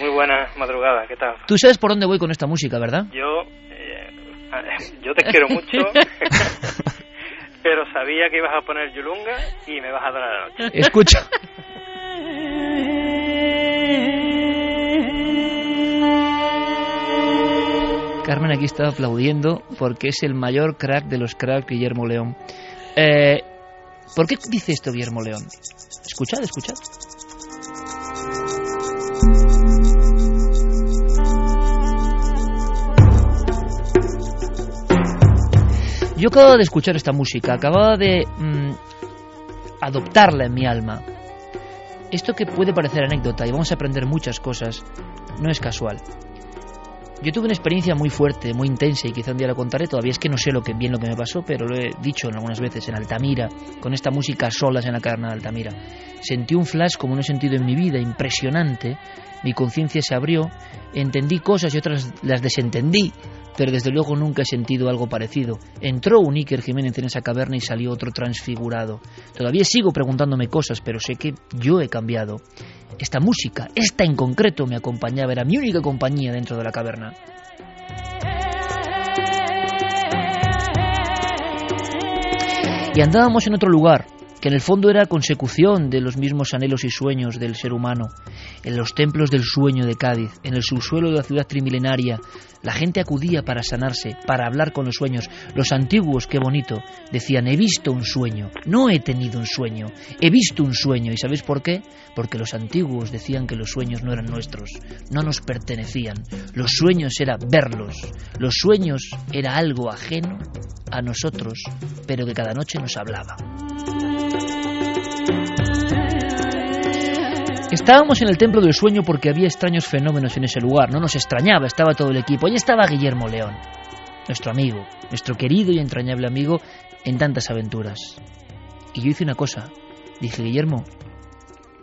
Muy buena madrugada, ¿qué tal? Tú sabes por dónde voy con esta música, ¿verdad? Yo, eh, yo te quiero mucho, pero sabía que ibas a poner Yulunga y me vas a dar la noche. Escucha. Carmen aquí está aplaudiendo porque es el mayor crack de los cracks Guillermo León. Eh, ¿Por qué dice esto Guillermo León? Escuchad, escuchad. Yo acababa de escuchar esta música, acababa de mm, adoptarla en mi alma. esto que puede parecer anécdota y vamos a aprender muchas cosas, no es casual. Yo tuve una experiencia muy fuerte, muy intensa y quizá un día la contaré, todavía es que no sé lo que, bien lo que me pasó, pero lo he dicho algunas veces en Altamira, con esta música solas en la caverna de Altamira. Sentí un flash como no he sentido en mi vida, impresionante, mi conciencia se abrió, entendí cosas y otras las desentendí, pero desde luego nunca he sentido algo parecido. Entró un Iker Jiménez en esa caverna y salió otro transfigurado. Todavía sigo preguntándome cosas, pero sé que yo he cambiado. Esta música, esta en concreto, me acompañaba, era mi única compañía dentro de la caverna. Y andábamos en otro lugar, que en el fondo era consecución de los mismos anhelos y sueños del ser humano. En los templos del sueño de Cádiz, en el subsuelo de la ciudad trimilenaria, la gente acudía para sanarse, para hablar con los sueños. Los antiguos, qué bonito, decían, he visto un sueño, no he tenido un sueño, he visto un sueño. ¿Y sabéis por qué? Porque los antiguos decían que los sueños no eran nuestros, no nos pertenecían. Los sueños era verlos, los sueños era algo ajeno a nosotros, pero que cada noche nos hablaba. Estábamos en el templo del sueño porque había extraños fenómenos en ese lugar, no nos extrañaba, estaba todo el equipo. Allí estaba Guillermo León, nuestro amigo, nuestro querido y entrañable amigo en tantas aventuras. Y yo hice una cosa, dije, Guillermo,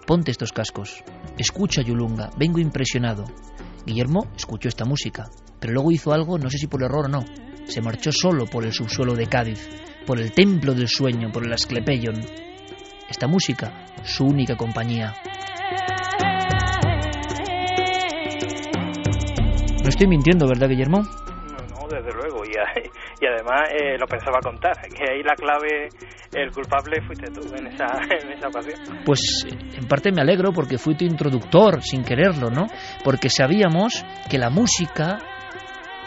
ponte estos cascos, escucha Yulunga, vengo impresionado. Guillermo escuchó esta música, pero luego hizo algo, no sé si por error o no, se marchó solo por el subsuelo de Cádiz, por el templo del sueño, por el Asclepeion. Esta música, su única compañía. No estoy mintiendo, ¿verdad, Guillermo? No, no, desde luego. Y, y además eh, lo pensaba contar, que ahí la clave, el culpable fuiste tú en esa, en esa ocasión. Pues en parte me alegro porque fui tu introductor sin quererlo, ¿no? Porque sabíamos que la música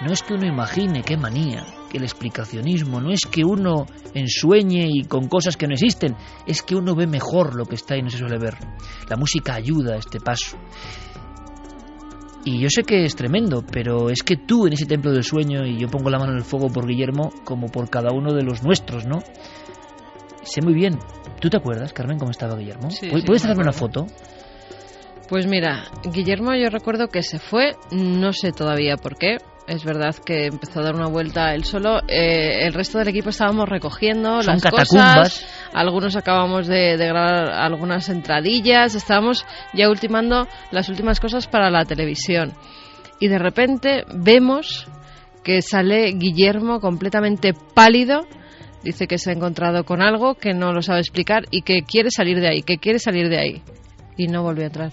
no es que uno imagine, qué manía, que el explicacionismo no es que uno ensueñe y con cosas que no existen, es que uno ve mejor lo que está y no se suele ver. La música ayuda a este paso. Y yo sé que es tremendo, pero es que tú en ese templo del sueño, y yo pongo la mano en el fuego por Guillermo como por cada uno de los nuestros, ¿no? Sé muy bien. ¿Tú te acuerdas, Carmen, cómo estaba Guillermo? Sí, ¿Puedes sí, me hacerme una foto? Pues mira, Guillermo yo recuerdo que se fue, no sé todavía por qué. Es verdad que empezó a dar una vuelta él solo. Eh, el resto del equipo estábamos recogiendo Son las catacumbas. cosas. Algunos acabamos de, de grabar algunas entradillas. Estábamos ya ultimando las últimas cosas para la televisión. Y de repente vemos que sale Guillermo completamente pálido. Dice que se ha encontrado con algo que no lo sabe explicar y que quiere salir de ahí, que quiere salir de ahí. Y no volvió a entrar.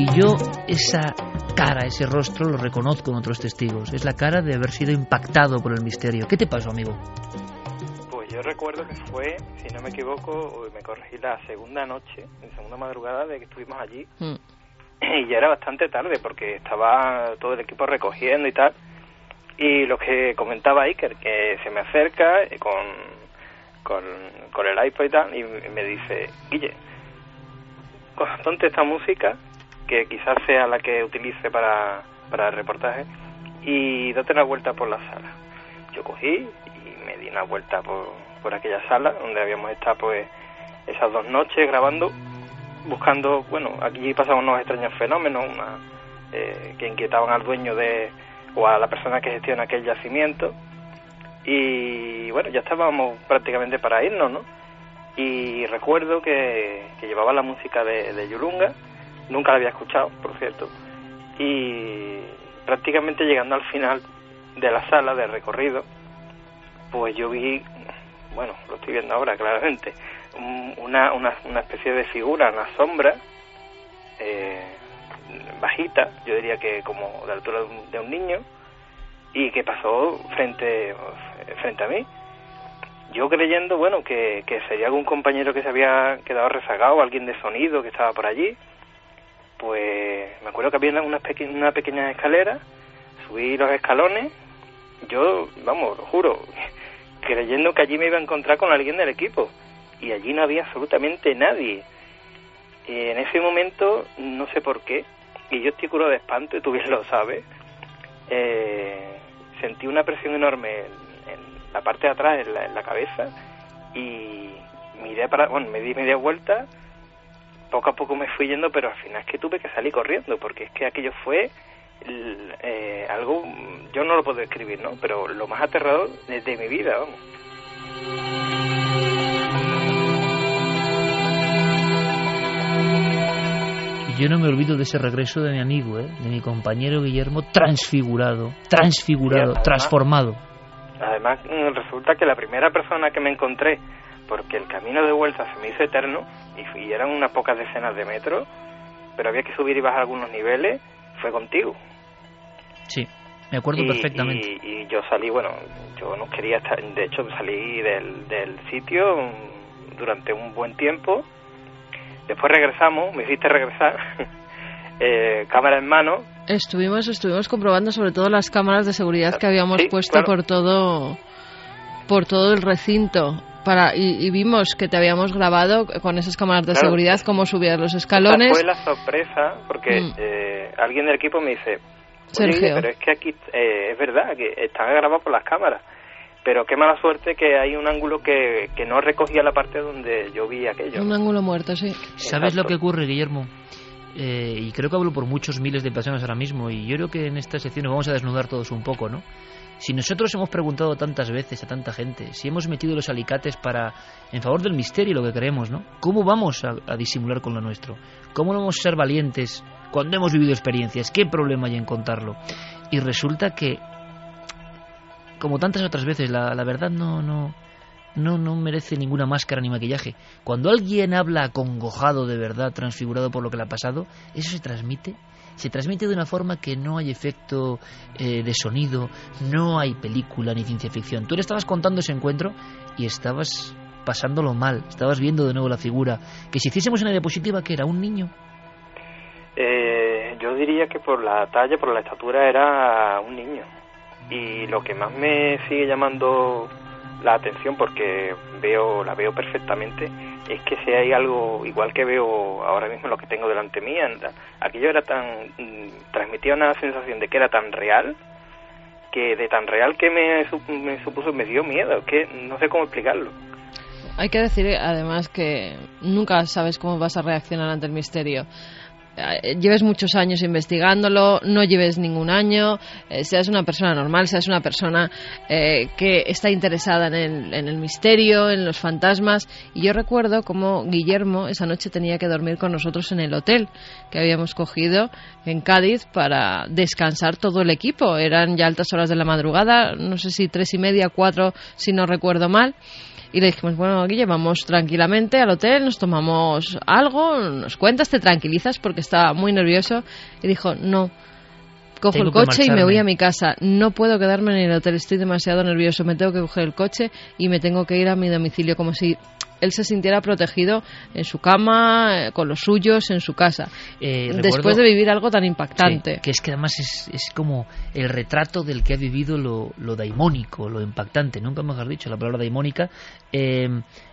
Y yo esa cara, ese rostro lo reconozco en otros testigos. Es la cara de haber sido impactado por el misterio. ¿Qué te pasó, amigo? Pues yo recuerdo que fue, si no me equivoco, me corregí la segunda noche, la segunda madrugada de que estuvimos allí. Y ya era bastante tarde porque estaba todo el equipo recogiendo y tal. Y lo que comentaba Iker, que se me acerca con, con, con el iPod y tal, y me dice, Guille, ponte esta música, que quizás sea la que utilice para, para el reportaje, y date una vuelta por la sala. Yo cogí y me di una vuelta por, por aquella sala donde habíamos estado pues esas dos noches grabando, buscando, bueno, aquí pasaban unos extraños fenómenos, una, eh, que inquietaban al dueño de o a la persona que gestiona aquel yacimiento y bueno, ya estábamos prácticamente para irnos, ¿no? Y recuerdo que, llevaba la música de Yulunga, nunca la había escuchado, por cierto, y prácticamente llegando al final de la sala de recorrido, pues yo vi, bueno, lo estoy viendo ahora claramente, un- una, una, una especie de figura, una sombra, eh, bajita, yo diría que como de altura de un, de un niño, y que pasó frente, frente a mí. Yo creyendo, bueno, que, que sería algún compañero que se había quedado rezagado, alguien de sonido que estaba por allí, pues me acuerdo que había una, unas peque- una pequeña escalera, subí los escalones, yo, vamos, lo juro, creyendo que allí me iba a encontrar con alguien del equipo, y allí no había absolutamente nadie. Y en ese momento, no sé por qué, y yo estoy curado de espanto, y tú bien lo sabes, eh, sentí una presión enorme en, en la parte de atrás, en la, en la cabeza, y miré para, bueno, me di media vuelta, poco a poco me fui yendo, pero al final es que tuve que salir corriendo, porque es que aquello fue eh, algo, yo no lo puedo describir, ¿no? Pero lo más aterrador de, mi vida, vamos. yo no me olvido de ese regreso de mi amigo, ¿eh? de mi compañero Guillermo, transfigurado, transfigurado, transformado. Además, resulta que la primera persona que me encontré, porque el camino de vuelta se me hizo eterno, y, eran unas pocas decenas de metros, pero había que subir y bajar algunos niveles, fue contigo. Sí, me acuerdo perfectamente. Y, yo salí, bueno, yo no quería estar, de hecho salí del, del sitio durante un buen tiempo, después regresamos, me hiciste regresar, eh, cámara en mano. Estuvimos, estuvimos comprobando sobre todo las cámaras de seguridad que habíamos puesto por todo por todo el recinto para y, vimos que te habíamos grabado con esas cámaras de seguridad cómo subías los escalones. fue la sorpresa porque mm. eh, alguien del equipo me dice, Sergio. pero es que aquí eh, es verdad que están grabados por las cámaras. Pero qué mala suerte que hay un ángulo que, que no recogía la parte donde yo vi aquello. Un ángulo muerto, sí. ¿Sabes lo que ocurre, Guillermo? Eh, y creo que hablo por muchos miles de personas ahora mismo, y yo creo que en esta sección nos vamos a desnudar todos un poco, ¿no? Si nosotros hemos preguntado tantas veces a tanta gente, si hemos metido los alicates para en favor del misterio lo que queremos, ¿no? ¿Cómo vamos a, a disimular con lo nuestro? ¿Cómo vamos a ser valientes cuando hemos vivido experiencias? ¿Qué problema hay en contarlo? Y resulta que, como tantas otras veces, la, la verdad no, no, no, no merece ninguna máscara ni maquillaje. Cuando alguien habla acongojado de verdad, transfigurado por lo que le ha pasado, eso se transmite se transmite de una forma que no hay efecto eh, de sonido, no hay película ni ciencia ficción. Tú le estabas contando ese encuentro y estabas pasándolo mal, estabas viendo de nuevo la figura. Que si hiciésemos una diapositiva, que era un niño. Eh, yo diría que por la talla, por la estatura, era un niño. Y lo que más me sigue llamando la atención, porque veo la veo perfectamente, es que si hay algo igual que veo ahora mismo lo que tengo delante mía, aquello era tan mm, transmitía una sensación de que era tan real que de tan real que me, me supuso me dio miedo, que no sé cómo explicarlo. Hay que decir además que nunca sabes cómo vas a reaccionar ante el misterio. Eh, lleves muchos años investigándolo, no lleves ningún año, eh, seas una persona normal, seas una persona eh, que está interesada en el, en el, misterio, en los fantasmas. Y yo recuerdo cómo Guillermo esa noche tenía que dormir con nosotros en el hotel que habíamos cogido en Cádiz para descansar todo el equipo. Eran ya altas horas de la madrugada, no sé si tres y media, cuatro, si no recuerdo mal. Y le dijimos, bueno, Guille, vamos tranquilamente al hotel, nos tomamos algo, nos cuentas, te tranquilizas porque estaba muy nervioso. Y dijo, no, cojo el coche y me voy a mi casa. No puedo quedarme en el hotel, estoy demasiado nervioso. Me tengo que coger el coche y me tengo que ir a mi domicilio, como si él se sintiera protegido en su cama, eh, con los suyos, en su casa. Eh, después de vivir algo tan impactante. que es que además es, es, como el retrato del que ha vivido lo, lo daimónico, lo impactante. Nunca mejor dicho la palabra daimónica. Eh,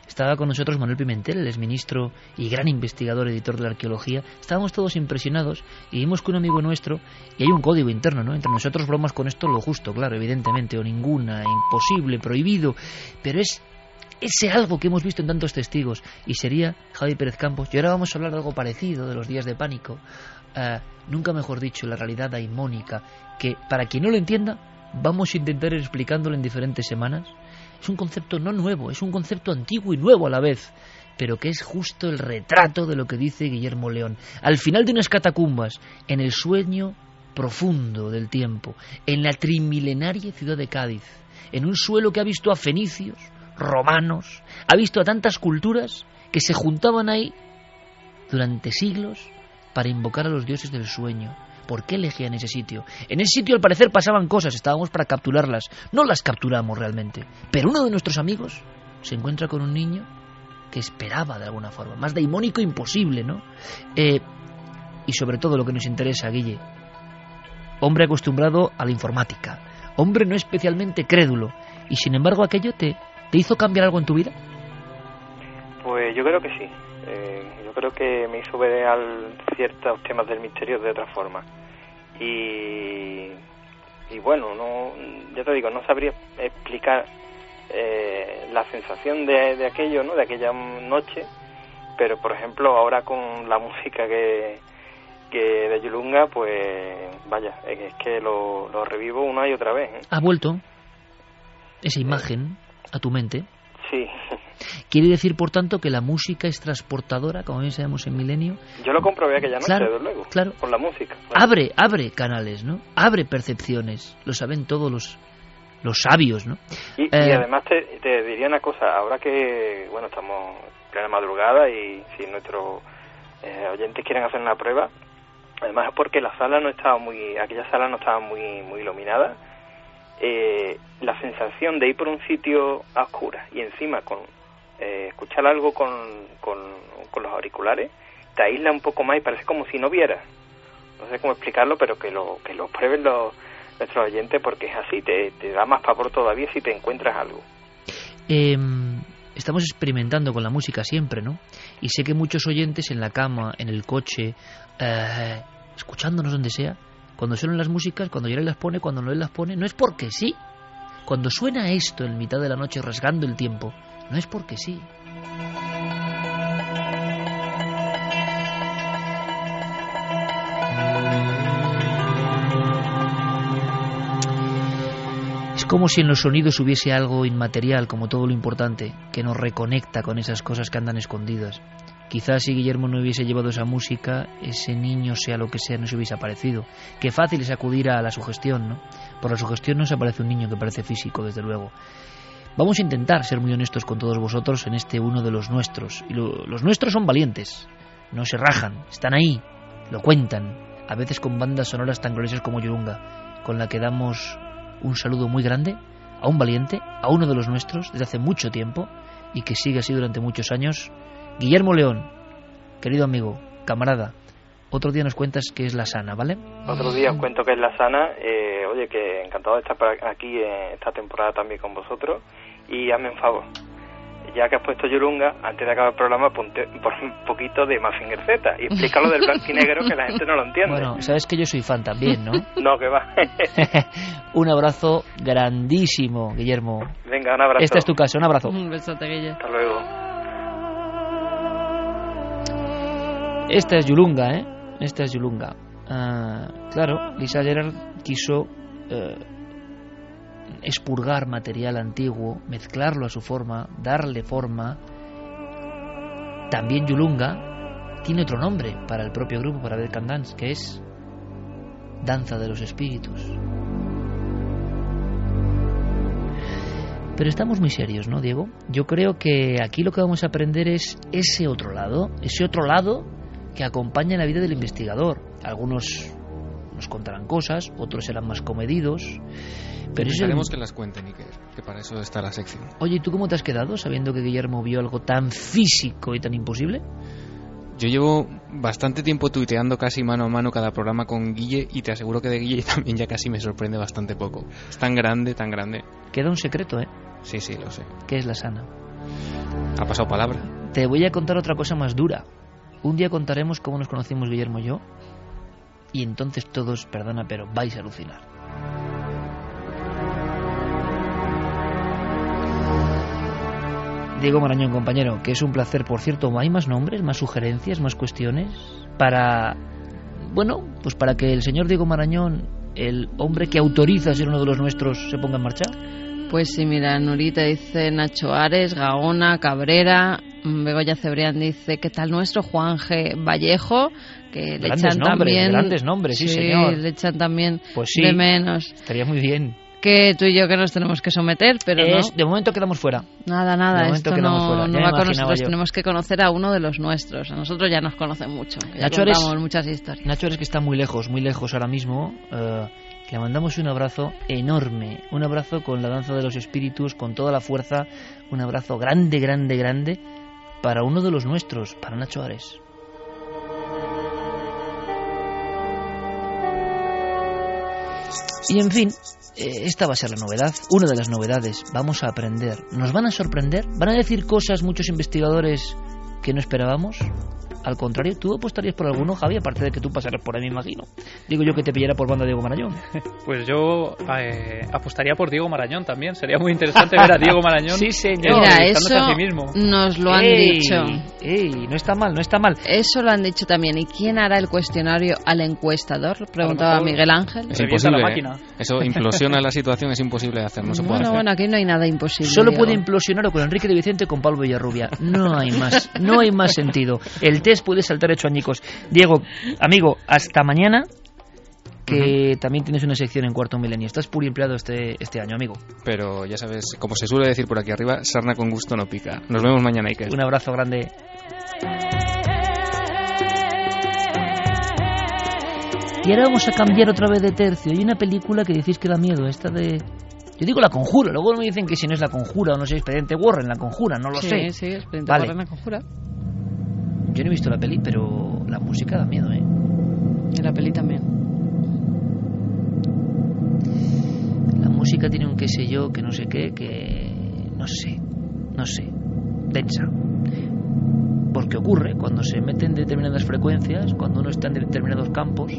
estaba con nosotros Manuel Pimentel, el exministro y gran investigador, editor de la arqueología. Estábamos todos impresionados y vimos que un amigo nuestro, y hay un código interno, ¿no? Entre nosotros bromas con esto lo justo, claro, evidentemente, o ninguna, imposible, prohibido, pero es ese algo que hemos visto en tantos testigos. Y sería Javi Pérez Campos. Y ahora vamos a hablar de algo parecido, de los días de pánico. Eh, nunca mejor dicho, la realidad daimónica, que para quien no lo entienda, vamos a intentar ir explicándolo en diferentes semanas. Es un concepto no nuevo, es un concepto antiguo y nuevo a la vez, pero que es justo el retrato de lo que dice Guillermo León. Al final de unas catacumbas, en el sueño profundo del tiempo, en la trimilenaria ciudad de Cádiz, en un suelo que ha visto a fenicios, romanos, ha visto a tantas culturas que se juntaban ahí durante siglos para invocar a los dioses del sueño. ¿Por qué elegían ese sitio? En ese sitio al parecer pasaban cosas, estábamos para capturarlas. No las capturamos realmente. Pero uno de nuestros amigos se encuentra con un niño que esperaba de alguna forma. Más daimónico imposible, ¿no? Eh, y sobre todo lo que nos interesa, Guille. Hombre acostumbrado a la informática. Hombre no especialmente crédulo. Y sin embargo aquello te, ¿Te hizo cambiar algo en tu vida? Pues yo creo que sí. Eh, yo creo que me hizo ver al ciertos temas del misterio de otra forma. Y, y bueno, no, ya te digo, no sabría explicar eh, la sensación de, de aquello, ¿no? De aquella noche, pero por ejemplo ahora con la música que, que de Yulunga, pues vaya, es que lo, lo revivo una y otra vez. ¿eh? Ha vuelto esa imagen a tu mente. Sí. Quiere decir, por tanto, que la música es transportadora, como bien sabemos en Milenio. Yo lo comprobé aquella noche, Claro, desde luego, claro. con la música. Abre, abre canales, ¿no? Abre percepciones. Lo saben todos los, los sabios, ¿no? Y, y Eh, además te, te diría una cosa, ahora que, bueno, estamos en plena madrugada y si nuestros eh, oyentes quieren hacer una prueba, además es porque la sala no estaba muy, aquella sala no estaba muy, muy iluminada, eh, la sensación de ir por un sitio a y encima con eh, escuchar algo con, con, los auriculares, te aísla un poco más y parece como si no vieras. No sé cómo explicarlo, pero que lo, que lo prueben los, nuestros oyentes porque es así, te, da más pavor todavía si te encuentras algo. eh, estamos experimentando con la música siempre, ¿no? Y sé que muchos oyentes en la cama, en el coche, eh, escuchándonos donde sea, cuando suenan las músicas, cuando Yeray las pone, cuando Noel las pone, no es porque sí. Cuando suena esto en mitad de la noche rasgando el tiempo, no es porque sí. Es como si en los sonidos hubiese algo inmaterial, como todo lo importante, que nos reconecta con esas cosas que andan escondidas. Quizás si Guillermo no hubiese llevado esa música, ese niño, sea lo que sea, no se hubiese aparecido. Qué fácil es acudir a la sugestión, ¿no? Por la sugestión no se aparece un niño que parece físico, desde luego. Vamos a intentar ser muy honestos con todos vosotros en este uno de los nuestros. Y lo- los nuestros son valientes, no se rajan, están ahí, lo cuentan, a veces con bandas sonoras tan gloriosas como Yurunga, con la que damos un saludo muy grande a un valiente, a uno de los nuestros, desde hace mucho tiempo, y que sigue así durante muchos años. Guillermo León, querido amigo, camarada, otro día nos cuentas qué es la sana, ¿vale? Otro día os cuento que es la sana. Eh, oye, que encantado de estar aquí eh, esta temporada también con vosotros. Y hazme un favor. Ya que has puesto Yurunga, antes de acabar el programa, ponte por un poquito de Mazinger Z y explícalo del blanco y negro que la gente no lo entiende. Bueno, sabes que yo soy fan también, ¿no? No, que va. un abrazo grandísimo, Guillermo. Venga, un abrazo. Esta es tu casa, un abrazo. Un besote, Guille. Hasta luego. Esta es Yulunga, ¿eh? Esta es Yulunga. Ah, claro, Lisa Gerard quiso eh, expurgar material antiguo, mezclarlo a su forma, darle forma. También Yulunga tiene otro nombre para el propio grupo, para Dead Can Dance, que es Danza de los Espíritus. Pero estamos muy serios, ¿no, Diego? Yo creo que aquí lo que vamos a aprender es ese otro lado, ese otro lado que acompaña la vida del investigador. Algunos nos contarán cosas, otros serán más comedidos. Pero es el- Esperemos que las cuenten, Iker, que para eso está la sección. Oye, ¿y tú cómo te has quedado sabiendo que Guillermo vio algo tan físico y tan imposible? Yo llevo bastante tiempo tuiteando casi mano a mano cada programa con Guille y te aseguro que de Guille también ya casi me sorprende bastante poco. Es tan grande, tan grande. Queda un secreto, ¿eh? Sí, sí, lo sé. ¿Qué es la sana? Ha pasado palabra. Te voy a contar otra cosa más dura. Un día contaremos cómo nos conocimos Guillermo y yo. Y entonces todos, perdona, pero vais a alucinar. Diego Marañón, compañero, que es un placer, por cierto, ¿hay más nombres, más sugerencias, más cuestiones? Para, bueno, pues para que el señor Diego Marañón, el hombre que autoriza a ser uno de los nuestros, se ponga en marcha. Pues sí, mira, Nurita dice Nacho Ares, Gaona, Cabrera, Begoña Cebrián dice, ¿qué tal nuestro Juan G. Vallejo? Que le Grandes echan nombres, también... grandes nombres, sí, señor. le echan también Pues sí. de menos. Estaría muy bien. Que tú y yo que nos tenemos que someter, pero Es- no. De momento quedamos fuera. Nada, de nada, momento esto quedamos no, fuera, no va con nosotros. yo. Tenemos que conocer a uno de los nuestros. A nosotros ya nos conocen mucho. Nacho Ares- muchas historias. Nacho Ares que está muy lejos, muy lejos ahora mismo. eh, le mandamos un abrazo enorme, un abrazo con la danza de los espíritus, con toda la fuerza, un abrazo grande, grande, grande para uno de los nuestros, para Nacho Ares. Y en fin, eh, esta va a ser la novedad, una de las novedades. Vamos a aprender. ¿Nos van a sorprender? ¿Van a decir cosas muchos investigadores que no esperábamos? Al contrario, ¿tú apostarías por alguno, Javi? Aparte de que tú pasarás por ahí, me imagino. Digo yo que te pillara por banda Diego Marañón. Pues yo eh, apostaría por Diego Marañón también. Sería muy interesante ver a Diego Marañón. sí, señor. Mira, eso a sí mismo. nos lo han Ey, dicho. ey, no está mal, no está mal. Eso lo han dicho también. ¿Y quién hará el cuestionario al encuestador? Preguntaba mejor Miguel Ángel. Es imposible. ¿eh? Eso implosiona la situación, es imposible de hacer, no se puede Bueno, hacer. bueno, aquí no hay nada imposible. Solo Diego. puede implosionar o con Enrique de Vicente o con Pablo Villarrubia. No hay más, no hay más sentido. El test puede saltar hecho añicos. Diego, amigo, hasta mañana, que también tienes una sección en Cuarto Milenio. Estás empleado este, este año, amigo. Pero ya sabes, como se suele decir por aquí arriba, sarna con gusto no pica. Nos vemos mañana, Iker. Un abrazo grande. Y ahora vamos a cambiar otra vez de tercio. Hay una película que decís que da miedo, esta de... Yo digo La Conjura, luego me dicen que si no es La Conjura o no sé, Expediente Warren, La Conjura, no lo sí, sé. Sí, Expediente Vale. Warren, la conjura. Yo no he visto la peli, pero la música da miedo, ¿eh? Y la peli también. La música tiene un qué sé yo, que no sé qué, que... no sé, no sé, densa. Porque ocurre cuando se meten determinadas frecuencias, cuando uno está en determinados campos.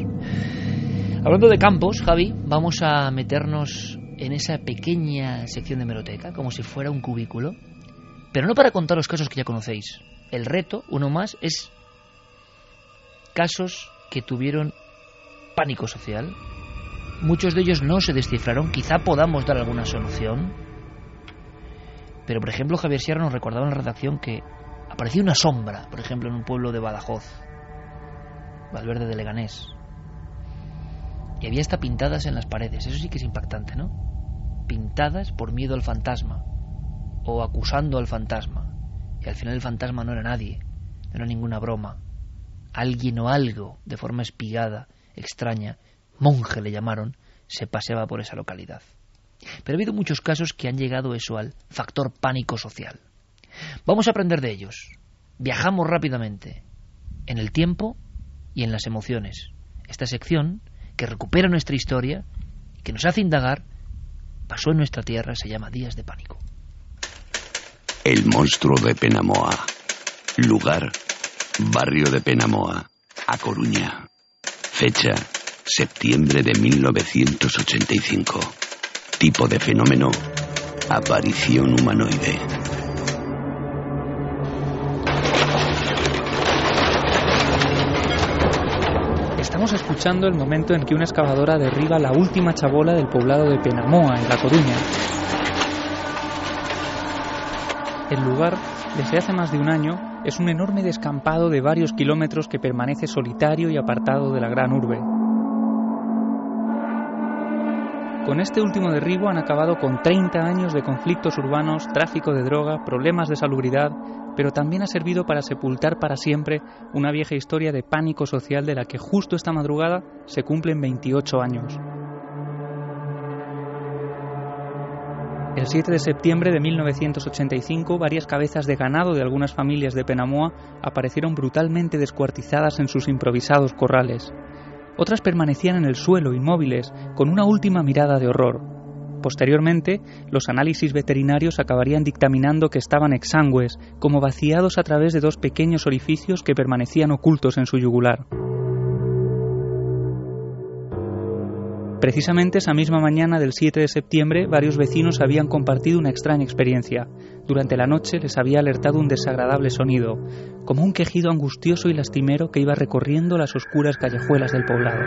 Hablando de campos, Javi, vamos a meternos en esa pequeña sección de meroteca, como si fuera un cubículo, pero no para contar los casos que ya conocéis. El reto, uno más, es casos que tuvieron pánico social. Muchos de ellos no se descifraron, quizá podamos dar alguna solución. Pero, por ejemplo, Javier Sierra nos recordaba en la redacción que apareció una sombra, por ejemplo, en un pueblo de Badajoz, Valverde de Leganés. Y había hasta pintadas en las paredes. Eso sí que es impactante, ¿no? Pintadas por miedo al fantasma. O acusando al fantasma. Y al final el fantasma no era nadie. No era ninguna broma. Alguien o algo, de forma espigada, extraña, monje le llamaron, se paseaba por esa localidad. Pero ha habido muchos casos que han llegado eso al factor pánico social. Vamos a aprender de ellos. Viajamos rápidamente en el tiempo y en las emociones. Esta sección, que recupera nuestra historia, que nos hace indagar, pasó en nuestra tierra, se llama Días de Pánico. El monstruo de Penamoa. Lugar, barrio de Penamoa, A Coruña. Fecha, septiembre de 1985. Tipo de fenómeno, aparición humanoide. Estamos escuchando el momento en que una excavadora derriba la última chabola del poblado de Penamoa, en La Coruña. El lugar, desde hace más de un año, es un enorme descampado de varios kilómetros que permanece solitario y apartado de la gran urbe. Con este último derribo han acabado con 30 años de conflictos urbanos, tráfico de droga, problemas de salubridad, pero también ha servido para sepultar para siempre una vieja historia de pánico social de la que justo esta madrugada se cumplen 28 años. El 7 de septiembre de 1985, varias cabezas de ganado de algunas familias de Penamoa aparecieron brutalmente descuartizadas en sus improvisados corrales. Otras permanecían en el suelo, inmóviles, con una última mirada de horror. Posteriormente, los análisis veterinarios acabarían dictaminando que estaban exangües, como vaciados a través de dos pequeños orificios que permanecían ocultos en su yugular. Precisamente esa misma mañana del 7 de septiembre, varios vecinos habían compartido una extraña experiencia. Durante la noche les había alertado un desagradable sonido, como un quejido angustioso y lastimero que iba recorriendo las oscuras callejuelas del poblado.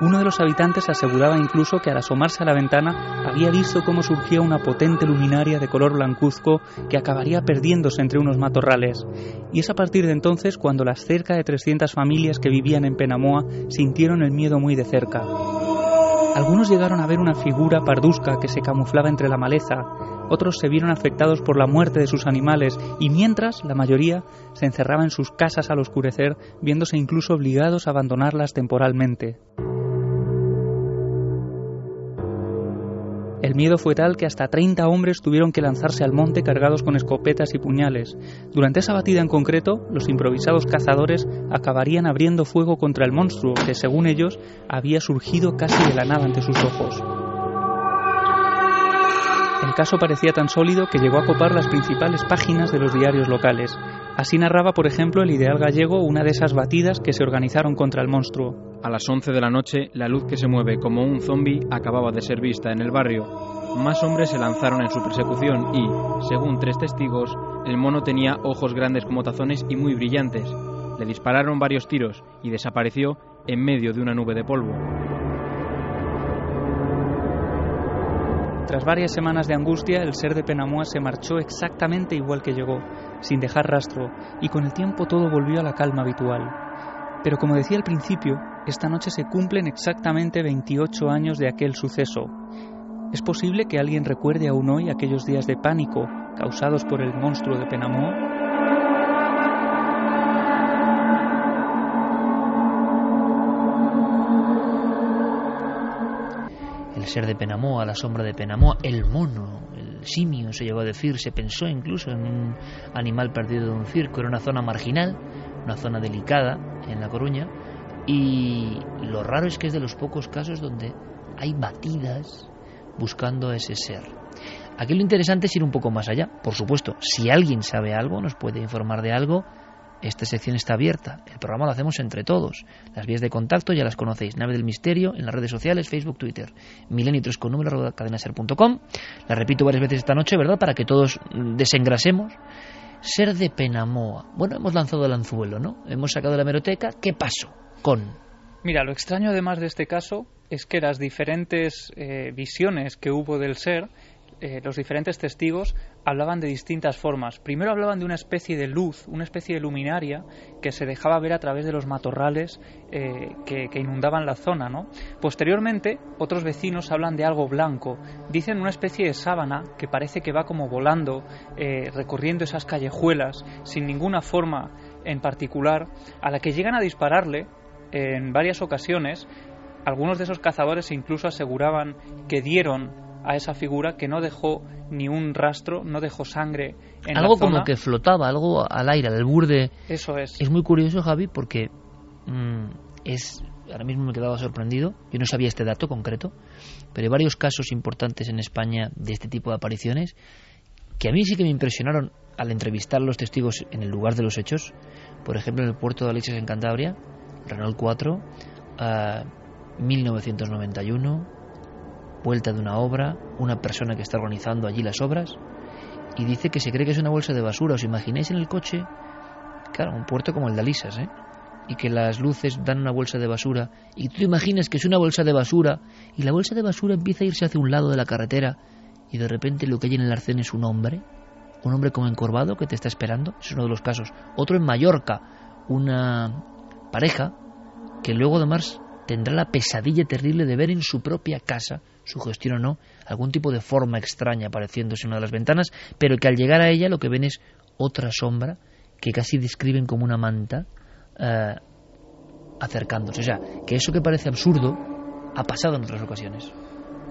Uno de los habitantes aseguraba incluso que al asomarse a la ventana había visto cómo surgía una potente luminaria de color blancuzco que acabaría perdiéndose entre unos matorrales. Y es a partir de entonces cuando las cerca de 300 familias que vivían en Penamoa sintieron el miedo muy de cerca. Algunos llegaron a ver una figura parduzca que se camuflaba entre la maleza, otros se vieron afectados por la muerte de sus animales y mientras la mayoría se encerraba en sus casas al oscurecer, viéndose incluso obligados a abandonarlas temporalmente. El miedo fue tal que hasta 30 hombres tuvieron que lanzarse al monte cargados con escopetas y puñales. Durante esa batida en concreto, los improvisados cazadores acabarían abriendo fuego contra el monstruo que, según ellos, había surgido casi de la nada ante sus ojos. El caso parecía tan sólido que llegó a copar las principales páginas de los diarios locales. Así narraba, por ejemplo, el ideal gallego una de esas batidas que se organizaron contra el monstruo. A las 11 de la noche, la luz que se mueve como un zombi acababa de ser vista en el barrio. Más hombres se lanzaron en su persecución y, según tres testigos, el mono tenía ojos grandes como tazones y muy brillantes. Le dispararon varios tiros y desapareció en medio de una nube de polvo. Tras varias semanas de angustia, el ser de Penamoa se marchó exactamente igual que llegó, sin dejar rastro, y con el tiempo todo volvió a la calma habitual. Pero como decía al principio, esta noche se cumplen exactamente 28 años de aquel suceso. ¿Es posible que alguien recuerde aún hoy aquellos días de pánico causados por el monstruo de Penamoa? el ser de Penamoa, la sombra de Penamoa, el mono, simio se llegó a decir, se pensó incluso en un animal perdido de un circo, era una zona marginal, una zona delicada en La Coruña, y lo raro es que es de los pocos casos donde hay batidas buscando a ese ser. Aquí lo interesante es ir un poco más allá, por supuesto, si alguien sabe algo, nos puede informar de algo, esta sección está abierta. El programa lo hacemos entre todos. Las vías de contacto ya las conocéis. Nave del Misterio en las redes sociales, Facebook, Twitter. Milenio con número cadenaser.com. La repito varias veces esta noche, ¿verdad? Para que todos desengrasemos. Ser de Penamoa. Bueno, hemos lanzado el anzuelo, ¿no? Hemos sacado la meroteca. ¿Qué pasó con Mira, lo extraño además de este caso es que las diferentes eh, visiones que hubo del ser eh, los diferentes testigos hablaban de distintas formas. Primero hablaban de una especie de luz, una especie de luminaria que se dejaba ver a través de los matorrales eh, que, inundaban la zona. ¿no? Posteriormente, otros vecinos hablan de algo blanco. Dicen una especie de sábana que parece que va como volando, eh, recorriendo esas callejuelas, sin ninguna forma en particular, a la que llegan a dispararle en varias ocasiones. Algunos de esos cazadores incluso aseguraban que dieron a esa figura que no dejó ni un rastro, no dejó sangre en algo la zona. como que flotaba, algo al aire, al burde. Eso es. Es muy curioso, Javi, porque mm, es ahora mismo me quedaba sorprendido. Yo no sabía este dato concreto, pero hay varios casos importantes en España de este tipo de apariciones que a mí sí que me impresionaron al entrevistar a los testigos en el lugar de los hechos. Por ejemplo, en el puerto de Alexis en Cantabria, Renault 4, 1991 vuelta de una obra, una persona que está organizando allí las obras, y dice que se cree que es una bolsa de basura. ¿Os imagináis en el coche? Claro, un puerto como el de Alisas, ¿eh? Y que las luces dan una bolsa de basura, y tú te imaginas que es una bolsa de basura, y la bolsa de basura empieza a irse hacia un lado de la carretera, y de repente lo que hay en el arcén es un hombre, un hombre como encorvado que te está esperando, es uno de los casos. Otro en Mallorca, una pareja que luego además tendrá la pesadilla terrible de ver en su propia casa sugestión o no, algún tipo de forma extraña apareciéndose en una de las ventanas, pero que al llegar a ella lo que ven es otra sombra que casi describen como una manta eh, acercándose. O sea, que eso que parece absurdo ha pasado en otras ocasiones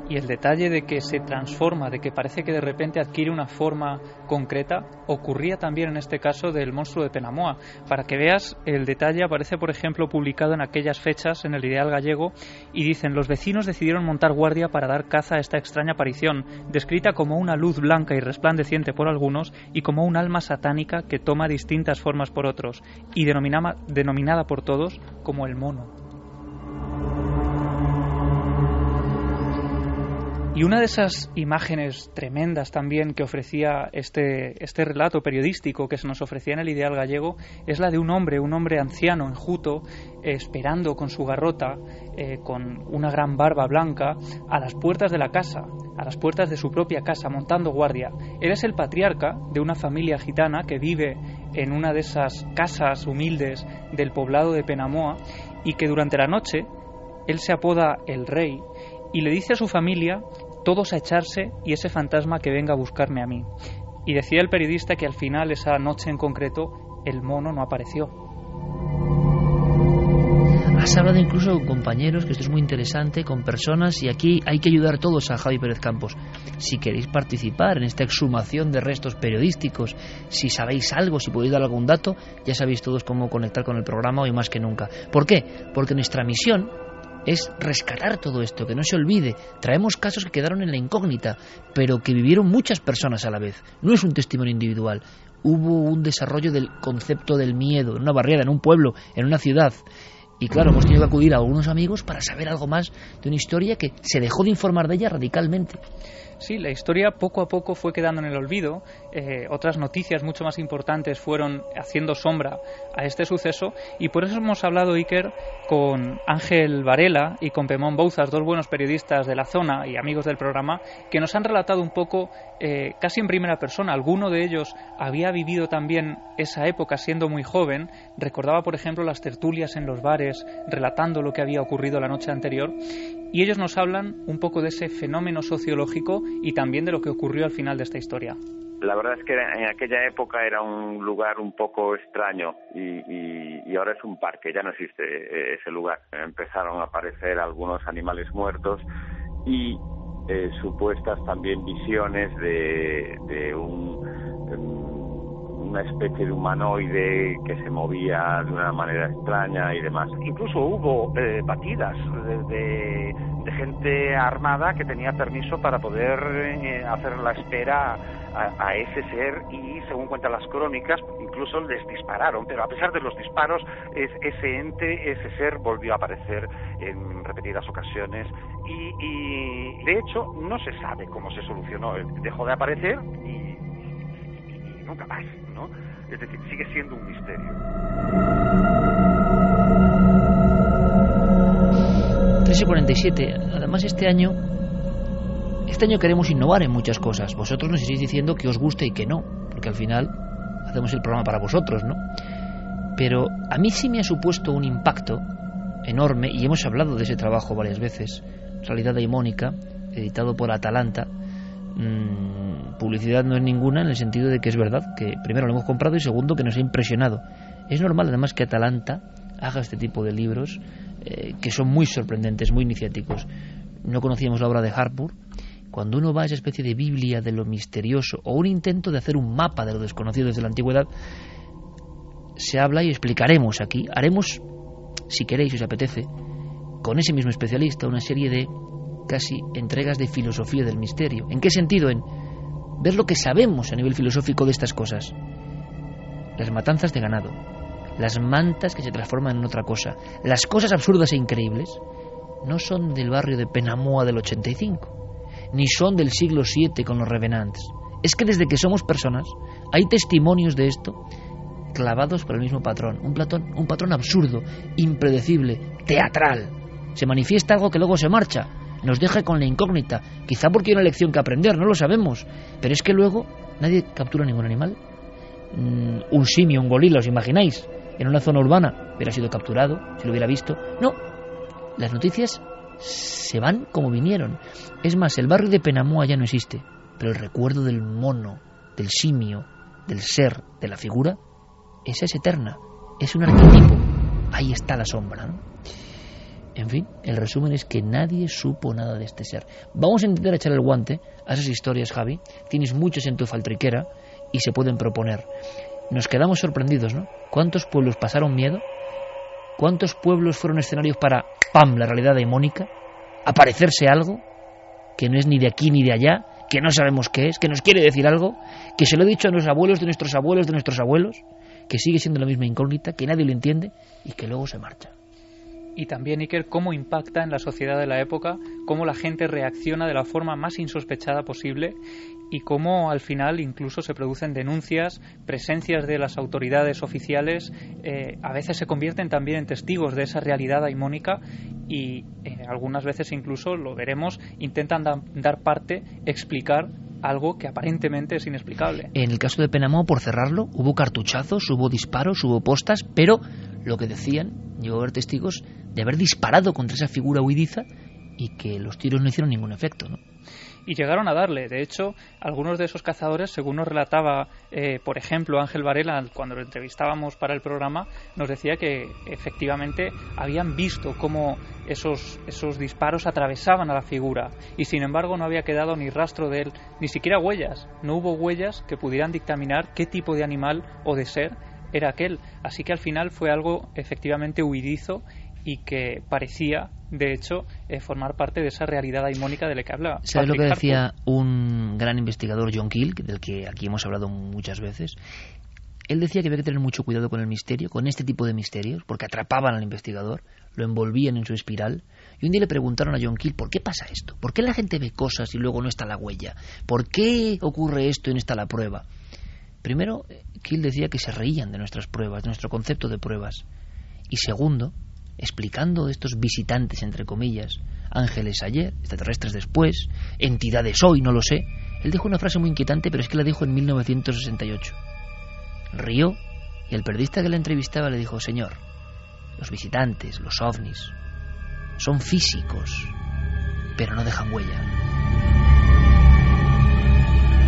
y el detalle de que se transforma, de que parece que de repente adquiere una forma concreta, ocurría también en este caso del monstruo de Penamoa. Para que veas, el detalle aparece, por ejemplo, publicado en aquellas fechas en el Ideal Gallego y dicen, los vecinos decidieron montar guardia para dar caza a esta extraña aparición, descrita como una luz blanca y resplandeciente por algunos y como un alma satánica que toma distintas formas por otros y denominada por todos como el mono. Y una de esas imágenes tremendas también que ofrecía este, este relato periodístico que se nos ofrecía en el ideal gallego es la de un hombre, un hombre anciano, enjuto, esperando con su garrota, eh, con una gran barba blanca, a las puertas de la casa, a las puertas de su propia casa, montando guardia. Él es el patriarca de una familia gitana que vive en una de esas casas humildes del poblado de Penamoa y que durante la noche él se apoda el rey y le dice a su familia todos a echarse y ese fantasma que venga a buscarme a mí. Y decía el periodista que al final, esa noche en concreto, el mono no apareció. Has hablado incluso con compañeros, que esto es muy interesante, con personas, y aquí hay que ayudar todos a Javi Pérez Campos. Si queréis participar en esta exhumación de restos periodísticos, si sabéis algo, si podéis dar algún dato, ya sabéis todos cómo conectar con el programa hoy más que nunca. ¿Por qué? Porque nuestra misión es rescatar todo esto, que no se olvide. Traemos casos que quedaron en la incógnita, pero que vivieron muchas personas a la vez. No es un testimonio individual. hubo un desarrollo del concepto del miedo en una barriada, en un pueblo, en una ciudad. Y claro, hemos tenido que acudir a algunos amigos para saber algo más de una historia que se dejó de informar de ella radicalmente. Sí, la historia poco a poco fue quedando en el olvido. Eh, otras noticias mucho más importantes fueron haciendo sombra a este suceso. Y por eso hemos hablado, Iker, con Ángel Varela y con Pemón Bouzas, dos buenos periodistas de la zona y amigos del programa, que nos han relatado un poco, eh, casi en primera persona, alguno de ellos había vivido también esa época siendo muy joven, recordaba, por ejemplo, las tertulias en los bares, relatando lo que había ocurrido la noche anterior, y ellos nos hablan un poco de ese fenómeno sociológico y también de lo que ocurrió al final de esta historia. La verdad es que en aquella época era un lugar un poco extraño y, ahora es un parque, ya no existe eh, ese lugar. Empezaron a aparecer algunos animales muertos y eh, supuestas también visiones de, una especie de humanoide que se movía de una manera extraña y demás. Incluso hubo eh, batidas de, gente armada que tenía permiso para poder eh, hacer la espera a, ese ser y según cuentan las crónicas incluso les dispararon pero a pesar de los disparos ese ente ese ser volvió a aparecer en repetidas ocasiones y, de hecho no se sabe cómo se solucionó dejó de aparecer y, nunca más no es decir sigue siendo un misterio 3 y 47 además este año este año queremos innovar en muchas cosas. Vosotros nos estáis diciendo que os guste y que no, porque al final hacemos el programa para vosotros, ¿no? Pero a mí sí me ha supuesto un impacto enorme, y hemos hablado de ese trabajo varias veces, Realidad Daimónica, editado por Atalanta. Mm, publicidad no es ninguna en el sentido de que es verdad, que primero lo hemos comprado y segundo que nos ha impresionado. Es normal además que Atalanta haga este tipo de libros eh, que son muy sorprendentes, muy iniciáticos. No conocíamos la obra de Harpur, cuando uno va a esa especie de Biblia de lo misterioso o un intento de hacer un mapa de lo desconocido desde la antigüedad, se habla y explicaremos aquí, haremos, si queréis, si os apetece, con ese mismo especialista una serie de casi entregas de filosofía del misterio. ¿En qué sentido? En ver lo que sabemos a nivel filosófico de estas cosas. Las matanzas de ganado, las mantas que se transforman en otra cosa, las cosas absurdas e increíbles, no son del barrio de Penamoa del 85 ni son del siglo VII con los revenants. Es que desde que somos personas hay testimonios de esto clavados por el mismo patrón, un, platón, un patrón absurdo, impredecible, teatral. Se manifiesta algo que luego se marcha, nos deja con la incógnita, quizá porque hay una lección que aprender, no lo sabemos, pero es que luego nadie captura ningún animal. Mm, un simio, un gorila, ¿os imagináis? En una zona urbana hubiera sido capturado, si lo hubiera visto. No, las noticias se van como vinieron. Es más, el barrio de Penamoa ya no existe, pero el recuerdo del mono, del simio, del ser, de la figura, esa es eterna, es un arquetipo. Ahí está la sombra. En fin, el resumen es que nadie supo nada de este ser. Vamos a intentar echar el guante a esas historias, Javi. Tienes muchas en tu faltriquera y se pueden proponer. Nos quedamos sorprendidos, ¿no? ¿Cuántos pueblos pasaron miedo ¿Cuántos pueblos fueron escenarios para, ¡pam!, la realidad daimónica? ¿Aparecerse algo que no es ni de aquí ni de allá, que no sabemos qué es, que nos quiere decir algo, que se lo he dicho a nuestros abuelos de nuestros abuelos de nuestros abuelos, que sigue siendo la misma incógnita, que nadie lo entiende y que luego se marcha? Y también Iker cómo impacta en la sociedad de la época, cómo la gente reacciona de la forma más insospechada posible y cómo al final incluso se producen denuncias, presencias de las autoridades oficiales, eh, a veces se convierten también en testigos de esa realidad daimónica y eh, algunas veces incluso, lo veremos, intentan dar parte, explicar algo que aparentemente es inexplicable. En el caso de Penamó, por cerrarlo, hubo cartuchazos, hubo disparos, hubo postas, pero lo que decían, llegó a haber testigos de haber disparado contra esa figura huidiza y que los tiros no hicieron ningún efecto, ¿no? y llegaron a darle. De hecho, algunos de esos cazadores, según nos relataba, eh, por ejemplo, Ángel Varela, cuando lo entrevistábamos para el programa, nos decía que efectivamente habían visto cómo esos, esos disparos atravesaban a la figura y sin embargo no había quedado ni rastro de él, ni siquiera huellas. No hubo huellas que pudieran dictaminar qué tipo de animal o de ser era aquel. Así que al final fue algo efectivamente huidizo y que parecía, de hecho, eh, formar parte de esa realidad daimónica de la que habla. ¿Sabes lo que decía un gran investigador, John Keel, del que aquí hemos hablado muchas veces? Él decía que había que tener mucho cuidado con el misterio, con este tipo de misterios, porque atrapaban al investigador, lo envolvían en su espiral. Y un día le preguntaron a John Keel, ¿por qué pasa esto? ¿Por qué la gente ve cosas y luego no está la huella? ¿Por qué ocurre esto y no está la prueba? Primero, Keel decía que se reían de nuestras pruebas, de nuestro concepto de pruebas. Y segundo, explicando estos visitantes, entre comillas, ángeles ayer, extraterrestres después, entidades hoy, no lo sé, él dijo una frase muy inquietante, pero es que la dijo en 1968. Rió y el periodista que la entrevistaba le dijo, señor, los visitantes, los ovnis, son físicos, pero no dejan huella.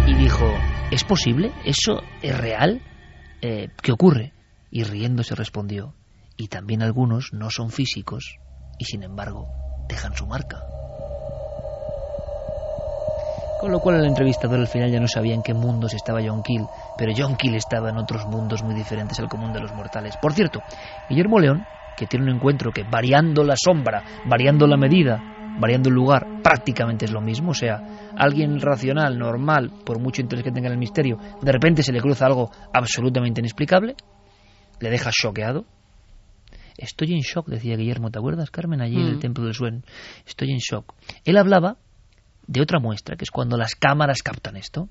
Y dijo, ¿es posible? ¿Eso es real? Eh, ¿Qué ocurre? Y riéndose respondió, y también algunos no son físicos y sin embargo dejan su marca. Con lo cual el entrevistador al final ya no sabía en qué mundos estaba John Keel, pero John Keel estaba en otros mundos muy diferentes al común de los mortales. Por cierto, Guillermo León, que tiene un encuentro que variando la sombra, variando la medida, variando el lugar, prácticamente es lo mismo, o sea, alguien racional, normal, por mucho interés que tenga en el misterio, de repente se le cruza algo absolutamente inexplicable, le deja choqueado, Estoy en shock, decía Guillermo, ¿te acuerdas, Carmen, allí en el Mm. Templo del Suen? Estoy en shock. Él hablaba de otra muestra, que es cuando las cámaras captan esto.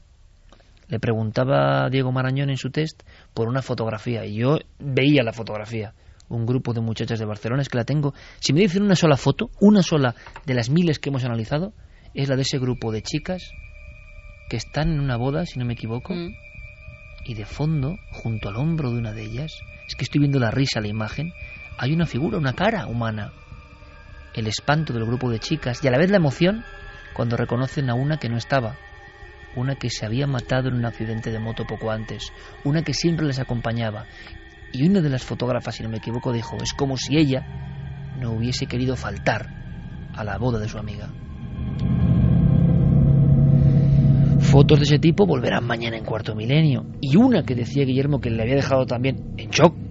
Le preguntaba a Diego Marañón en su test por una fotografía, y yo veía la fotografía. Un grupo de muchachas de Barcelona, es que la tengo. Si me dicen una sola foto, una sola de las miles que hemos analizado, es la de ese grupo de chicas que están en una boda, si no me equivoco, y de fondo, junto al hombro de una de ellas, es que estoy viendo la risa, la imagen, hay una figura, una cara humana. El espanto del grupo de chicas y a la vez la emoción cuando reconocen a una que no estaba, una que se había matado en un accidente de moto poco antes, una que siempre les acompañaba. Y una de las fotógrafas, si no me equivoco, dijo, es como si ella no hubiese querido faltar a la boda de su amiga. Fotos de ese tipo volverán mañana en cuarto milenio. Y una que decía Guillermo que le había dejado también en shock.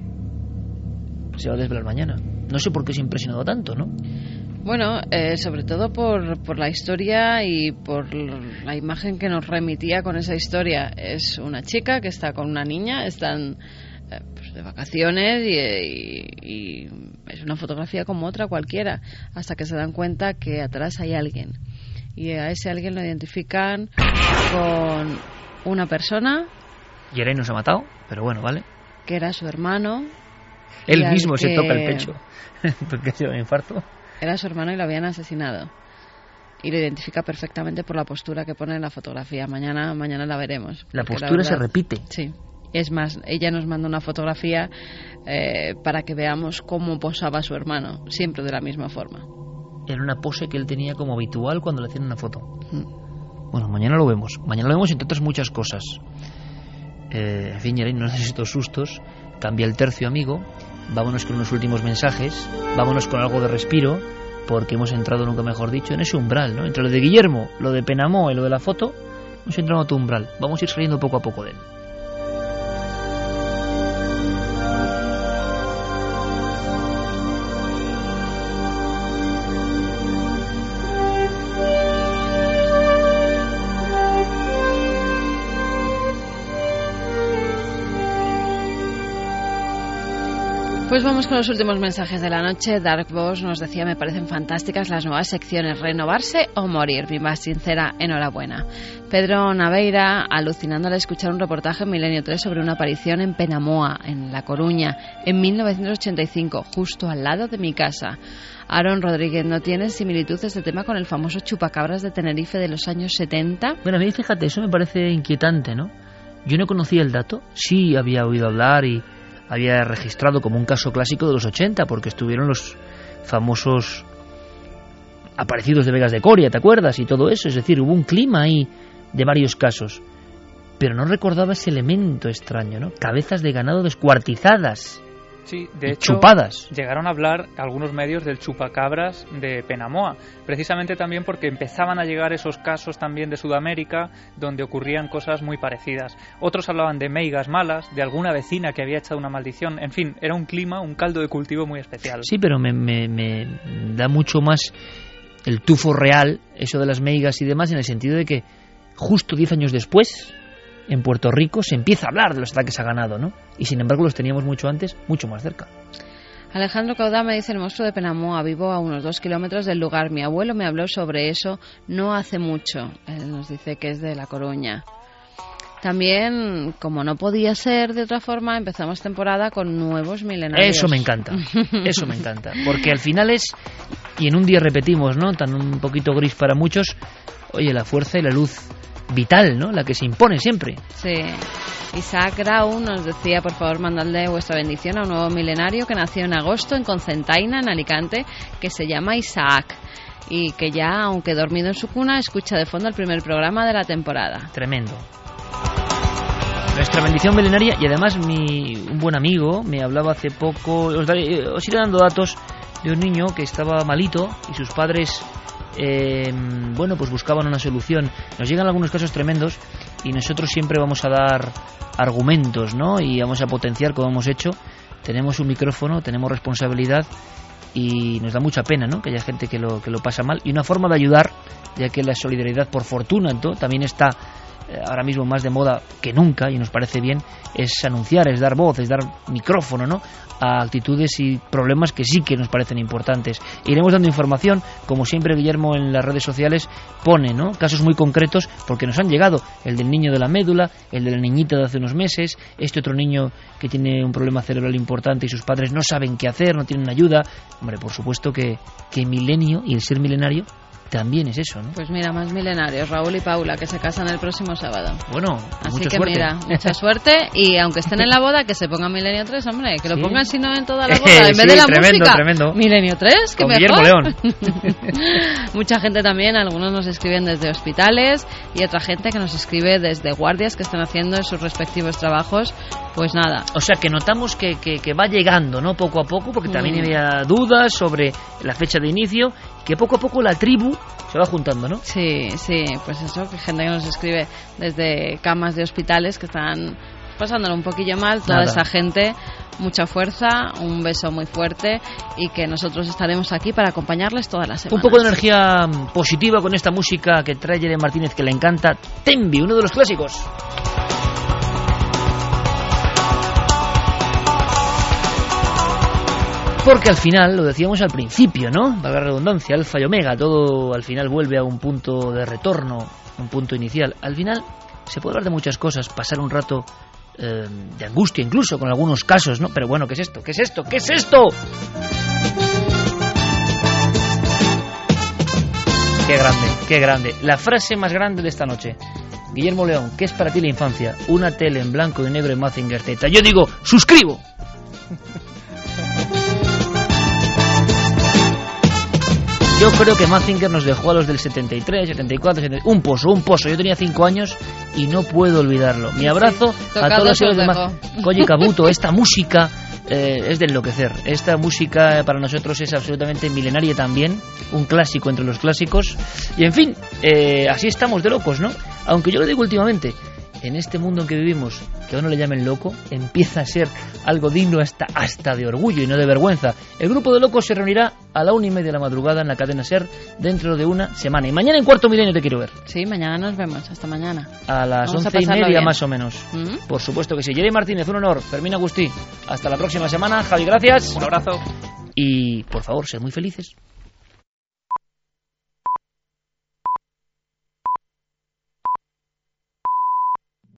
Se va a desvelar mañana. No sé por qué se ha impresionado tanto, ¿no? Bueno, eh, sobre todo por, por la historia y por la imagen que nos remitía con esa historia. Es una chica que está con una niña, están eh, pues, de vacaciones y, y- y es una fotografía como otra cualquiera, hasta que se dan cuenta que atrás hay alguien. Y a ese alguien lo identifican con una persona Yeray nos ha matado, pero bueno, vale. que era su hermano. Él mismo se toca el pecho. porque ha sido un infarto. Era su hermano y lo habían asesinado. Y lo identifica perfectamente por la postura que pone en la fotografía. Mañana, mañana la veremos. La postura se verdad- repite. Sí. Es más, ella nos manda una fotografía eh, para que veamos cómo posaba su hermano, siempre de la misma forma. Era una pose que él tenía como habitual cuando le hacían una foto. Bueno, mañana lo vemos. Mañana lo vemos entre otras muchas cosas. Eh, en fin, no necesito sustos. Cambia el tercio, amigo. Vámonos con unos últimos mensajes. Vámonos con algo de respiro. Porque hemos entrado, nunca mejor dicho, en ese umbral, ¿no? Entre lo de Guillermo, lo de Penamó y lo de la foto, hemos entrado en otro umbral. Vamos a ir saliendo poco a poco de él. Pues vamos con los últimos mensajes de la noche. Dark Boss nos decía, me parecen fantásticas las nuevas secciones, renovarse o morir. Mi más sincera enhorabuena. Pedro Naveira, alucinando al escuchar un reportaje en Milenio 3 sobre una aparición en Penamoa, en La Coruña, en 1985, justo al lado de mi casa. Aaron Rodríguez, ¿no tienes similitud este tema con el famoso chupacabras de Tenerife de los años 70? Bueno, a mí fíjate, eso me parece inquietante, ¿no? Yo no conocía el dato, sí había oído hablar y había registrado como un caso clásico de los 80, porque estuvieron los famosos aparecidos de Vegas de Coria, ¿te acuerdas? Y todo eso, es decir, hubo un clima ahí de varios casos. Pero no recordaba ese elemento extraño, ¿no? Cabezas de ganado descuartizadas. Sí, de hecho, chupadas. llegaron a hablar algunos medios del chupacabras de Penamoa, precisamente también porque empezaban a llegar esos casos también de Sudamérica donde ocurrían cosas muy parecidas. Otros hablaban de meigas malas, de alguna vecina que había echado una maldición, en fin, era un clima, un caldo de cultivo muy especial. Sí, pero me, me, me da mucho más el tufo real, eso de las meigas y demás, en el sentido de que justo 10 años después, en Puerto Rico, se empieza a hablar de los ataques a ganado, ¿no? Y sin embargo los teníamos mucho antes, mucho más cerca. Alejandro Caudá me dice el monstruo de Penamoa, vivo a unos dos kilómetros del lugar. Mi abuelo me habló sobre eso no hace mucho. Él nos dice que es de La Coruña. También, como no podía ser de otra forma, empezamos temporada con nuevos milenarios. Eso me encanta, eso me encanta. Porque al final es, y en un día repetimos, ¿no? Tan un poquito gris para muchos, oye, la fuerza y la luz vital, ¿no? La que se impone siempre. Sí. Isaac Grau nos decía, por favor, mandadle vuestra bendición a un nuevo milenario que nació en agosto en Concentaina, en Alicante, que se llama Isaac y que ya, aunque dormido en su cuna, escucha de fondo el primer programa de la temporada. Tremendo. Nuestra bendición milenaria y además mi, un buen amigo me hablaba hace poco, os, daré, os iré dando datos de un niño que estaba malito y sus padres eh, bueno, pues buscaban una solución. Nos llegan algunos casos tremendos y nosotros siempre vamos a dar argumentos, ¿no? Y vamos a potenciar como hemos hecho. Tenemos un micrófono, tenemos responsabilidad y nos da mucha pena, ¿no? Que haya gente que lo, que lo pasa mal. Y una forma de ayudar, ya que la solidaridad, por fortuna, también está eh, ahora mismo más de moda que nunca y nos parece bien es anunciar, es dar voz, es dar micrófono ¿no? A actitudes y problemas que sí que nos parecen importantes. Iremos dando información, como siempre Guillermo en las redes sociales pone ¿no? casos muy concretos porque nos han llegado, el del niño de la médula, el de la niñita de hace unos meses, este otro niño que tiene un problema cerebral importante y sus padres no saben qué hacer, no tienen ayuda. Hombre, por supuesto que, que milenio y el ser milenario también es eso, ¿no? Pues mira, más milenarios, Raúl y Paula, que se casan el próximo sábado. Bueno, Así mucha que suerte. mira, mucha suerte y aunque estén en la boda, que se ponga Milenio 3, hombre, que lo Sí. pongan si no en toda la boda, en vez Sí, de la tremendo, música. tremendo. Milenio 3, que mejor. León. Mucha gente también, algunos nos escriben desde hospitales y otra gente que nos escribe desde guardias que están haciendo en sus respectivos trabajos. Pues nada, O sea que notamos que, que, que va llegando, ¿no? Poco a poco, porque también Mm. había dudas sobre la fecha de inicio, que poco a poco la tribu se va juntando, ¿no? Sí, sí, pues eso, que gente que nos escribe desde camas de hospitales que están pasándolo un poquillo mal, toda Nada. esa gente, mucha fuerza, un beso muy fuerte y que nosotros estaremos aquí para acompañarles todas las Un semanas. poco de energía positiva con esta música que trae Jeremy Martínez que le encanta, Tembi, uno de los clásicos. Porque al final, lo decíamos al principio, ¿no? Valga la redundancia, alfa y omega, todo al final vuelve a un punto de retorno, un punto inicial. Al final se puede hablar de muchas cosas, pasar un rato eh, de angustia incluso con algunos casos, ¿no? Pero bueno, ¿qué es esto? ¿Qué es esto? ¿Qué es esto? Qué grande, qué grande. La frase más grande de esta noche. Guillermo León, ¿qué es para ti la infancia? Una tele en blanco y negro en Mazinger Z. Yo digo, suscribo. Yo creo que Mazinger nos dejó a los del 73, 74, 75, un pozo, un pozo. Yo tenía 5 años y no puedo olvidarlo. Mi abrazo a tocados todos los os de dejo. Koji Kabuto, esta música eh, es de enloquecer. Esta música para nosotros es absolutamente milenaria también, un clásico entre los clásicos. Y en fin, eh, así estamos de locos, ¿no? Aunque yo lo digo últimamente, en este mundo en que vivimos, que a uno le llamen loco, empieza a ser algo digno hasta, hasta de orgullo y no de vergüenza. El grupo de locos se reunirá a la una y media de la madrugada en la cadena SER dentro de una semana. Y mañana en cuarto milenio te quiero ver. Sí, mañana nos vemos, hasta mañana. A las Vamos a once y media bien. más o menos. ¿Mm? Por supuesto que sí. Jerry Martínez, un honor. Fermín Agustí. Hasta la próxima semana. Javi, gracias. Un abrazo. Y por favor, sed muy felices.